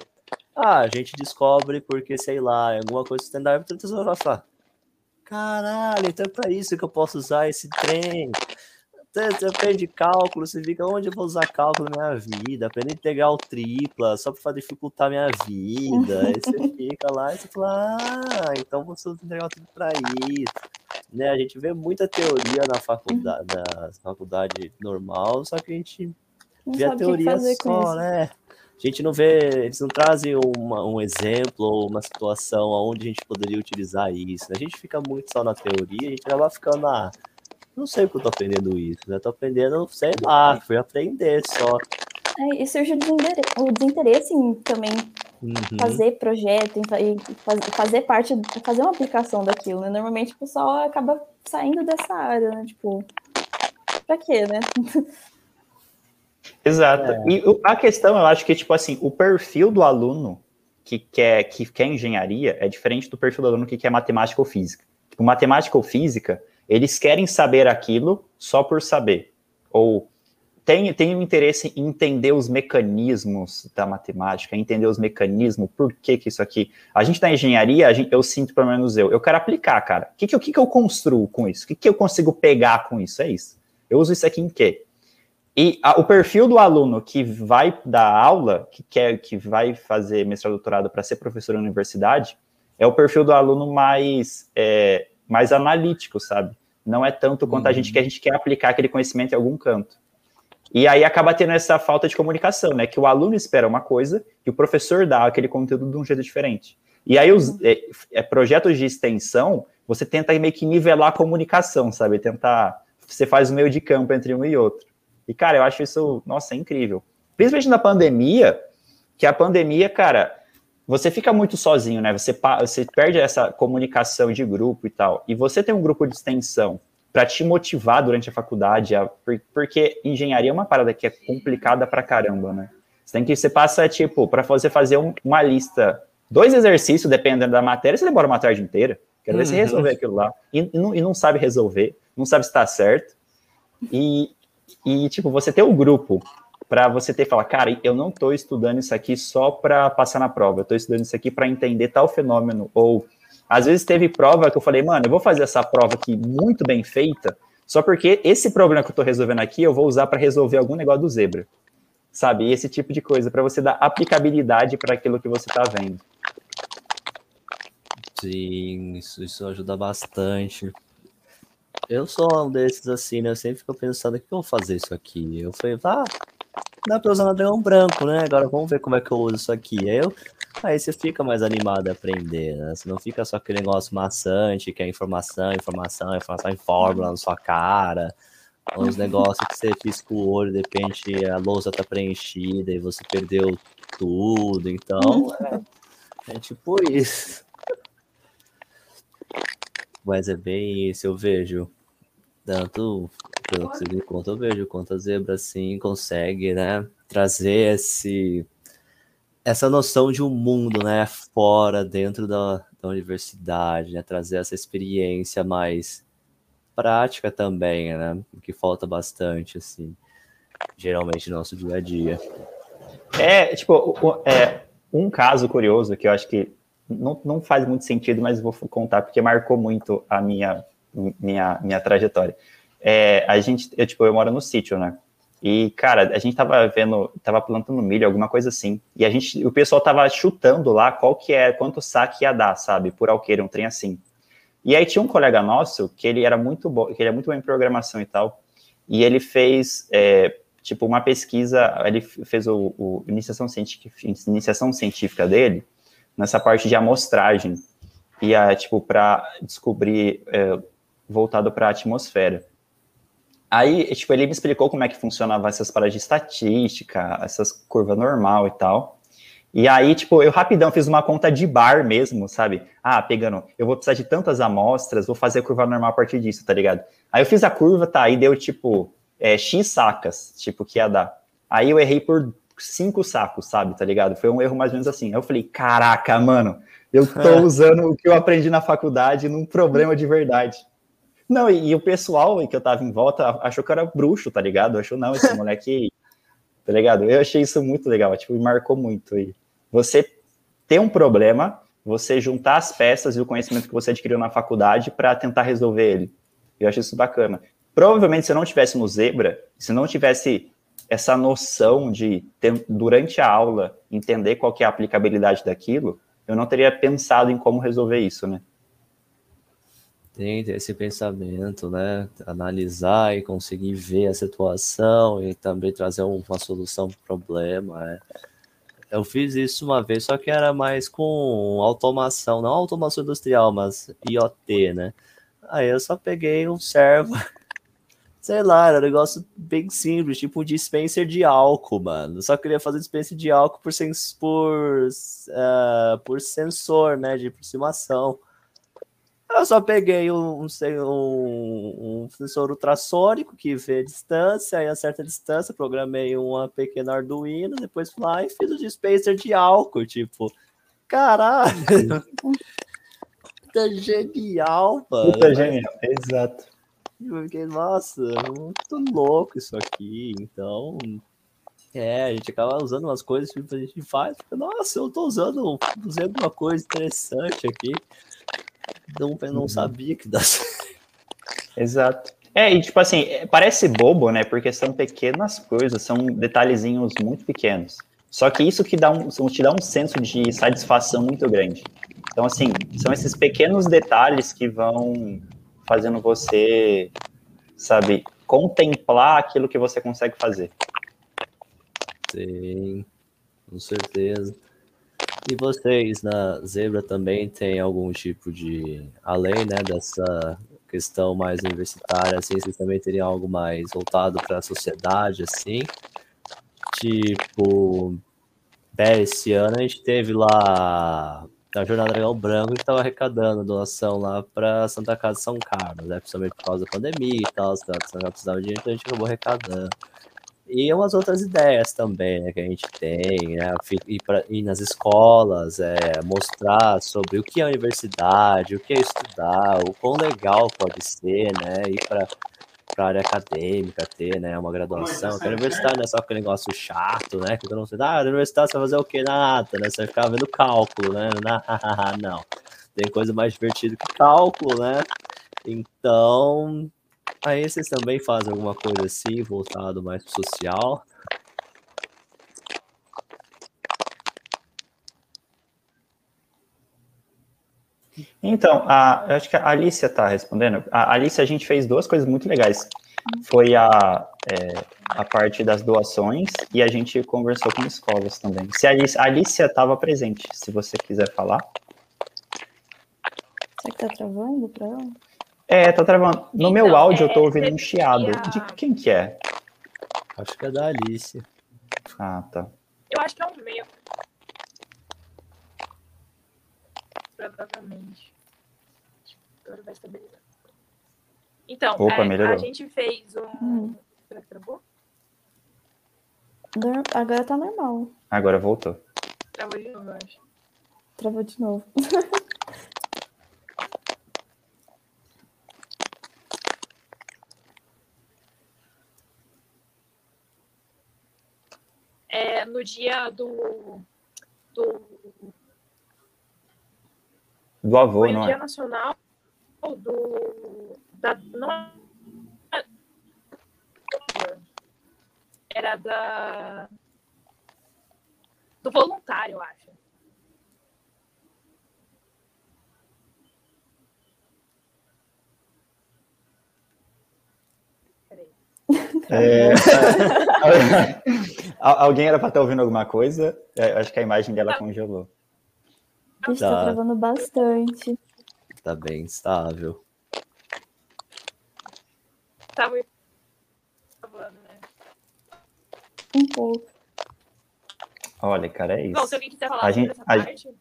ah, a gente descobre porque, sei lá, alguma coisa que você tem da você vai falar, caralho, então é pra isso que eu posso usar esse trem. Você aprende cálculo, você fica, onde eu vou usar cálculo na minha vida? Aprende integral tripla, só para dificultar a minha vida. Aí você fica lá e você fala, ah, então você usa integral tripla para isso. Né, a gente vê muita teoria na faculdade, na faculdade normal, só que a gente não vê a teoria só, né? A gente não vê, eles não trazem uma, um exemplo ou uma situação onde a gente poderia utilizar isso. Né? A gente fica muito só na teoria, a gente acaba ficando, ah, não sei o que eu tô aprendendo isso, né? Tô aprendendo, sei lá, fui aprender só. É, e surge o desinteresse em também uhum. fazer projeto, em fazer parte, fazer uma aplicação daquilo, né? Normalmente o pessoal acaba saindo dessa área, né? Tipo, pra quê, né? Exato. É. E a questão, eu acho que, tipo assim, o perfil do aluno que quer, que quer engenharia é diferente do perfil do aluno que quer matemática ou física. Tipo, matemática ou física, eles querem saber aquilo só por saber. Ou tem, tem um interesse em entender os mecanismos da matemática, entender os mecanismos, por que que isso aqui... A gente na engenharia, gente, eu sinto, pelo menos eu, eu quero aplicar, cara. O que que, eu, que que eu construo com isso? O que que eu consigo pegar com isso? É isso. Eu uso isso aqui em quê? E a, o perfil do aluno que vai dar aula, que quer, que vai fazer mestrado doutorado para ser professor na universidade, é o perfil do aluno mais, é, mais analítico, sabe? Não é tanto quanto uhum. a gente uhum. que a gente quer aplicar aquele conhecimento em algum canto. E aí acaba tendo essa falta de comunicação, né? Que o aluno espera uma coisa e o professor dá aquele conteúdo de um jeito diferente. E aí os é, é, projetos de extensão, você tenta meio que nivelar a comunicação, sabe? Tentar, você faz o meio de campo entre um e outro. E, cara, eu acho isso, nossa, é incrível. Principalmente na pandemia, que a pandemia, cara, você fica muito sozinho, né? Você, você perde essa comunicação de grupo e tal. E você tem um grupo de extensão para te motivar durante a faculdade, a, porque engenharia é uma parada que é complicada pra caramba, né? Você tem que, você passa, tipo, para você fazer um, uma lista, dois exercícios, dependendo da matéria, você demora uma tarde inteira. Quero ver uhum. você resolver aquilo lá. E, e, não, e, não, sabe resolver, não sabe se está certo. E, e, tipo, você ter um grupo para você ter falar, cara, eu não estou estudando isso aqui só para passar na prova, eu estou estudando isso aqui para entender tal fenômeno, ou às vezes teve prova que eu falei, mano, eu vou fazer essa prova aqui muito bem feita, só porque esse problema que eu estou resolvendo aqui eu vou usar para resolver algum negócio do zebra. Sabe? Esse tipo de coisa, para você dar aplicabilidade para aquilo que você está vendo. Sim, isso, isso ajuda bastante. Eu sou um desses assim, né? Eu sempre fico pensando, o que eu vou fazer isso aqui? Eu falei, ah, dá pra usar no dragão branco, né? Agora vamos ver como é que eu uso isso aqui. Aí eu Aí você fica mais animado a aprender, né? Você não fica só aquele negócio maçante, que é informação, informação, informação em fórmula na sua cara. Uns negócios que você pisca o olho, de repente a lousa tá preenchida e você perdeu tudo. Então, é, é tipo isso. Mas é bem isso, eu vejo. Tanto pelo que você me conta, eu vejo quanto a zebra assim consegue, né? Trazer esse essa noção de um mundo, né, fora, dentro da, da universidade, né, trazer essa experiência mais prática também, né, que falta bastante, assim, geralmente no nosso dia a dia. É, tipo, é, um caso curioso que eu acho que não, não faz muito sentido, mas vou contar porque marcou muito a minha, minha, minha trajetória. É, a gente, eu, tipo, eu moro no sítio, né, e, cara, a gente tava vendo, tava plantando milho, alguma coisa assim. E a gente, o pessoal tava chutando lá qual que é, quanto saque ia dar, sabe? Por alqueire, um trem assim. E aí tinha um colega nosso que ele era muito bom, que ele é muito bom em programação e tal. E ele fez, é, tipo, uma pesquisa, ele fez o, o iniciação, científica, iniciação científica dele nessa parte de amostragem. E, a, tipo, para descobrir, é, voltado para a atmosfera. Aí, tipo, ele me explicou como é que funcionava essas paradas de estatística, essas curvas normal e tal. E aí, tipo, eu rapidão fiz uma conta de bar mesmo, sabe? Ah, pegando, eu vou precisar de tantas amostras, vou fazer a curva normal a partir disso, tá ligado? Aí eu fiz a curva, tá, aí deu, tipo, é, X sacas, tipo, que ia dar. Aí eu errei por cinco sacos, sabe, tá ligado? Foi um erro mais ou menos assim. Eu falei, caraca, mano, eu tô usando o que eu aprendi na faculdade num problema de verdade. Não, e, e, o pessoal que eu tava em volta achou que eu era bruxo, tá ligado? Achou, não, esse moleque, tá ligado? Eu achei isso muito legal, tipo, me marcou muito. E você ter um problema, você juntar as peças e o conhecimento que você adquiriu na faculdade para tentar resolver ele. Eu acho isso bacana. Provavelmente, se eu não tivesse no Zebra, se não tivesse essa noção de, ter, durante a aula, entender qual que é a aplicabilidade daquilo, eu não teria pensado em como resolver isso, né? tem esse pensamento, né? Analisar e conseguir ver a situação e também trazer uma solução para o problema. É. Eu fiz isso uma vez, só que era mais com automação, não automação industrial, mas IoT, né? Aí eu só peguei um servo, sei lá, era um negócio bem simples, tipo um dispenser de álcool, mano. só queria fazer dispenser de álcool por, sens por, uh, por sensor, né? De aproximação. Eu só peguei um, um, um, sensor ultrassônico que vê a distância, aí a certa distância, programei uma pequena Arduino, depois fui lá e fiz o dispenser de álcool, tipo, caralho! Puta genial, mano. Puta genial, exato. Eu fiquei, nossa, muito louco isso aqui, então... É, a gente acaba usando umas coisas que a gente faz, fica, nossa, eu tô usando, usando uma coisa interessante aqui. Não, eu não uhum. sabia que dá Exato. É, e tipo assim, é, parece bobo, né? Porque são pequenas coisas, são detalhezinhos muito pequenos. Só que isso que dá um, te dá um senso de satisfação muito grande. Então, assim, são esses pequenos detalhes que vão fazendo você, sabe, contemplar aquilo que você consegue fazer. Sim, com certeza. E vocês na Zebra também tem algum tipo de, além né, dessa questão mais universitária, assim, vocês também teriam algo mais voltado para a sociedade, assim? Tipo, esse ano a gente teve lá a Jornada Legal Branco que estava arrecadando doação lá para Santa Casa de São Carlos, né? Principalmente por causa da pandemia e tal, Santa Casa precisava de dinheiro, então a gente acabou arrecadando. E umas outras ideias também, né, que a gente tem, né, ir, pra, ir nas escolas, é, mostrar sobre o que é a universidade, o que é estudar, o quão legal pode ser, né, ir para a área acadêmica, ter, né, uma graduação, que a universidade não é só aquele negócio chato, né, que todo mundo ah, a universidade você vai fazer o quê? Nada, né, você vai ficar vendo cálculo, né, não, tem coisa mais divertida que cálculo, né, então, Aí vocês também fazem alguma coisa assim, voltado mais pro social? Então, a, eu acho que a Alicia está respondendo. A Alicia, a gente fez duas coisas muito legais. Foi a, é, a parte das doações e a gente conversou com escolas também. Se a Alicia, estava presente, se você quiser falar. Será que tá travando para ela? É, tá travando. No então, meu áudio é, eu tô ouvindo um chiado. A... De quem que é? Acho que é da Alice. Ah, tá. Eu acho que é o meu. Provavelmente. Agora vai estabilizar. Então, Opa, é, a gente fez um. Hum. Será que travou? Agora tá normal. Agora voltou. Travou de novo, eu acho. Travou de novo. é, no dia do, do, do avô, foi não o Dia é? Nacional do da, não é, era da do voluntário, eu acho. É... Alguém era para estar ouvindo alguma coisa? É, acho que a imagem dela congelou. Está tá travando bastante. Tá bem estável. Tá muito travando, né? Um pouco. Olha, cara, é isso. Bom, se alguém quiser falar a gente, a... parte...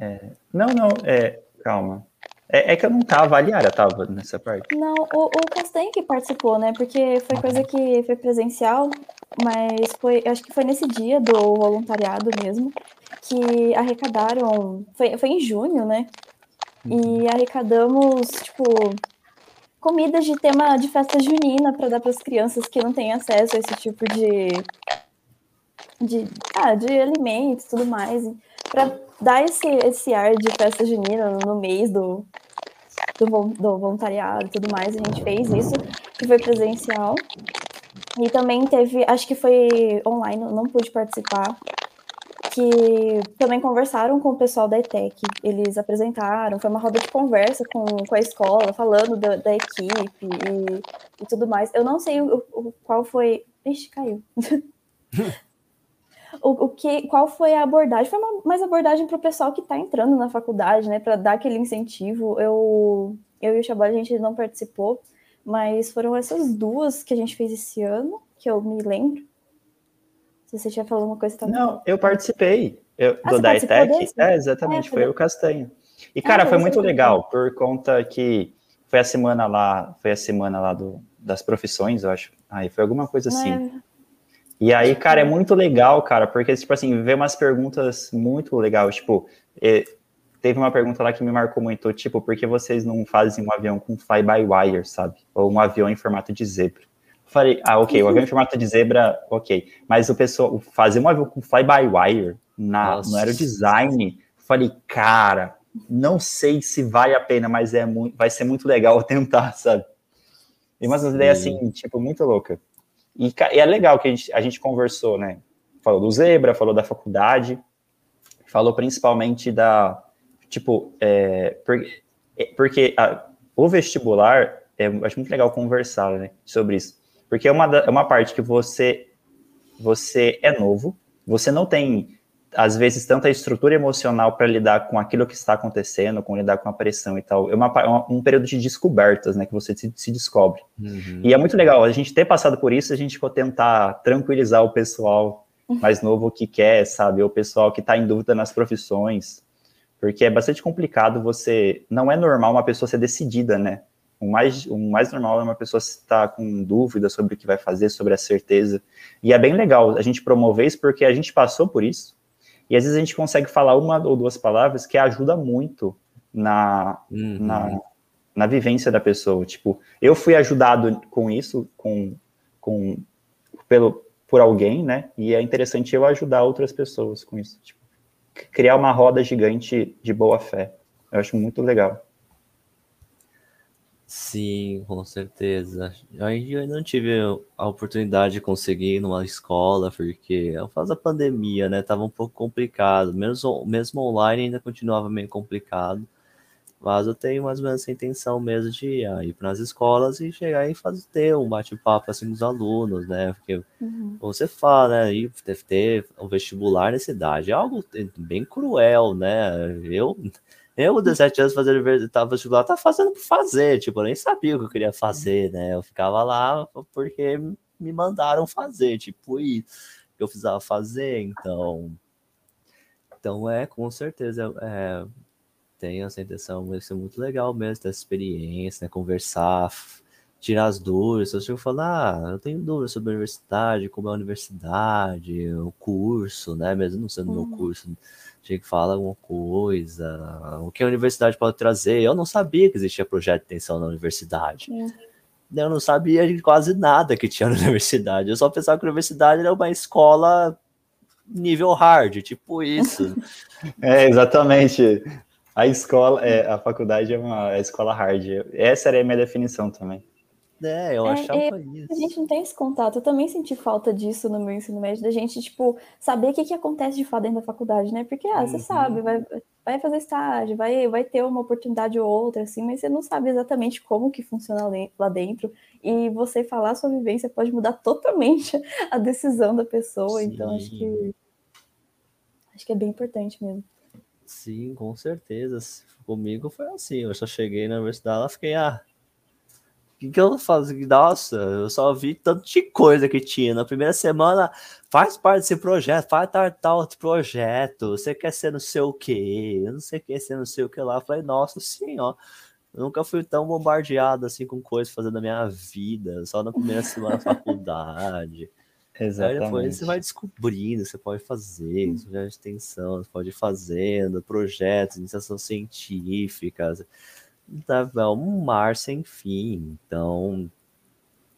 É... Não, não, é... calma. É, é, que eu não tava, a Liara tava nessa parte. Não, o, o Castanho que participou, né? Porque foi coisa que foi presencial, mas foi, acho que foi nesse dia do voluntariado mesmo, que arrecadaram. Foi, foi em junho, né? E uhum. arrecadamos, tipo, comidas de tema de festa junina para dar para as crianças que não têm acesso a esse tipo de. de, ah, de alimentos e tudo mais. Para dar esse, esse ar de festa junina no mês do, do, do voluntariado e tudo mais, a gente fez isso, que foi presencial. E também teve, acho que foi online, não pude participar, que também conversaram com o pessoal da ETEC. Eles apresentaram, foi uma roda de conversa com, com a escola, falando da, da equipe e, e, tudo mais. Eu não sei o, o qual foi. Ixi, caiu. o, o, que, qual foi a abordagem? Foi uma, mais abordagem para o pessoal que está entrando na faculdade, né? Para dar aquele incentivo. Eu, eu e o Chabal, a gente não participou, mas foram essas duas que a gente fez esse ano, que eu me lembro. Se você falado uma coisa também. Não, eu participei. Eu, ah, do da ETEC. É, exatamente, é, foi o Castanho. E, cara, ah, foi muito legal, por conta que foi a semana lá, foi a semana lá do, das profissões, eu acho. Aí foi alguma coisa assim. E aí, cara, é muito legal, cara, porque, tipo assim, vê umas perguntas muito legais, tipo, teve uma pergunta lá que me marcou muito, tipo, por que vocês não fazem um avião com fly-by-wire, sabe? Ou um avião em formato de zebra? Falei, ah, ok, o avião em formato de zebra, ok. Mas o pessoal, fazer um avião com fly-by-wire na, no aerodesign, falei, cara, não sei se vale a pena, mas é muito, vai ser muito legal tentar, sabe? E umas ideias assim, tipo, muito louca. E, e, é legal que a gente, a gente conversou, né? Falou do Zebra, falou da faculdade, falou principalmente da, tipo, é, porque, é, porque a, o vestibular, é, acho muito legal conversar, né, sobre isso. Porque é uma, é uma parte que você, você é novo, você não tem às vezes, tanta estrutura emocional para lidar com aquilo que está acontecendo, com lidar com a pressão e tal. É uma, é um período de descobertas, né, que você se, se descobre. Uhum. E é muito legal a gente ter passado por isso, a gente tentar tranquilizar o pessoal mais novo que quer, sabe, o pessoal que está em dúvida nas profissões, porque é bastante complicado você, não é normal uma pessoa ser decidida, né, o mais, o mais normal é uma pessoa estar com dúvida sobre o que vai fazer, sobre a certeza. E é bem legal a gente promover isso, porque a gente passou por isso, e às vezes a gente consegue falar uma ou duas palavras que ajuda muito na, uhum. na, na, vivência da pessoa. Tipo, eu fui ajudado com isso, com, com pelo, por alguém, né? E é interessante eu ajudar outras pessoas com isso. Tipo, criar uma roda gigante de boa fé. Eu acho muito legal. Sim, com certeza. Aí eu não tive a oportunidade de conseguir numa escola, porque eu fase da pandemia, né? Tava um pouco complicado. Mesmo, mesmo online ainda continuava meio complicado. Mas eu tenho mais ou menos essa intenção mesmo de ah, ir para as escolas e chegar e fazer ter um bate-papo assim com os alunos, né? Porque uhum. você fala, né? E deve ter um vestibular nessa idade. É algo bem cruel, né? Eu eu, com 17 anos, fazendo tava vestibular, tava fazendo por fazer, tipo, eu nem sabia o que eu queria fazer, né? Eu ficava lá porque me mandaram fazer, tipo, e eu precisava fazer, então. Então, é, com certeza, é, tenho essa intenção, vai ser muito legal mesmo ter essa experiência, né? Conversar, tirar as dúvidas. Eu chego falo, ah, eu tenho dúvidas sobre a universidade, como é a universidade, o curso, né? Mesmo não sendo uhum. meu curso tinha que falar alguma coisa, o que a universidade pode trazer. Eu não sabia que existia projeto de extensão na universidade. É. Eu não sabia de quase nada que tinha na universidade. Eu só pensava que a universidade era uma escola nível hard, tipo isso. é, exatamente. A escola, é, a faculdade é uma é escola hard. Essa era a minha definição também. É, eu é, achava é, isso. A gente não tem esse contato. Eu também senti falta disso no meu ensino médio, da gente, tipo, saber o que, que acontece de fato dentro da faculdade, né? Porque, ah, uhum. você sabe, vai, vai fazer estágio, vai, vai ter uma oportunidade ou outra, assim, mas você não sabe exatamente como que funciona lá dentro. E você falar a sua vivência pode mudar totalmente a decisão da pessoa. Sim. Então, acho que acho que é bem importante mesmo. Sim, com certeza. Comigo foi assim. Eu só cheguei na universidade, ela fiquei, ah, que, que eu faço? Nossa, eu só vi tanto de coisa que tinha. Na primeira semana, faz parte desse projeto, faz tal, tal outro projeto. Você quer ser não sei o quê? Eu não sei o que ser não sei o que lá. Eu falei, nossa senhora. Eu nunca fui tão bombardeado assim com coisas fazendo na minha vida, só na primeira semana da faculdade. Exatamente. Aí depois você vai descobrindo, você pode fazer, projeto de extensão, você pode ir fazendo projetos, iniciação científica tava um mar sem fim. Então,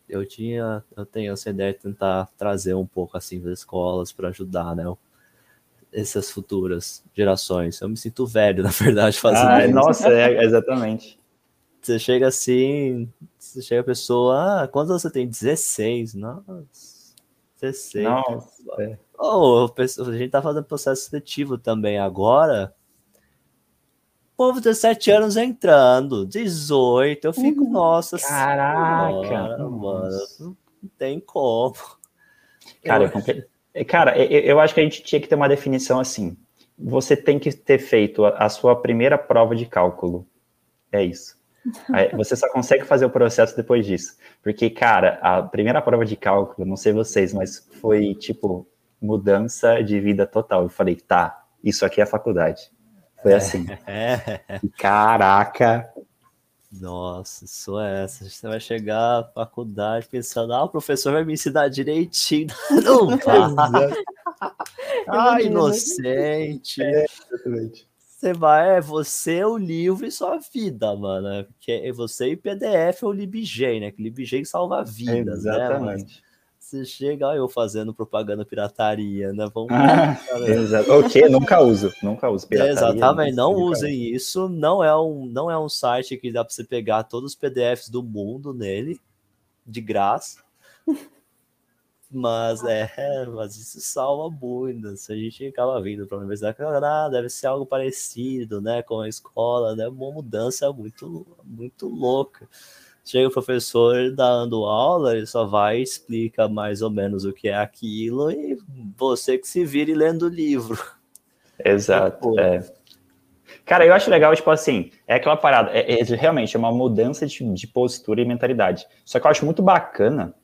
eu tinha, eu tenho essa ideia de tentar trazer um pouco assim das escolas para ajudar, né? Essas futuras gerações. Eu me sinto velho, na verdade, fazendo ah, isso. Nossa, é, exatamente. Você chega assim, você chega a pessoa, ah, quantos você tem? 16. Nossa, 16. Nossa. É. Oh, a gente tá fazendo processo seletivo também agora povo de 17 anos entrando, 18, eu fico, uhum. nossa Caraca, senhora, mano, não tem como. Cara, eu... É, cara, eu, eu acho que a gente tinha que ter uma definição assim. Você tem que ter feito a, a sua primeira prova de cálculo. É isso. Você só consegue fazer o processo depois disso. Porque, cara, a primeira prova de cálculo, não sei vocês, mas foi tipo mudança de vida total. Eu falei, tá, isso aqui é a faculdade Foi assim. É. Caraca. Nossa, isso é essa. Você vai chegar à faculdade pensando, ah, o professor vai me ensinar direitinho. Não vai. ah, inocente. É, exatamente. Você vai, é você, o livro e sua vida, mano. Que é você e PDF ou LibGen, né? Que LibGen salva vidas, né, Exatamente. né? Chega, eu fazendo propaganda pirataria, né? Vamos. Ah, exato. O que? Nunca uso, nunca uso pirataria. Exatamente, não usem isso. Não é um, não é um site que dá para você pegar todos os PDFs do mundo nele de graça. Mas é, mas isso salva muito. Se a gente acaba vindo para a universidade, ah, deve ser algo parecido, né, com a escola, né? Uma mudança muito, muito louca. Chega o professor dando aula, ele só vai explica mais ou menos o que é aquilo e você que se vire lendo o livro. Exato. É. Cara, eu acho legal, tipo assim, é aquela parada, é, é realmente é uma mudança de, de, postura e mentalidade. Só que eu acho muito bacana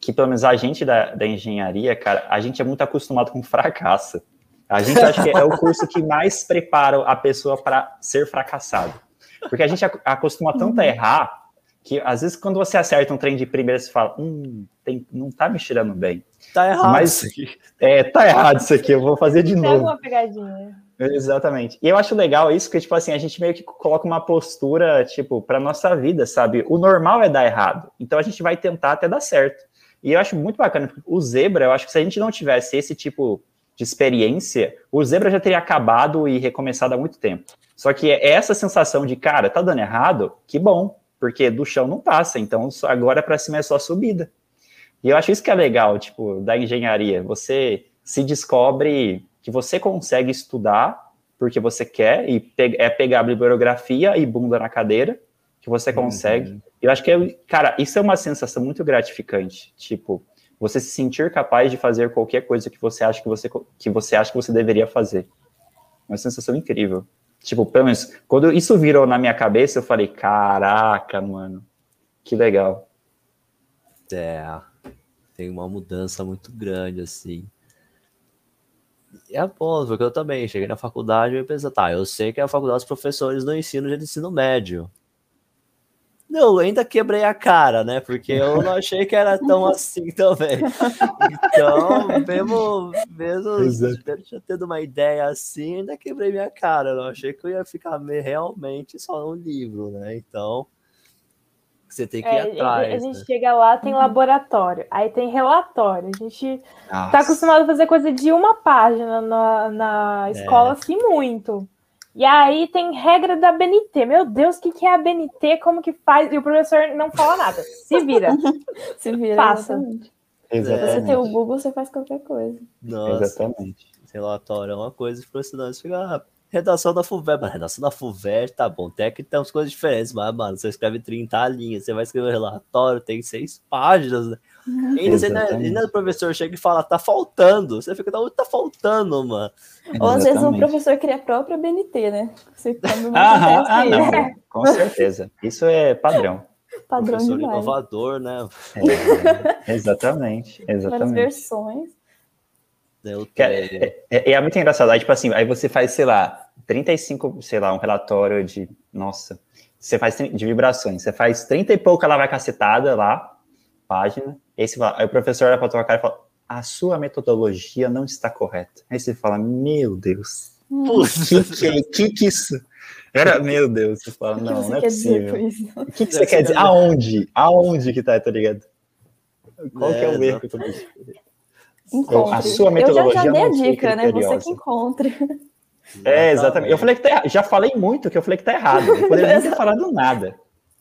que, pelo menos a gente da, da engenharia, cara, a gente é muito acostumado com fracasso. A gente acha que é o curso que mais prepara a pessoa para ser fracassado. Porque a gente acostuma tanto a errar que às vezes quando você acerta um trem de primeira, você fala, hum, tem, não tá me tirando bem. Tá errado. Mas, é, tá errado isso aqui, eu vou fazer de novo. uma pegadinha. Exatamente. E eu acho legal isso, porque, tipo assim, a gente meio que coloca uma postura, tipo, pra nossa vida, sabe? O normal é dar errado. Então a gente vai tentar até dar certo. E eu acho muito bacana, porque o Zebra, eu acho que se a gente não tivesse esse tipo de experiência, o Zebra já teria acabado e recomeçado há muito tempo. Só que é essa sensação de, cara, tá dando errado, que bom, porque do chão não passa, então agora para cima é só subida. E eu acho isso que é legal, tipo, da engenharia. Você se descobre que você consegue estudar porque você quer, e pe é pegar a bibliografia e bunda na cadeira, que você uhum. consegue. Uhum. Eu acho que, é, cara, isso é uma sensação muito gratificante. Tipo, você se sentir capaz de fazer qualquer coisa que você acha que você, que você acha que você deveria fazer. Uma sensação incrível. Tipo, pelo menos, quando isso virou na minha cabeça, eu falei, caraca, mano, que legal. É, tem uma mudança muito grande, assim. É bom, porque eu também cheguei na faculdade e pensei, tá, eu sei que a faculdade dos professores no ensino de ensino médio. Não, ainda quebrei a cara, né? Porque eu não achei que era tão assim também. Então, mesmo, mesmo já tendo uma ideia assim, ainda quebrei minha cara. Eu não achei que eu ia ficar realmente só no livro, né? Então, você tem que ir é, atrás. A gente né? chega lá, tem laboratório, aí tem relatório. A gente Nossa. tá acostumado a fazer coisa de uma página na, na escola, é. assim, muito. E aí tem regra da BNT. Meu Deus, o que, que é a BNT? Como que faz? E o professor não fala nada. Se vira. Se vira. Passa. Exatamente. Se você tem o Google, você faz qualquer coisa. Nossa, exatamente. Relatório é uma coisa os estudantes ficam. Ah, redação da FUVER, mas redação da FUVER, tá bom. Tem que tem umas coisas diferentes, mas, mano, você escreve 30 linhas, você vai escrever um relatório, tem seis páginas, né? Uhum. E ainda, ainda, o professor chega e fala, tá faltando. Você fica, onde tá faltando, mano? Ou às vezes o professor cria a própria BNT, né? Você, ah, ah, não, com certeza. Isso é padrão. Padrão professor demais. inovador, né? É, exatamente, exatamente. Várias versões. É, é, é, é, muito engraçado. Aí, tipo assim, aí você faz, sei lá, 35, sei lá, um relatório de, nossa, você faz de vibrações, você faz 30 e pouco ela vai cacetada lá, página, aí, você fala, aí o professor olha pra tua cara e fala, a sua metodologia não está correta. Aí você fala, meu Deus, o que, que, que, que isso? Era, meu Deus, você fala, não, não é possível. O que, que você quer dizer? Aonde? Aonde que tá, tá ligado? Qual é, que é o erro que eu tô Encontre. A sua metodologia eu já, já dei a dica, né? Você que encontre. É, exatamente. Eu falei que tá, já falei muito que eu falei que tá errado. Eu poderia nem ter falado nada.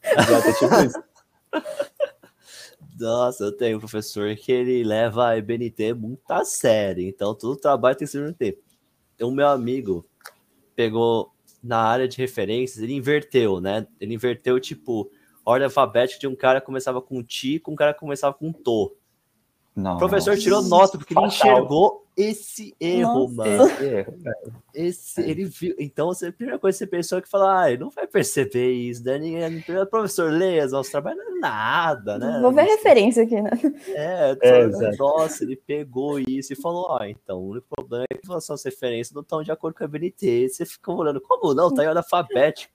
Já, tipo isso. Nossa, eu tenho um professor que ele leva a EBNT muito a sério, então todo trabalho tem que ser EBNT. O meu amigo pegou na área de referências, ele inverteu, né? Ele inverteu, tipo, ordem alfabética de um cara começava com ti, com um cara começava com to. Nossa. O professor tirou nota porque ele enxergou esse erro, Nossa. mano. Esse erro, esse, ele viu. Então, a primeira coisa que você pensou é que falou, ah, não vai perceber isso, né? Ninguém, professor lê os nossos trabalhos, não é nada, né? Vou ver referência aqui, né? É, é nossa, ele pegou isso e falou, ó, ah, então, o único problema é que as referências não estão de acordo com a BNT. Você fica olhando, como não? Tá em alfabético.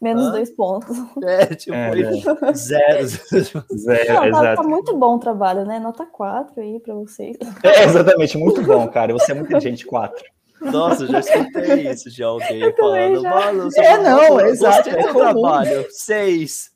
Menos dois pontos. É, tipo, é, é. zero. zero Não, tá, tá, muito bom o trabalho, né? Nota 4 aí pra vocês. É, exatamente, muito bom, cara. Você é muito inteligente, 4. Nossa, já escutei isso de alguém eu falando, já... é, não, é exato, é trabalho. Seis.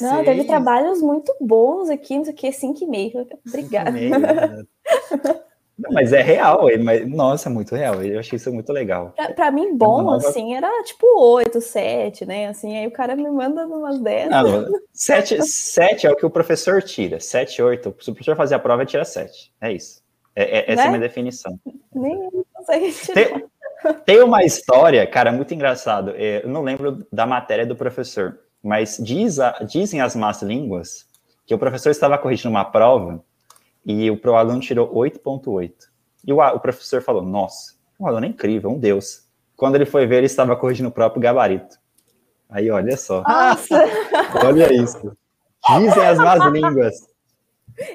Não, Seis. teve trabalhos muito bons aqui, não sei o que, 5,5. Obrigada. Não, mas é real, mas, nossa, é muito real. Eu achei isso muito legal. Pra, pra mim, bom, nova... assim, era tipo 8, 7, né? Assim, aí o cara me manda umas 10. Não, 7, 7 é o que o professor tira. 7, 8. Se o professor fazer a prova, tira 7. É isso. É, é, essa né? é a minha definição. Nem consegue tirar. Tem, tem uma história, cara, muito engraçado. É, eu não lembro da matéria do professor, mas diz a, dizem as más línguas que o professor estava corrigindo uma prova e o pro aluno tirou 8.8. E o, o, professor falou: Nossa, um aluno é incrível, um deus. Quando ele foi ver, ele estava corrigindo o próprio gabarito. Aí, olha só. Nossa. olha isso. Dizem as más línguas.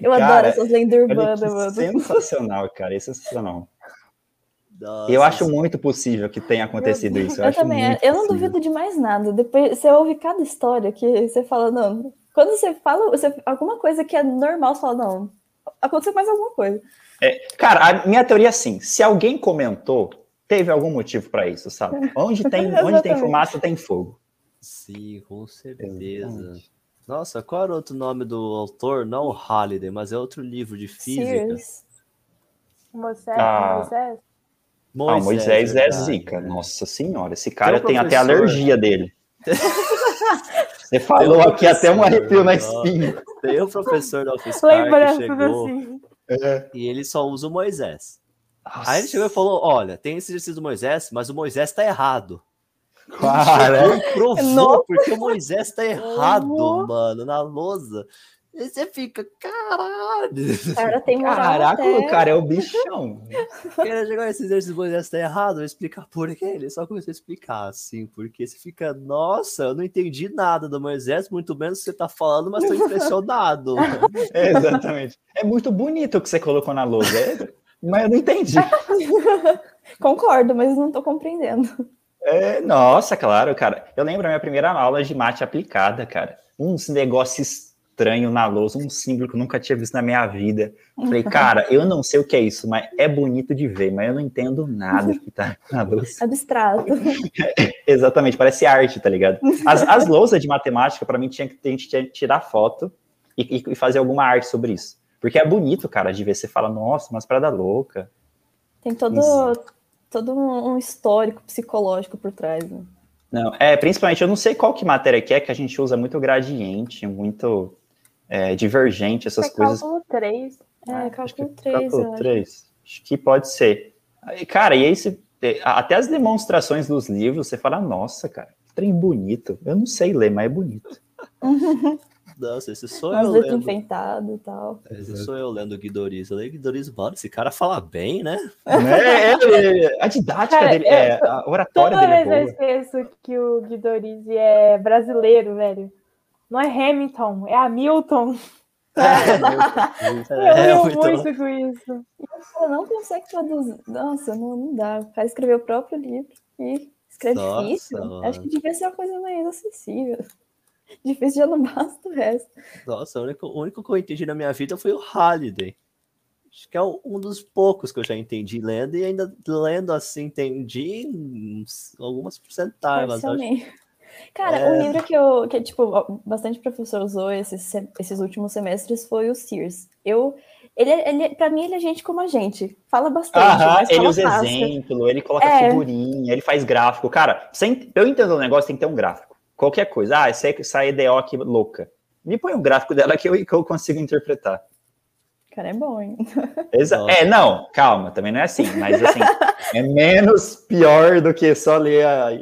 Eu cara, adoro essas lendas urbanas, mano. Sensacional, cara, é sensacional. Nossa, eu acho muito possível que tenha acontecido isso. Eu, eu também, eu não duvido de mais nada. Depois você ouve cada história que você fala, não. Quando você fala você, alguma coisa que é normal, você fala, não, aconteceu mais alguma coisa. É, cara, a minha teoria é assim: se alguém comentou, teve algum motivo para isso, sabe? Onde tem, onde tem fumaça, tem fogo. Sim, com certeza. Exatamente. Nossa, qual era o outro nome do autor? Não Halliday, mas é outro livro de física. Moisés, ah. Moisés? Moisés, ah, Moisés é zica. Nossa senhora, esse cara tem, até alergia dele. Você falou aqui até um arrepio na espinha. Tem um professor da UFSCar que chegou assim. e ele só usa o Moisés. Nossa. Aí ele chegou e falou: Olha, tem esse exercício do Moisés, mas o Moisés tá errado. Cara, provou, Não. porque o Moisés tá errado, mano, na lousa. E você fica, caralho. Cara, tem moral Caraca, até. o cara é o bichão. Ele chegou esse exercício Moisés tá errado, vou explicar por quê. Ele só começou a explicar, assim, porque você fica, nossa, eu não entendi nada do Moisés, muito menos você tá falando, mas tô impressionado. é, exatamente. É muito bonito o que você colocou na lousa, é, mas eu não entendi. Concordo, mas não tô compreendendo. É, nossa, claro, cara. Eu lembro a minha primeira aula de mate aplicada, cara. Uns negócios estranho na lousa, um símbolo que eu nunca tinha visto na minha vida. Falei, cara, eu não sei o que é isso, mas é bonito de ver, mas eu não entendo nada que tá na lousa. Abstrato. Exatamente, parece arte, tá ligado? As, as lousas de matemática, para mim, tinha que, a gente tinha que tirar foto e, e, fazer alguma arte sobre isso. Porque é bonito, cara, de ver. Você fala, nossa, umas parada louca. Tem todo, todo um histórico psicológico por trás, né? Não, é, principalmente, eu não sei qual que matéria que é, que a gente usa muito gradiente, muito é, divergente, essas é coisas. Cálculo 3. É, ah, cálculo 3. Cálculo 3. Acho que pode ser. Cara, e aí você, até as demonstrações dos livros, você fala, nossa, cara, que trem bonito. Eu não sei ler, mas é bonito. Nossa, esse sou Mas eu lendo. enfeitado e tal. Esse sou eu lendo Guidoriz. Eu leio Guidoriz, mano, esse cara fala bem, né? É, é, a didática cara, dele, é, a oratória dele é boa. eu esqueço que o Guidoriz é brasileiro, velho. Não é Hamilton, é Hamilton. É, é, eu muito, muito com isso. Eu não consegue traduzir. Nossa, não, não dá. O cara escreveu o próprio livro e escreve Nossa, difícil. Mano. Acho que devia ser uma coisa mais acessível. Difícil já não basta o resto. Nossa, o único, o único que eu entendi na minha vida foi o Halliday. Acho que é um dos poucos que eu já entendi lendo, e ainda lendo assim, entendi algumas porcentagens. Cara, é... um livro que eu, que tipo, bastante professor usou esses, esses últimos semestres foi o Sears. Eu, ele, ele, pra mim, ele é gente como a gente. Fala bastante. Aham, ele usa fácil. exemplo, ele coloca é... figurinha, ele faz gráfico. Cara, sem, eu entendo o negócio, tem que ter um gráfico. Qualquer coisa. Ah, essa, essa EDO aqui louca. Me põe um gráfico dela que eu, que eu consigo interpretar. Cara, é bom, hein? Exa é, não, calma, também não é assim, mas assim, é menos pior do que só ler a,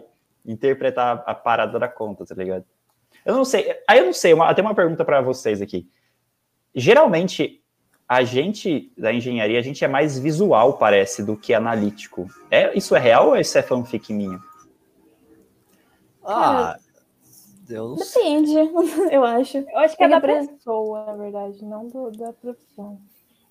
interpretar a parada da conta, tá ligado? Eu não sei, aí eu não sei, uma, até uma pergunta para vocês aqui. Geralmente, a gente da engenharia, a gente é mais visual, parece, do que analítico. É, isso é real ou isso é fanfic minha? Ah, Deus. Depende, eu acho. Eu acho que é, da pessoa, na verdade, não do, da profissão.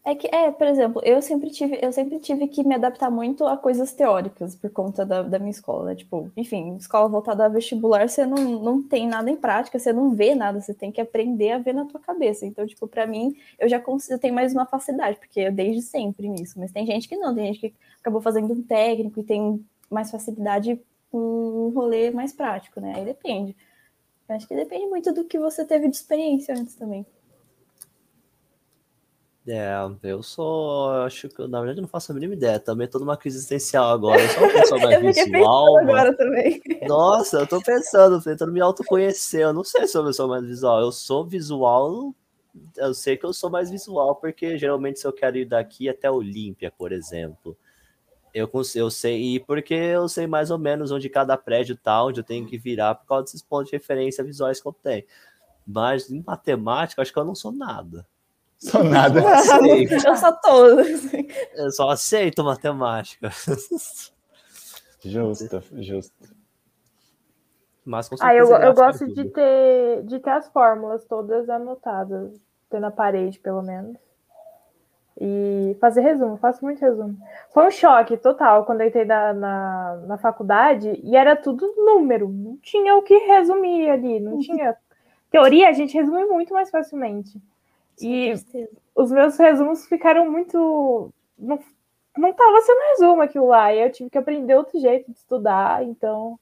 É que, é, por exemplo, eu sempre tive, eu sempre tive que me adaptar muito a coisas teóricas por conta da, da minha escola, né? Tipo, enfim, escola voltada a vestibular, você não, não tem nada em prática, você não vê nada, você tem que aprender a ver na tua cabeça. Então, tipo, para mim, eu já consigo, eu tenho mais uma facilidade, porque eu desde sempre nisso. Mas tem gente que não, tem gente que acabou fazendo um técnico e tem mais facilidade com um rolê mais prático, né? Aí depende. Eu acho que depende muito do que você teve de experiência antes também. É, eu sou. Acho que, na verdade, eu não faço a mínima ideia. Também tô numa crise existencial agora. Eu sou uma pessoa mais visual. agora também. Nossa, eu tô pensando, tentando me autoconhecer. Eu não sei se eu sou mais visual. Eu sou visual. Eu sei que eu sou mais visual, porque geralmente se eu quero ir daqui até Olímpia, por exemplo, eu, eu sei, e porque eu sei mais ou menos onde cada prédio tá, onde eu tenho que virar, por causa desses pontos de referência visuais que eu tenho. Mas em matemática, acho que eu não sou nada. Sou nada. Eu sou todo. Eu só aceito matemática. Justo, justo. Mas com ah, eu, eu gosto de ter, de ter as fórmulas todas anotadas, ter na parede, pelo menos. E fazer resumo, faço muito resumo. Foi um choque total quando eu entrei na, na, na faculdade e era tudo número, não tinha o que resumir ali, não tinha. Teoria a gente resume muito mais facilmente. E os meus resumos ficaram muito. Não, não tava sendo resumo aquilo lá. E eu tive que aprender outro jeito de estudar, então.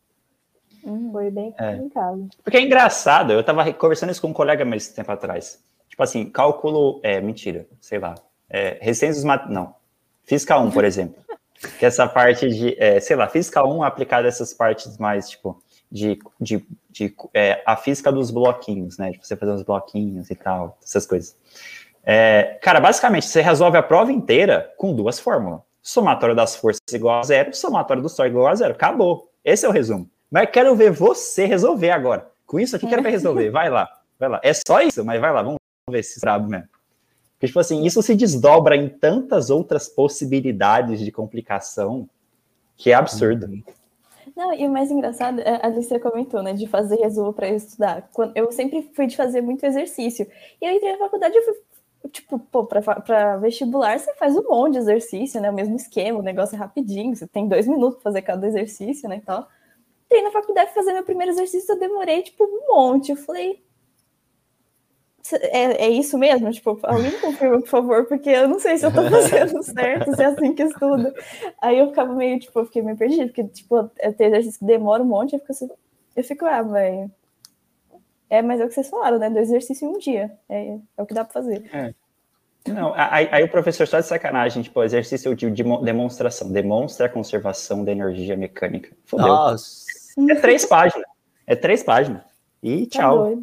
Hum, foi bem é. complicado. Porque é engraçado, eu tava conversando isso com um colega mais tempo atrás. Tipo assim, cálculo. É, mentira, sei lá. É, resistências. Não. Física 1, por exemplo. que essa parte de. É, sei lá, física 1 aplicada a essas partes mais, tipo de, de, de é, a física dos bloquinhos, né? De você fazer uns bloquinhos e tal, essas coisas. É, cara, basicamente, você resolve a prova inteira com duas fórmulas. Somatório das forças igual a zero, somatório do sol igual a zero. Acabou. Esse é o resumo. Mas quero ver você resolver agora. Com isso aqui, quero ver resolver. Vai lá, vai lá. É só isso, mas vai lá, vamos ver se sabe mesmo. Porque, tipo assim, isso se desdobra em tantas outras possibilidades de complicação que é absurdo. Uhum. Não, e o mais engraçado, a Alicia comentou, né, de fazer resumo para estudar. Eu sempre fui de fazer muito exercício. E eu entrei na faculdade e fui, tipo, pô, para vestibular você faz um monte de exercício, né, o mesmo esquema, o negócio é rapidinho, você tem dois minutos para fazer cada exercício, né, e tal. Entrei na faculdade fazer meu primeiro exercício, eu demorei, tipo, um monte. Eu falei, é, é isso mesmo? Tipo, alguém confirma, por favor, porque eu não sei se eu tô fazendo certo, se é assim que estuda. Aí eu ficava meio, tipo, eu fiquei meio perdido, porque, tipo, é ter exercício que demora um monte, eu fico, assim, eu fico ah, mas... É, mas é o que vocês falaram, né? Do exercício em um dia. É, é o que dá pra fazer. É. Não, aí, aí, o professor só de sacanagem, tipo, exercício de, de demonstração, demonstra a conservação da energia mecânica. Fudeu. Nossa. É três páginas. É três páginas. E tá tchau. Tá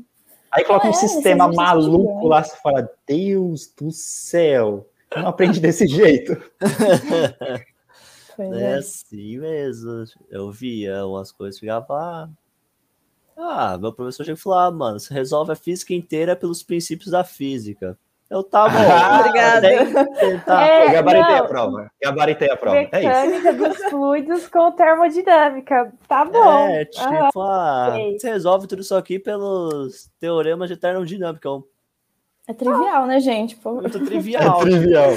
Aí coloca um é, sistema maluco lá, você fala, Deus do céu, não aprende desse jeito. é, é assim mesmo. Eu via umas coisas, ficava. Ah, meu professor chega e falou: ah, mano, você resolve a física inteira pelos princípios da física. Eu tava. Ah, Obrigada. É, gabaritei não. a prova. Gabaritei a prova. É Mecânica é dos fluidos com termodinâmica. Tá bom. É, tipo, ah, você resolve tudo isso aqui pelos teoremas de termodinâmica. É trivial, né, gente? Pô. Muito trivial. É trivial.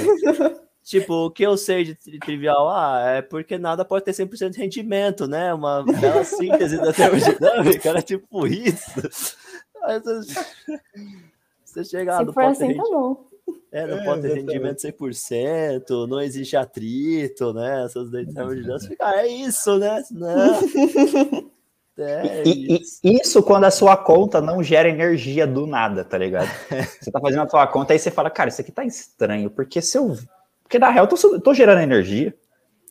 Tipo, o que eu sei de trivial? Ah, é porque nada pode ter 100% de rendimento, né? Uma bela síntese da termodinâmica, era tipo isso. Mas, você chega, Se for assim, tá bom. É, não é, pode ter rendimento 100%, não existe atrito, né? Essas termodinâmicas, fica, é isso, né? Não. É e, isso. E, isso quando a sua conta não gera energia do nada, tá ligado? Você tá fazendo a sua conta, aí você fala, cara, isso aqui tá estranho, porque se eu. Porque na real eu tô, tô gerando energia.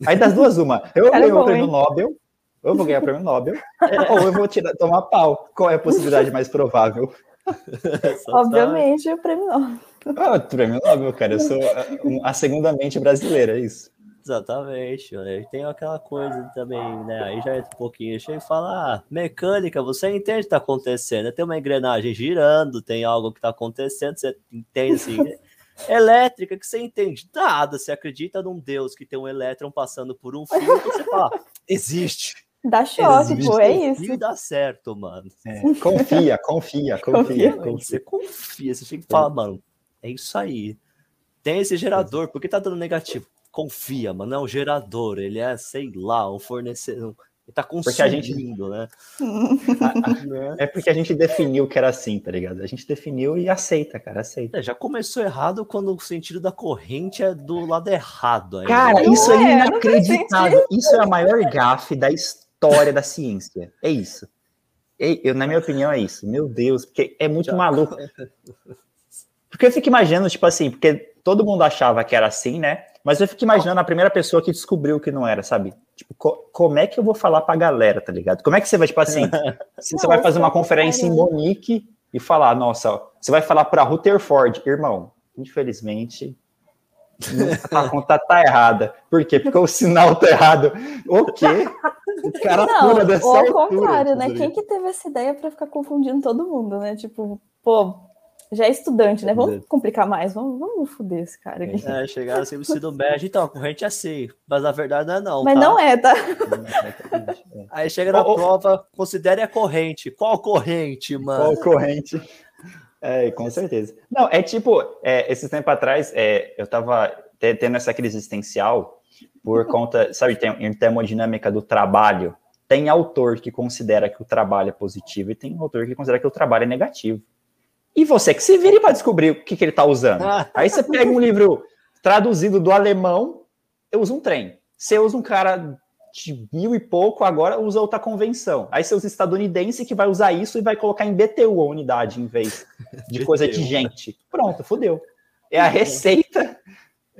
Aí das duas, uma, eu ganho o prêmio Nobel, eu vou ganhar o prêmio Nobel, ou eu vou tirar, tomar pau. Qual é a possibilidade mais provável? Obviamente, o prêmio Nobel. Ah, o prêmio Nobel, cara. Eu sou a, a segunda mente brasileira, é isso. Exatamente, né? tem aquela coisa também, né? Aí já entra um pouquinho, chega e fala, ah, mecânica, você entende o que tá acontecendo, tem uma engrenagem girando, tem algo que tá acontecendo, você entende assim, elétrica que você entende nada. Você acredita num Deus que tem um elétron passando por um fio, você fala, existe. Dá choque, pô, é isso. E dá certo, mano. É, confia, confia, confia, confia. Você confia, você chega e fala, mano, é isso aí. Tem esse gerador, por que tá dando negativo? Confia, mano, é um gerador, ele é, sei lá, um fornecedor. Ele tá consumindo, gente... né? é porque a gente definiu que era assim, tá ligado? A gente definiu e aceita, cara, aceita. É, já começou errado quando o sentido da corrente é do lado errado. Ainda. Cara, isso é, é inacreditável. Isso é a maior gafe da história da ciência. É isso. Eu, na minha opinião, é isso. Meu Deus, porque é muito já. maluco. Porque eu fico imaginando, tipo assim, porque todo mundo achava que era assim, né? Mas eu fico imaginando a primeira pessoa que descobriu que não era, sabe? Tipo, co como é que eu vou falar pra galera, tá ligado? Como é que você vai, tipo assim, se você vai fazer uma conferência em Monique e falar, nossa, você vai falar pra Rutherford, irmão, infelizmente, a conta tá errada. Por quê? Porque o sinal tá errado. O quê? O cara não, pula dessa ou ao contrário, né? Quem que teve essa ideia para ficar confundindo todo mundo, né? Tipo, pô, já é estudante, né? Vamos complicar mais, vamos, vamos foder esse cara aqui. É, chegaram assim no ensino médio, então, a corrente é assim, mas na verdade não é não, Mas tá? não é, tá? Aí chega na oh, prova, considere a corrente. Qual corrente, mano? Qual corrente? É, com certeza. Não, é tipo, é, esses tempos atrás, é, eu tava tendo essa crise existencial por conta, sabe, tem, em termodinâmica do trabalho, tem autor que considera que o trabalho é positivo e tem autor que considera que o trabalho é negativo. E você que se vire para descobrir o que, que ele está usando. Aí você pega um livro traduzido do alemão, eu uso um trem. Você usa um cara de mil e pouco, agora usa outra convenção. Aí você usa estadunidense que vai usar isso e vai colocar em BTU a unidade em vez de coisa de gente. Pronto, fodeu. É a receita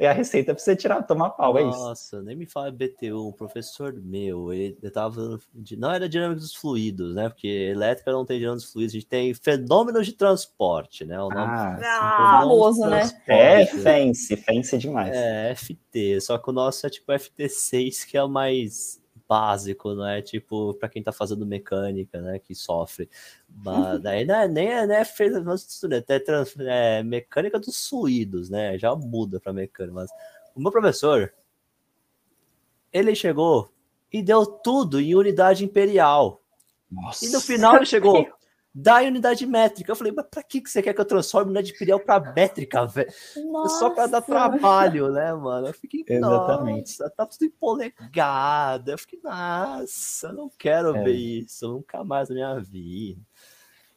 é a receita para você tirar, tomar pau, Nossa, é isso. Nossa, nem me fala BTU, um professor meu, ele tava de, não era dinâmica dos fluidos, né? Porque elétrica não tem dinâmica dos fluidos, a gente tem fenômenos de transporte, né? O nome ah, ah famoso, né? É fancy, fancy demais. É, FT, só que o nosso é tipo FT6, que é o mais básico, não é tipo para quem tá fazendo mecânica, né, que sofre. Mas daí não é, nem é, né, fez é, trans, é mecânica dos fluidos, né? Já muda para mecânica, mas o meu professor ele chegou e deu tudo em unidade imperial. Nossa. E no final ele chegou da unidade métrica. Eu falei, mas pra que você quer que eu transforme unidade imperial pra métrica, velho? Só pra dar trabalho, né, mano? Eu fiquei, Exatamente. nossa, tá tudo em polegada. Eu fiquei, nossa, eu não quero é. ver isso nunca mais na minha vida.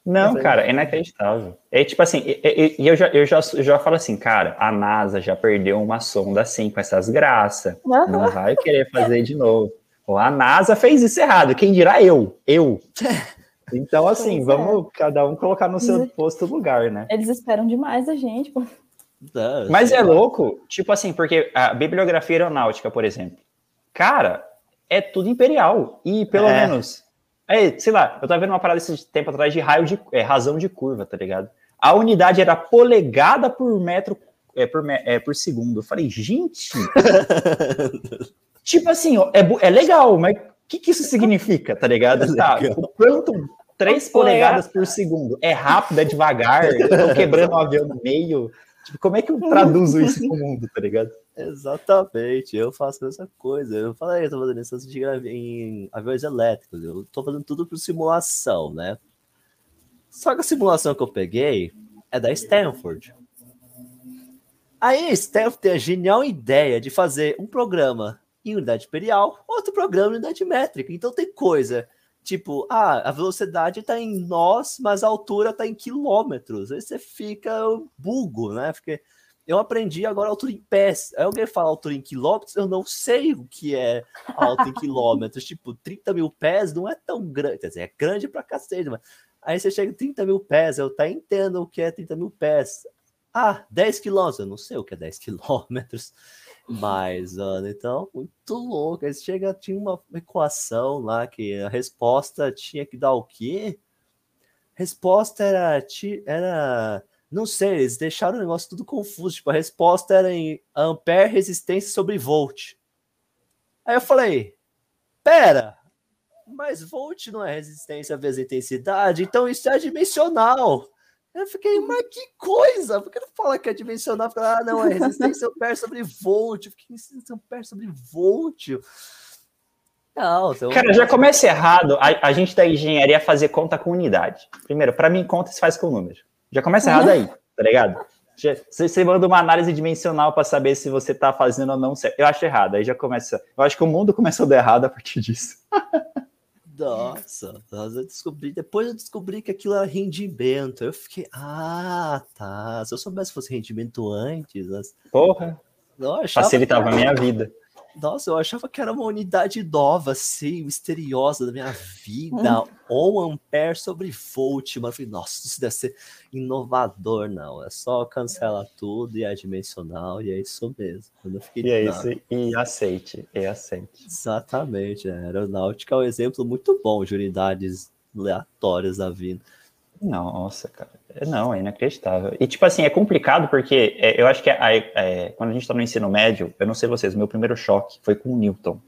Não, cara, é inacreditável. É tipo assim, e, eu, já, eu, já, eu já falo assim, cara, a NASA já perdeu uma sonda assim, com essas graças. Uhum. Não vai querer fazer de novo. Ou a NASA fez isso errado, quem dirá eu? Eu. Então, assim, pois vamos é. cada um colocar no seu posto lugar, né? Eles esperam demais da gente, pô. Mas é louco, tipo assim, porque a bibliografia aeronáutica, por exemplo, cara, é tudo imperial. E pelo é. menos. É, sei lá, eu tava vendo uma parada esse tempo atrás de raio de é, razão de curva, tá ligado? A unidade era polegada por metro é, por, é, por segundo. Eu falei, gente. tipo assim, ó, é, é legal, mas que, que isso significa, tá ligado? É tá, o quanto 3 polegadas por segundo é rápido, é devagar, estão quebrando um avião no meio. Tipo, como é que eu traduzo isso pro mundo, tá ligado? Exatamente, eu faço essa coisa. Eu falei, eu tô fazendo isso em aviões elétricos, eu tô fazendo tudo por simulação, né? Só que a simulação que eu peguei é da Stanford. Aí a Stanford tem a genial ideia de fazer um programa em unidade imperial, outro programa em unidade métrica. Então tem coisa tipo, ah, a velocidade está em nós, mas a altura está em quilômetros. Aí você fica bugo, né? Porque eu aprendi agora a altura em pés. Aí alguém fala altura em quilômetros, eu não sei o que é alta em quilômetros. tipo, 30 mil pés não é tão grande. Quer dizer, é grande pra cacete, mas aí você chega em 30 mil pés, eu tá entendo o que é 30 mil pés. Ah, 10 quilômetros, eu não sei o que é 10 quilômetros. Mas, Ana, então, muito louco. Aí chega, tinha uma equação lá que a resposta tinha que dar o quê? Resposta era, era não sei, eles deixaram o negócio tudo confuso. Tipo, a resposta era em ampere resistência sobre volt. Aí eu falei, pera, mas volt não é resistência vezes intensidade, então isso é dimensional. Eu fiquei, mas que coisa! Por que não fala que é dimensional? Fala, ah, não, é resistência ampere sobre volt. Eu fiquei, resistência ampere sobre volt. Não, então... Cara, já começa errado a, a gente da engenharia fazer conta com unidade. Primeiro, para mim, conta se faz com número. Já começa errado aí, tá ligado? Você, manda uma análise dimensional para saber se você tá fazendo ou não certo. Eu acho errado, aí já começa. Eu acho que o mundo começou a dar errado a partir disso. Nossa, eu descobri, depois eu descobri que aquilo era rendimento. Eu fiquei, ah, tá. Se eu soubesse que fosse rendimento antes. Porra. Não, Facilitava a minha vida. Nossa, eu achava que era uma unidade nova, assim, misteriosa da minha vida. Hum. Ou ampere sobre volt. Mas eu falei, nossa, isso deve ser inovador, não. É só cancela tudo e é dimensional, e é isso mesmo. Eu fiquei, e é isso, e aceite, e aceite. Exatamente. A aeronáutica é um exemplo muito bom de unidades aleatórias da vida. Nossa, cara. Não, é inacreditável. E, tipo assim, é complicado porque é, eu acho que é, é, quando a gente está no ensino médio, eu não sei vocês, meu primeiro choque foi com o Newton.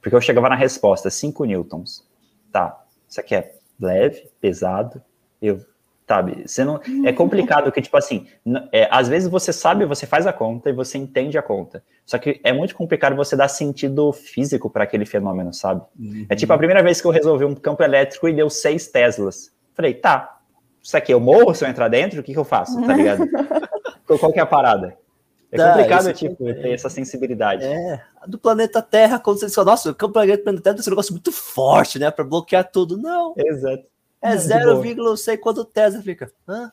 Porque eu chegava na resposta, 5 newtons. Tá, isso aqui é leve, pesado, eu, sabe, você não, é complicado que, tipo assim, é, às vezes você sabe, você faz a conta e você entende a conta, só que é muito complicado você dar sentido físico para aquele fenômeno, sabe? Uhum. É tipo a primeira vez que eu resolvi um campo elétrico e deu 6 teslas. Falei, tá, isso aqui, eu morro se eu entrar dentro, o que, que eu faço, tá ligado? Qual que é a parada? É complicado, tipo, é, ter essa sensibilidade. É, do planeta Terra, quando você diz, nossa, o campo planeta Terra é um negócio muito forte, né, para bloquear tudo. Não. Exato. É 0, não sei quanto Tesla fica. Hã?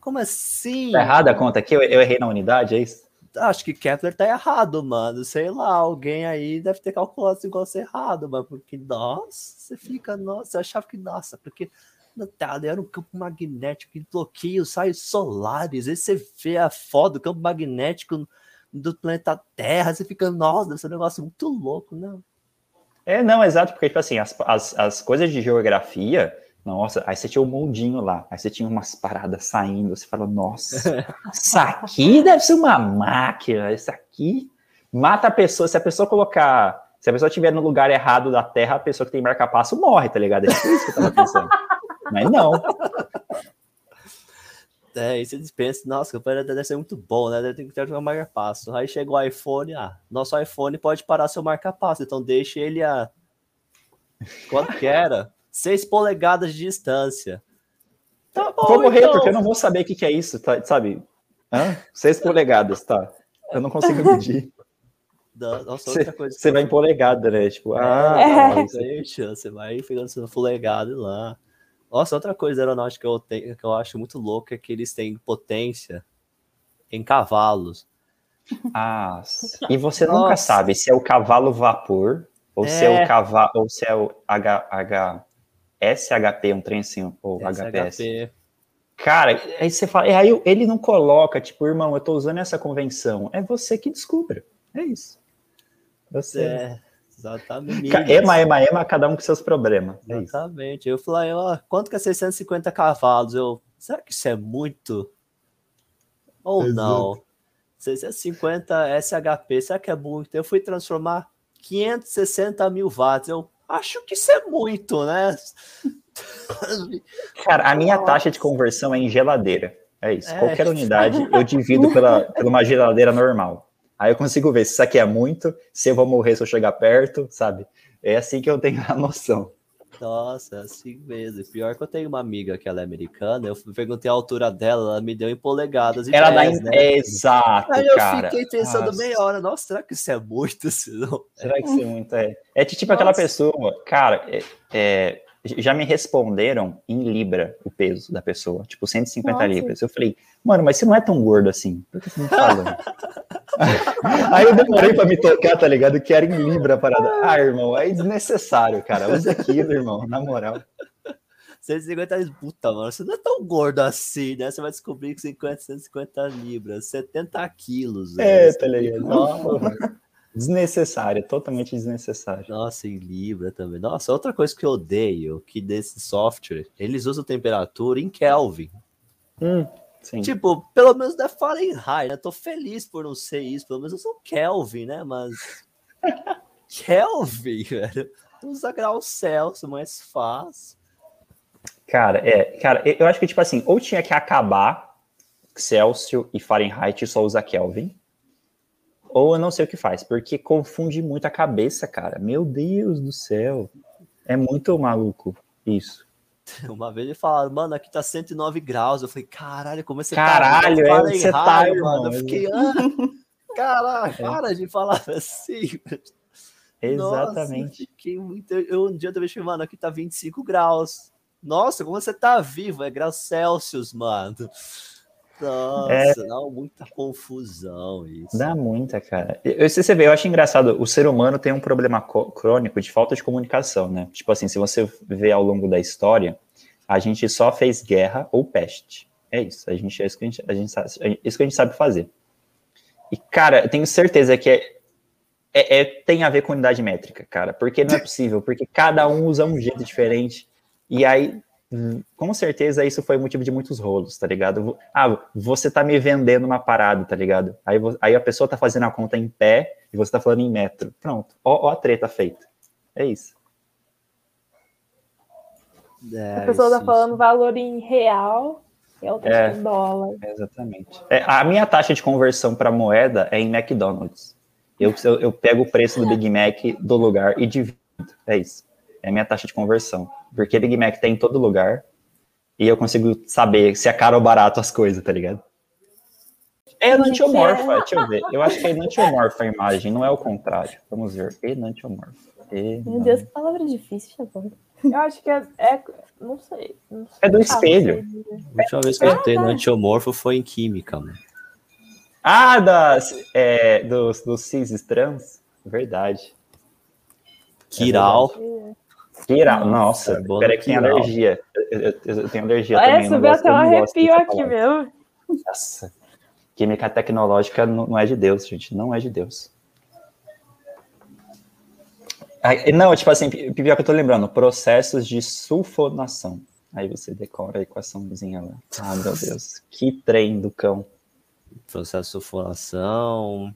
Como assim? Tá errada a conta aqui? Eu, eu errei na unidade, é isso? Acho que Kepler tá errado, mano. Sei lá, alguém aí deve ter calculado esse negócio errado, mano. Porque, nossa, você fica, nossa, você achava que, nossa, porque era um campo magnético que bloqueia os raios solares. Aí você vê a foto do campo magnético do planeta Terra, você fica, nossa, esse é um negócio muito louco, não? É, não, exato, porque, tipo assim, as, as, as coisas de geografia, nossa, aí você tinha um mundinho lá, aí você tinha umas paradas saindo, você fala, nossa, isso aqui deve ser uma máquina, isso aqui mata a pessoa, se a pessoa colocar, se a pessoa estiver no lugar errado da Terra, a pessoa que tem marca-passo morre, tá ligado? É isso que eu tava pensando. Mas não. É, e você pensa, nossa, o deve ser muito bom, né? Deve ter um marca-passo. Aí chega o iPhone, ah, nosso iPhone pode parar seu marca-passo, então deixe ele a. Quanto que era? 6 polegadas de distância. Tá bom, vou morrer, então. porque eu não vou saber o que, que é isso, tá, sabe? Hã? 6 polegadas, tá. Eu não consigo medir. Nossa, outra coisa. Você vai em polegada, né? Tipo, é, ah, é. você vai pegando seu polegada lá. Nossa, outra coisa aeronáutica que eu, tenho, que eu acho muito louca é que eles têm potência em cavalos. Ah, e você Nossa. nunca sabe se é o cavalo vapor ou é. se é o cavalo ou se é o H, H SHP, um trem assim, ou HPS. Cara, aí você fala, aí ele não coloca, tipo, irmão, eu tô usando essa convenção. É você que descubra. É isso. Você. É. Exatamente. Ema, ema, ema, cada um com seus problemas. É Exatamente. eu falei, ó, quanto que é 650 cavalos? Eu, será que isso é muito? Ou Exato. não? 650 SHP, será que é muito? Eu fui transformar 560 mil watts. Eu acho que isso é muito, né? Cara, a minha taxa de conversão é em geladeira. É isso. É. Qualquer unidade eu divido pela, pela uma geladeira normal. Aí eu consigo ver se isso aqui é muito, se eu vou morrer se eu chegar perto, sabe? É assim que eu tenho a noção. Nossa, é assim mesmo. Pior que eu tenho uma amiga que ela é americana, eu perguntei a altura dela, ela me deu em polegadas. ela dá em... né? Exato, Aí eu fiquei pensando nossa. meia hora, nossa, será que isso é muito? Senão... Será que isso é muito? É, é tipo nossa. aquela pessoa, cara, é, é já me responderam em libra o peso da pessoa, tipo 150 Nossa. libras. Eu falei, mano, mas você não é tão gordo assim. Por que você não fala? aí eu demorei pra me tocar, tá ligado? Que era em libra a parada. Ah, irmão, é desnecessário, cara. Usa aquilo, irmão, na moral. 150 libras, puta, mano, você não é tão gordo assim, né? Você vai descobrir que 50, 150 libras, 70 quilos. É, tá ligado? Nossa. Desnecessária, totalmente desnecessária. Nossa, em Libra também. Nossa, outra coisa que eu odeio, que desse software, eles usam temperatura em Kelvin. Hum, sim. Tipo, pelo menos da Fahrenheit, né? Tô feliz por não ser isso, pelo menos eu sou Kelvin, né? Mas... Kelvin, velho. Usa grau Celsius, mais fácil. Cara, é, cara, eu acho que, tipo assim, ou tinha que acabar Celsius e Fahrenheit e só usar Kelvin, ou eu não sei o que faz, porque confunde muito a cabeça, cara. Meu Deus do céu. É muito maluco isso. Uma vez ele falaram, mano, aqui tá 109 graus. Eu falei, caralho, como você caralho, tá? Caralho, é, você tá, mano. Eu fiquei, ah, caralho, é. para de falar assim. Exatamente. Nossa, eu, muito... eu um dia também falei, mano, aqui tá 25 graus. Nossa, como você tá vivo? É graus Celsius, mano. Nossa, é... dá muita confusão isso. Dá muita, cara. Eu, se você vê, eu acho engraçado, o ser humano tem um problema crônico de falta de comunicação, né? Tipo assim, se você vê ao longo da história, a gente só fez guerra ou peste. É isso, a gente, é isso que a gente, a gente, sabe, é isso que a gente sabe fazer. E, cara, eu tenho certeza que é, é, é, tem a ver com unidade métrica, cara, porque não é possível, porque cada um usa um jeito diferente, e aí com certeza isso foi motivo de muitos rolos, tá ligado? Ah, você tá me vendendo uma parada, tá ligado? Aí, aí a pessoa tá fazendo a conta em pé e você tá falando em metro. Pronto, ó, ó a treta feita. É isso. É, a pessoa tá falando isso. valor em real e a outra é, em dólar. Exatamente. É, a minha taxa de conversão para moeda é em McDonald's. Eu, eu, eu pego o preço do Big Mac do lugar e divido. É isso. É a minha taxa de conversão. Porque Big Mac tem em todo lugar. E eu consigo saber se é caro ou barato as coisas, tá ligado? É enantiomorfa, deixa eu ver. Eu acho que é enantiomorfa a imagem, não é o contrário. Vamos ver. Enantiomorfa. Meu Deus, que palavra difícil, Chabão. Eu acho que é, é não, sei, não, sei, É do espelho. A última vez que eu tentei ah, enantiomorfo foi em química, mano. Ah, das, é, dos, dos cis trans? Verdade. Kiral. É Kiral, nossa, nossa peraí que tem alergia. Eu, eu, eu, tenho alergia é, também. Subiu até um arrepio aqui mesmo. Nossa, química tecnológica não é de Deus, gente, não é de Deus. Não, tipo assim, pior que eu tô lembrando, processos de sulfonação. Aí você decora a equaçãozinha lá. Ah, meu Deus, que trem do cão. Processo de sulfonação,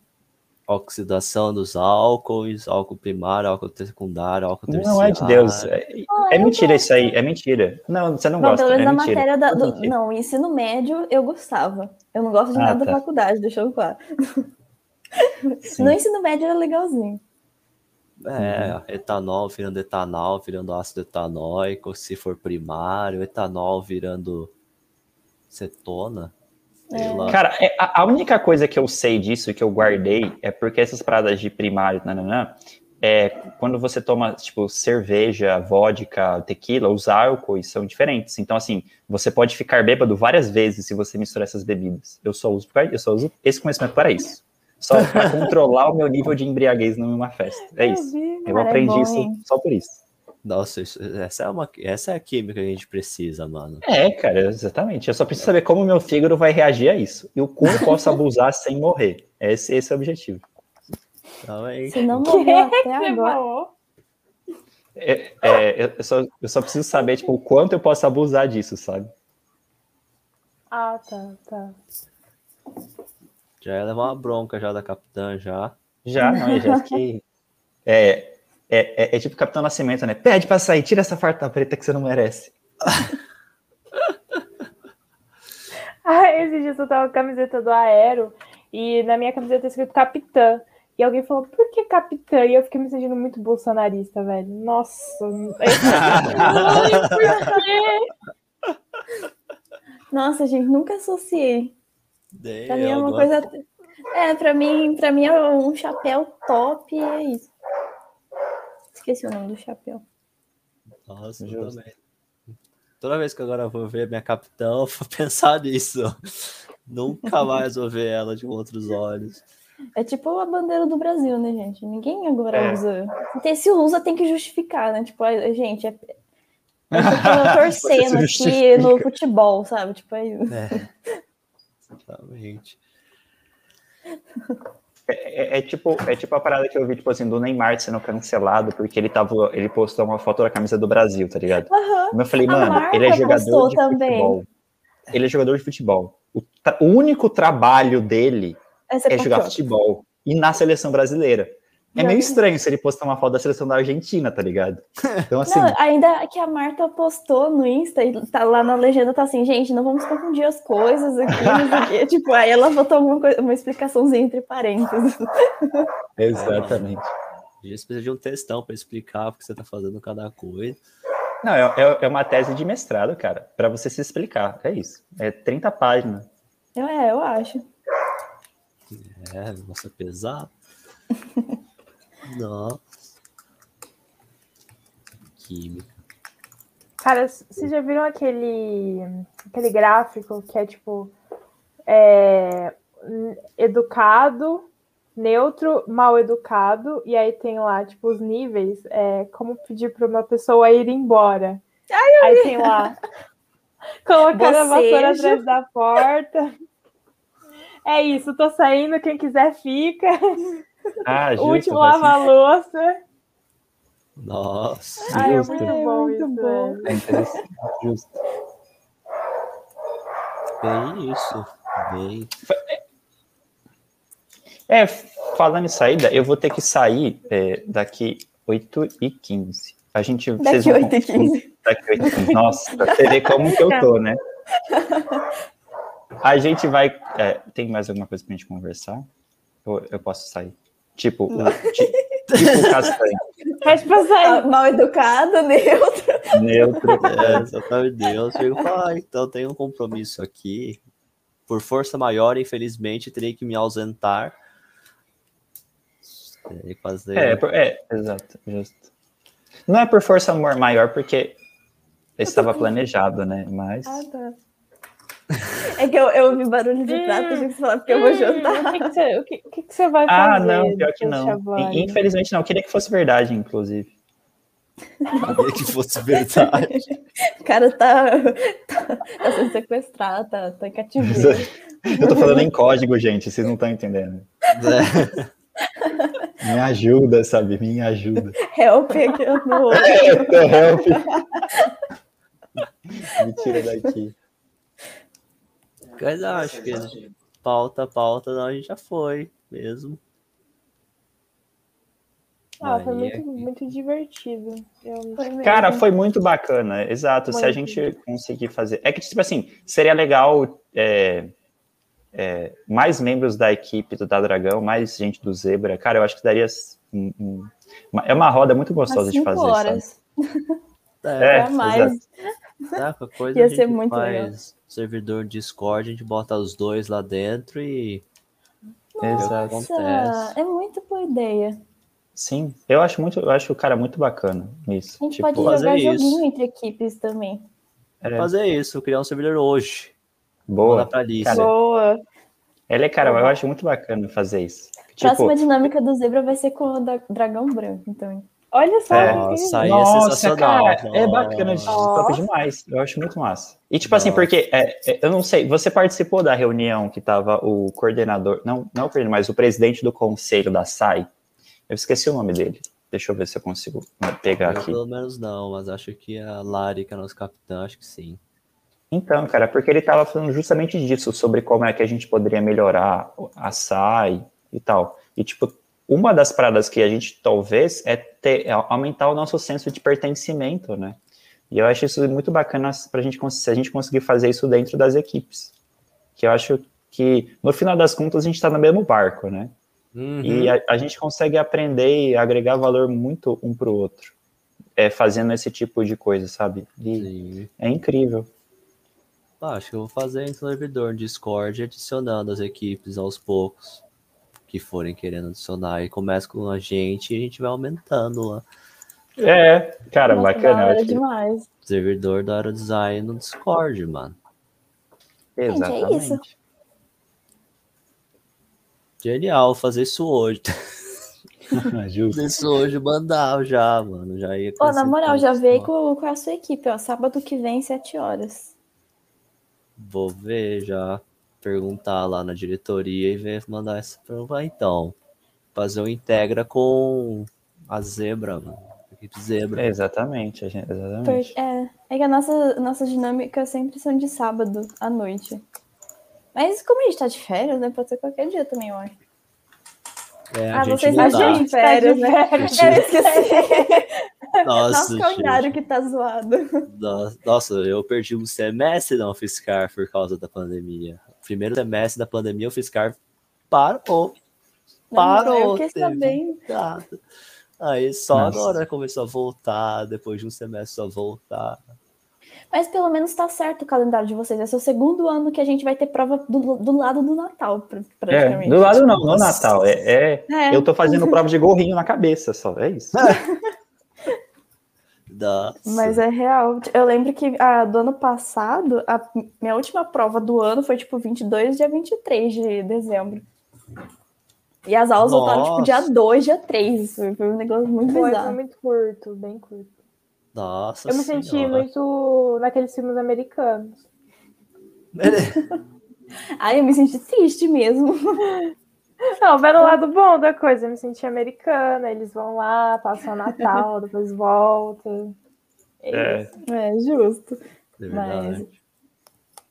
oxidação dos álcoois, álcool primário, álcool secundário, álcool terciário. Não é de Deus. É, é mentira isso aí, é mentira. Não, você não, não gosta. Pelo menos é na matéria da. Do, não, ensino médio eu gostava. Eu não gosto de ah, nada tá. da faculdade, deixa claro. No ensino médio era legalzinho. É, etanol virando etanol, virando ácido etanóico, se for primário, etanol virando cetona. É. Cara, é, a, única coisa que eu sei disso, que eu guardei, é porque essas paradas de primário, nananã, é, quando você toma, tipo, cerveja, vodka, tequila, os álcoois são diferentes. Então, assim, você pode ficar bêbado várias vezes se você misturar essas bebidas. Eu só uso, eu só uso esse conhecimento para isso. Só para controlar o meu nível de embriaguez numa festa. É isso. Eu aprendi é isso só por isso. Nossa, isso, essa, é uma, essa é a química que a gente precisa, mano. É, cara, exatamente. Eu só preciso saber como o meu fígado vai reagir a isso. E o como eu posso abusar sem morrer. Esse, esse é o objetivo. Então, é... Se não morrer até agora... É, é, eu, só, eu só preciso saber, tipo, o quanto eu posso abusar disso, sabe? Ah, tá, tá. Já ia levar uma bronca já da capitã, já. Já, não, já que... É, é, é, é, tipo Capitão Nascimento, né? Pede pra sair, tira essa farta preta que você não merece. ah, esse dia eu tava com a camiseta do Aero e na minha camiseta tá escrito Capitã. E alguém falou, por que capitã? E eu fiquei me sentindo muito bolsonarista, velho. Nossa. Nossa, gente, nunca associei. pra mim é uma coisa. É, pra mim, pra mim é um chapéu top e é isso. Esqueci o nome do chapéu. Nossa, eu também. Toda vez que agora eu vou ver minha capitão, eu vou pensar nisso. Nunca mais vou ver ela de outros olhos. É tipo a bandeira do Brasil, né, gente? Ninguém agora é. usa. Se usa, tem que justificar, né? Tipo, a, gente, é, é torcendo aqui no futebol, sabe? Tipo, é isso. É. Exatamente. É, é, é, tipo, é tipo a parada que eu vi, tipo assim, do Neymar sendo cancelado porque ele tava, ele postou uma foto da camisa do Brasil, tá ligado? Uhum. Eu falei, mano, ele é jogador de também. futebol. Ele é jogador de futebol. O, o único trabalho dele é, é jogar futebol. E na seleção brasileira. É meio estranho se ele postar uma foto da seleção da Argentina, tá ligado? Então, assim. Não, ainda que a Marta postou no Insta, e tá lá na legenda, tá assim, gente, não vamos confundir as coisas aqui, tipo, aí ela botou uma, uma explicaçãozinha entre parênteses. Exatamente. A gente precisa de um textão para explicar o que você tá fazendo cada coisa. Não, é, é, é uma tese de mestrado, cara, para você se explicar. É isso. É 30 páginas. É, eu acho. É, nossa, pesado. Nossa. Química. Cara, vocês já viram aquele, aquele gráfico que é tipo é, educado, neutro, mal educado, e aí tem lá, tipo, os níveis, é, como pedir para uma pessoa ir embora. Ai, aí vi. tem lá, colocando a vassoura atrás da porta. É isso, tô saindo, quem quiser fica. Ah, justo, Último lava-louça. Nossa. Ai, é muito bom é muito isso. Bom. É interessante, justo. Bem isso. Bem. É, falando em saída, eu vou ter que sair é, daqui 8 e 15. A gente. Daqui 8 e 15. Daqui 8 e 15. Nossa, você vê como que eu tô, né? A gente vai. É, tem mais alguma coisa pra gente conversar? Eu, eu posso sair? Tipo, tipo, tipo castanho. Sair mal educado, neutro. Neutro. É, exatamente. Deus chego ah, então tem um compromisso aqui. Por força maior, infelizmente, terei que me ausentar. Terei que fazer. É, é, exato, justo. Não é por força maior, porque estava planejado, né? Mas. Ah, tá. É que eu, eu ouvi barulho de prato, a gente falar porque eu vou jantar. O que, que, você, que, vai fazer? Ah, não, pior que não. Infelizmente não, eu queria que fosse verdade, inclusive. Queria que fosse verdade. O cara tá, tá, tá sendo sequestrado, tá, tá em cativeiro. Eu tô falando em código, gente, vocês não estão entendendo. É. Me ajuda, sabe? Me ajuda. Help aqui no é, help. Me tira daqui. Mas acho que pauta, pauta, não, a gente já foi mesmo. Ah, foi muito, muito divertido. Eu... Cara, foi muito bacana, exato. Muito. Se a gente conseguir fazer. É que, tipo assim, seria legal é, é, mais membros da equipe do Da Dragão, mais gente do Zebra. Cara, eu acho que daria. Um, um, é uma roda muito gostosa de fazer. Horas. É, é mais. Exato. coisa Ia ser muito faz. legal servidor Discord, a gente bota os dois lá dentro e. Nossa, é muito boa ideia. Sim, eu acho muito, eu acho o cara muito bacana nisso. A gente tipo, pode jogar isso. joguinho entre equipes também. É. Fazer isso, criar um servidor hoje. Boa. Pra cara, Boa. Ele é, cara, eu acho muito bacana fazer isso. Próxima tipo, dinâmica do Zebra vai ser com o dragão branco, então. Olha só. É. Nossa, aí é Nossa, cara, é bacana, top demais. Eu acho muito massa. E tipo assim, Nossa. assim, porque é, é, eu não sei, você participou da reunião que tava o coordenador, não, não o coordenador, mas o presidente do conselho da SAI. Eu esqueci o nome dele. Deixa eu ver se eu consigo pegar eu, aqui. Pelo menos não, mas acho que a Lari, que é nosso capitão, acho que sim. Então, cara, porque ele estava falando justamente disso, sobre como é que a gente poderia melhorar a SAI e tal. E, tipo, uma das paradas que a gente talvez é, ter, é aumentar o nosso senso de pertencimento, né? E eu acho isso muito bacana para a gente se a gente conseguir fazer isso dentro das equipes. Que eu acho que no final das contas a gente está no mesmo barco, né? Uhum. E a, a, gente consegue aprender e agregar valor muito um para o outro, é, fazendo esse tipo de coisa, sabe? É incrível. Ah, acho que eu vou fazer em servidor Discord adicionando as equipes aos poucos que forem querendo adicionar e começa com a gente e a gente vai aumentando lá. É, cara, Nossa, bacana. Demais. Servidor da Aerodesign no Discord, mano. Exatamente. Gente, é isso. Genial fazer isso hoje. fazer isso hoje mandar já, mano. Já ia Ô, na moral, já veio com, com a sua equipe, ó. Sábado que vem, 7 horas. Vou ver já perguntar lá na diretoria e ver, mandar essa pergunta. Então, fazer o um integra com a zebra, mano. Equipe zebra. É, exatamente, exatamente. É, é que a nossa, nossa dinâmica sempre são de sábado à noite. Mas como a gente tá de férias, né? Pode ser qualquer dia também, eu acho. É, a ah, gente vocês não tá de férias, né? Eu esqueci. Nossa, Nosso calendário que tá zoado. Nossa, eu perdi um semestre não fiscar por causa da pandemia. Primeiro semestre da pandemia, o fiscar parou. Parou. Não, eu fiquei sabendo. Aí só Nossa. agora começou a voltar, depois de um semestre só voltar. Mas pelo menos tá certo o calendário de vocês. Esse é o segundo ano que a gente vai ter prova do, do lado do Natal, praticamente. É, do lado não, no Natal. É, é, é, eu tô fazendo prova de gorrinho na cabeça só, é isso. Nossa. Mas é real. Eu lembro que ah, do ano passado, a minha última prova do ano foi tipo 22, dia 23 de dezembro. E as aulas Nossa. voltaram tipo dia 2, dia 3. Foi um negócio muito foi, bizarro. Foi muito curto, bem curto. Nossa. Eu me senhora. senti muito naqueles filmes americanos. Ai, eu me senti triste mesmo. Não, vendo o lado bom da coisa, eu me senti americana, eles vão lá, passam o Natal, depois voltam. É, é. é justo. É Mas.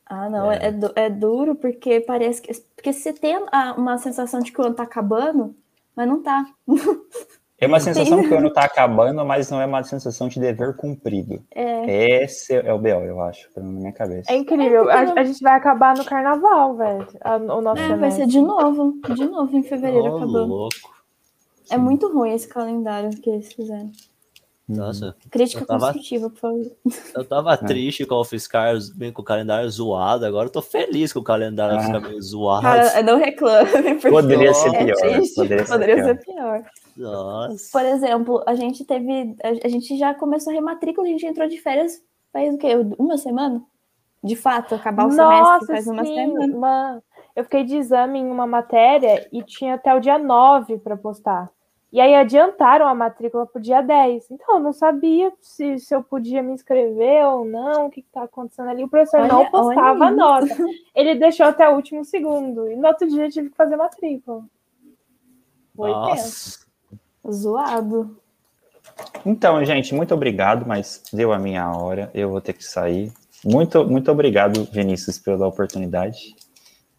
Ah, não, é. É, é, duro porque parece que. Porque você tem uma sensação de que o ano tá acabando, mas não tá. É uma sensação que o ano está acabando, mas não é uma sensação de dever cumprido. É. Esse é o BO, eu acho, na minha cabeça. É incrível. É a, a, gente vai acabar no carnaval, velho. O nosso é, vai ser de novo. De novo em fevereiro oh, acabando. Louco. É muito ruim esse calendário que eles fizeram. Nossa. Crítica tava, construtiva, por favor. Eu tava é. triste com o Fiscar bem com o calendário zoado, agora eu tô feliz com o calendário ah. ficar meio zoado. Cara, não reclame. Poderia ser pior. É Poderia, ser, Poderia pior. ser pior. Nossa. Por exemplo, a gente teve. A, gente já começou a rematrícula, a gente entrou de férias faz o quê? Uma semana? De fato, acabar o Nossa, semestre faz uma sim, semana. Uma... Eu fiquei de exame em uma matéria e tinha até o dia 9 para postar. E aí adiantaram a matrícula para o dia 10. Então, eu não sabia se, se eu podia me inscrever ou não, o que está acontecendo ali. O professor olha, não postava a nota. Ele deixou até o último segundo. E no outro dia eu tive que fazer matrícula. Foi tenso. Zoado. Então, gente, muito obrigado, mas deu a minha hora, eu vou ter que sair. Muito, muito obrigado, Vinícius, pela oportunidade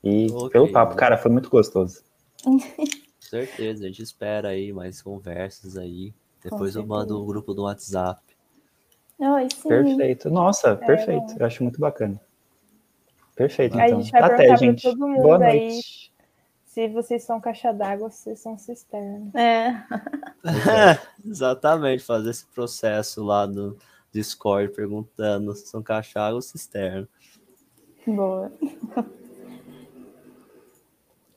e okay. pelo papo. Cara, foi muito gostoso. certeza, a gente espera aí mais conversas aí. Depois eu mando o grupo do WhatsApp. Oi, sim. Perfeito. Nossa, é, perfeito. Eu acho muito bacana. Perfeito, então. A gente vai Até, gente. todo mundo Boa aí. Se vocês são caixa d'água, vocês são cisterna. É. Exatamente, fazer esse processo lá no Discord perguntando se são caixa d'água ou cisterna. Boa.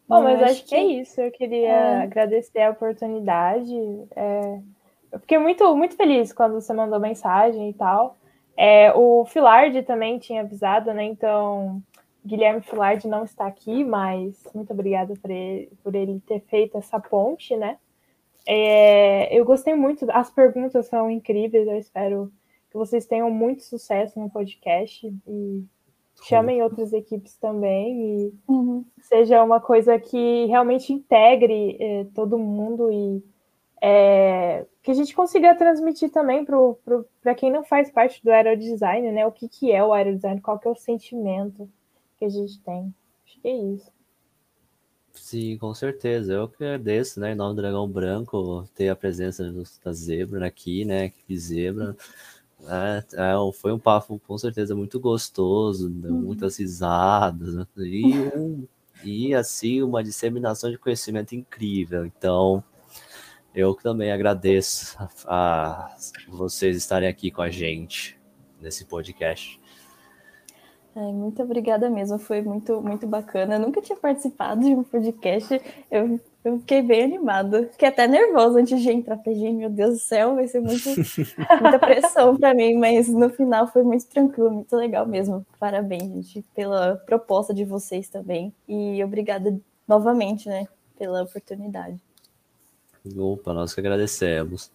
Bom, mas acho, acho que... que é isso. Eu queria é. agradecer a oportunidade. É... Eu fiquei muito, muito feliz quando você mandou mensagem e tal. É, o Filard também tinha avisado, né? Então Guilherme Filard não está aqui, mas muito obrigada por ele, por ele ter feito essa ponte, né? É, eu gostei muito, as perguntas são incríveis, eu espero que vocês tenham muito sucesso no podcast e chamem outras equipes também e uhum. seja uma coisa que realmente integre é, todo mundo e é, que a gente consiga transmitir também para quem não faz parte do aerodesign, né? O que, que é o aerodesign, qual que é o sentimento que a gente tem. Acho que é isso. Sim, com certeza. Eu que agradeço, né, em nome do Dragão Branco, ter a presença da Zebra aqui, né, equipe Zebra. É, é, foi um papo com certeza muito gostoso, uhum. muitas risadas, né, e, um, e assim uma disseminação de conhecimento incrível. Então, eu também agradeço a, a vocês estarem aqui com a gente nesse podcast. Ai, muito obrigada mesmo, foi muito, muito bacana. Eu nunca tinha participado de um podcast, eu, eu fiquei bem animada. Fiquei até nervosa antes de entrar. Falei, meu Deus do céu, vai ser muito, muita pressão para mim, mas no final foi muito tranquilo, muito legal mesmo. Parabéns, gente, pela proposta de vocês também. E obrigada novamente, né, pela oportunidade. Opa, nós que agradecemos.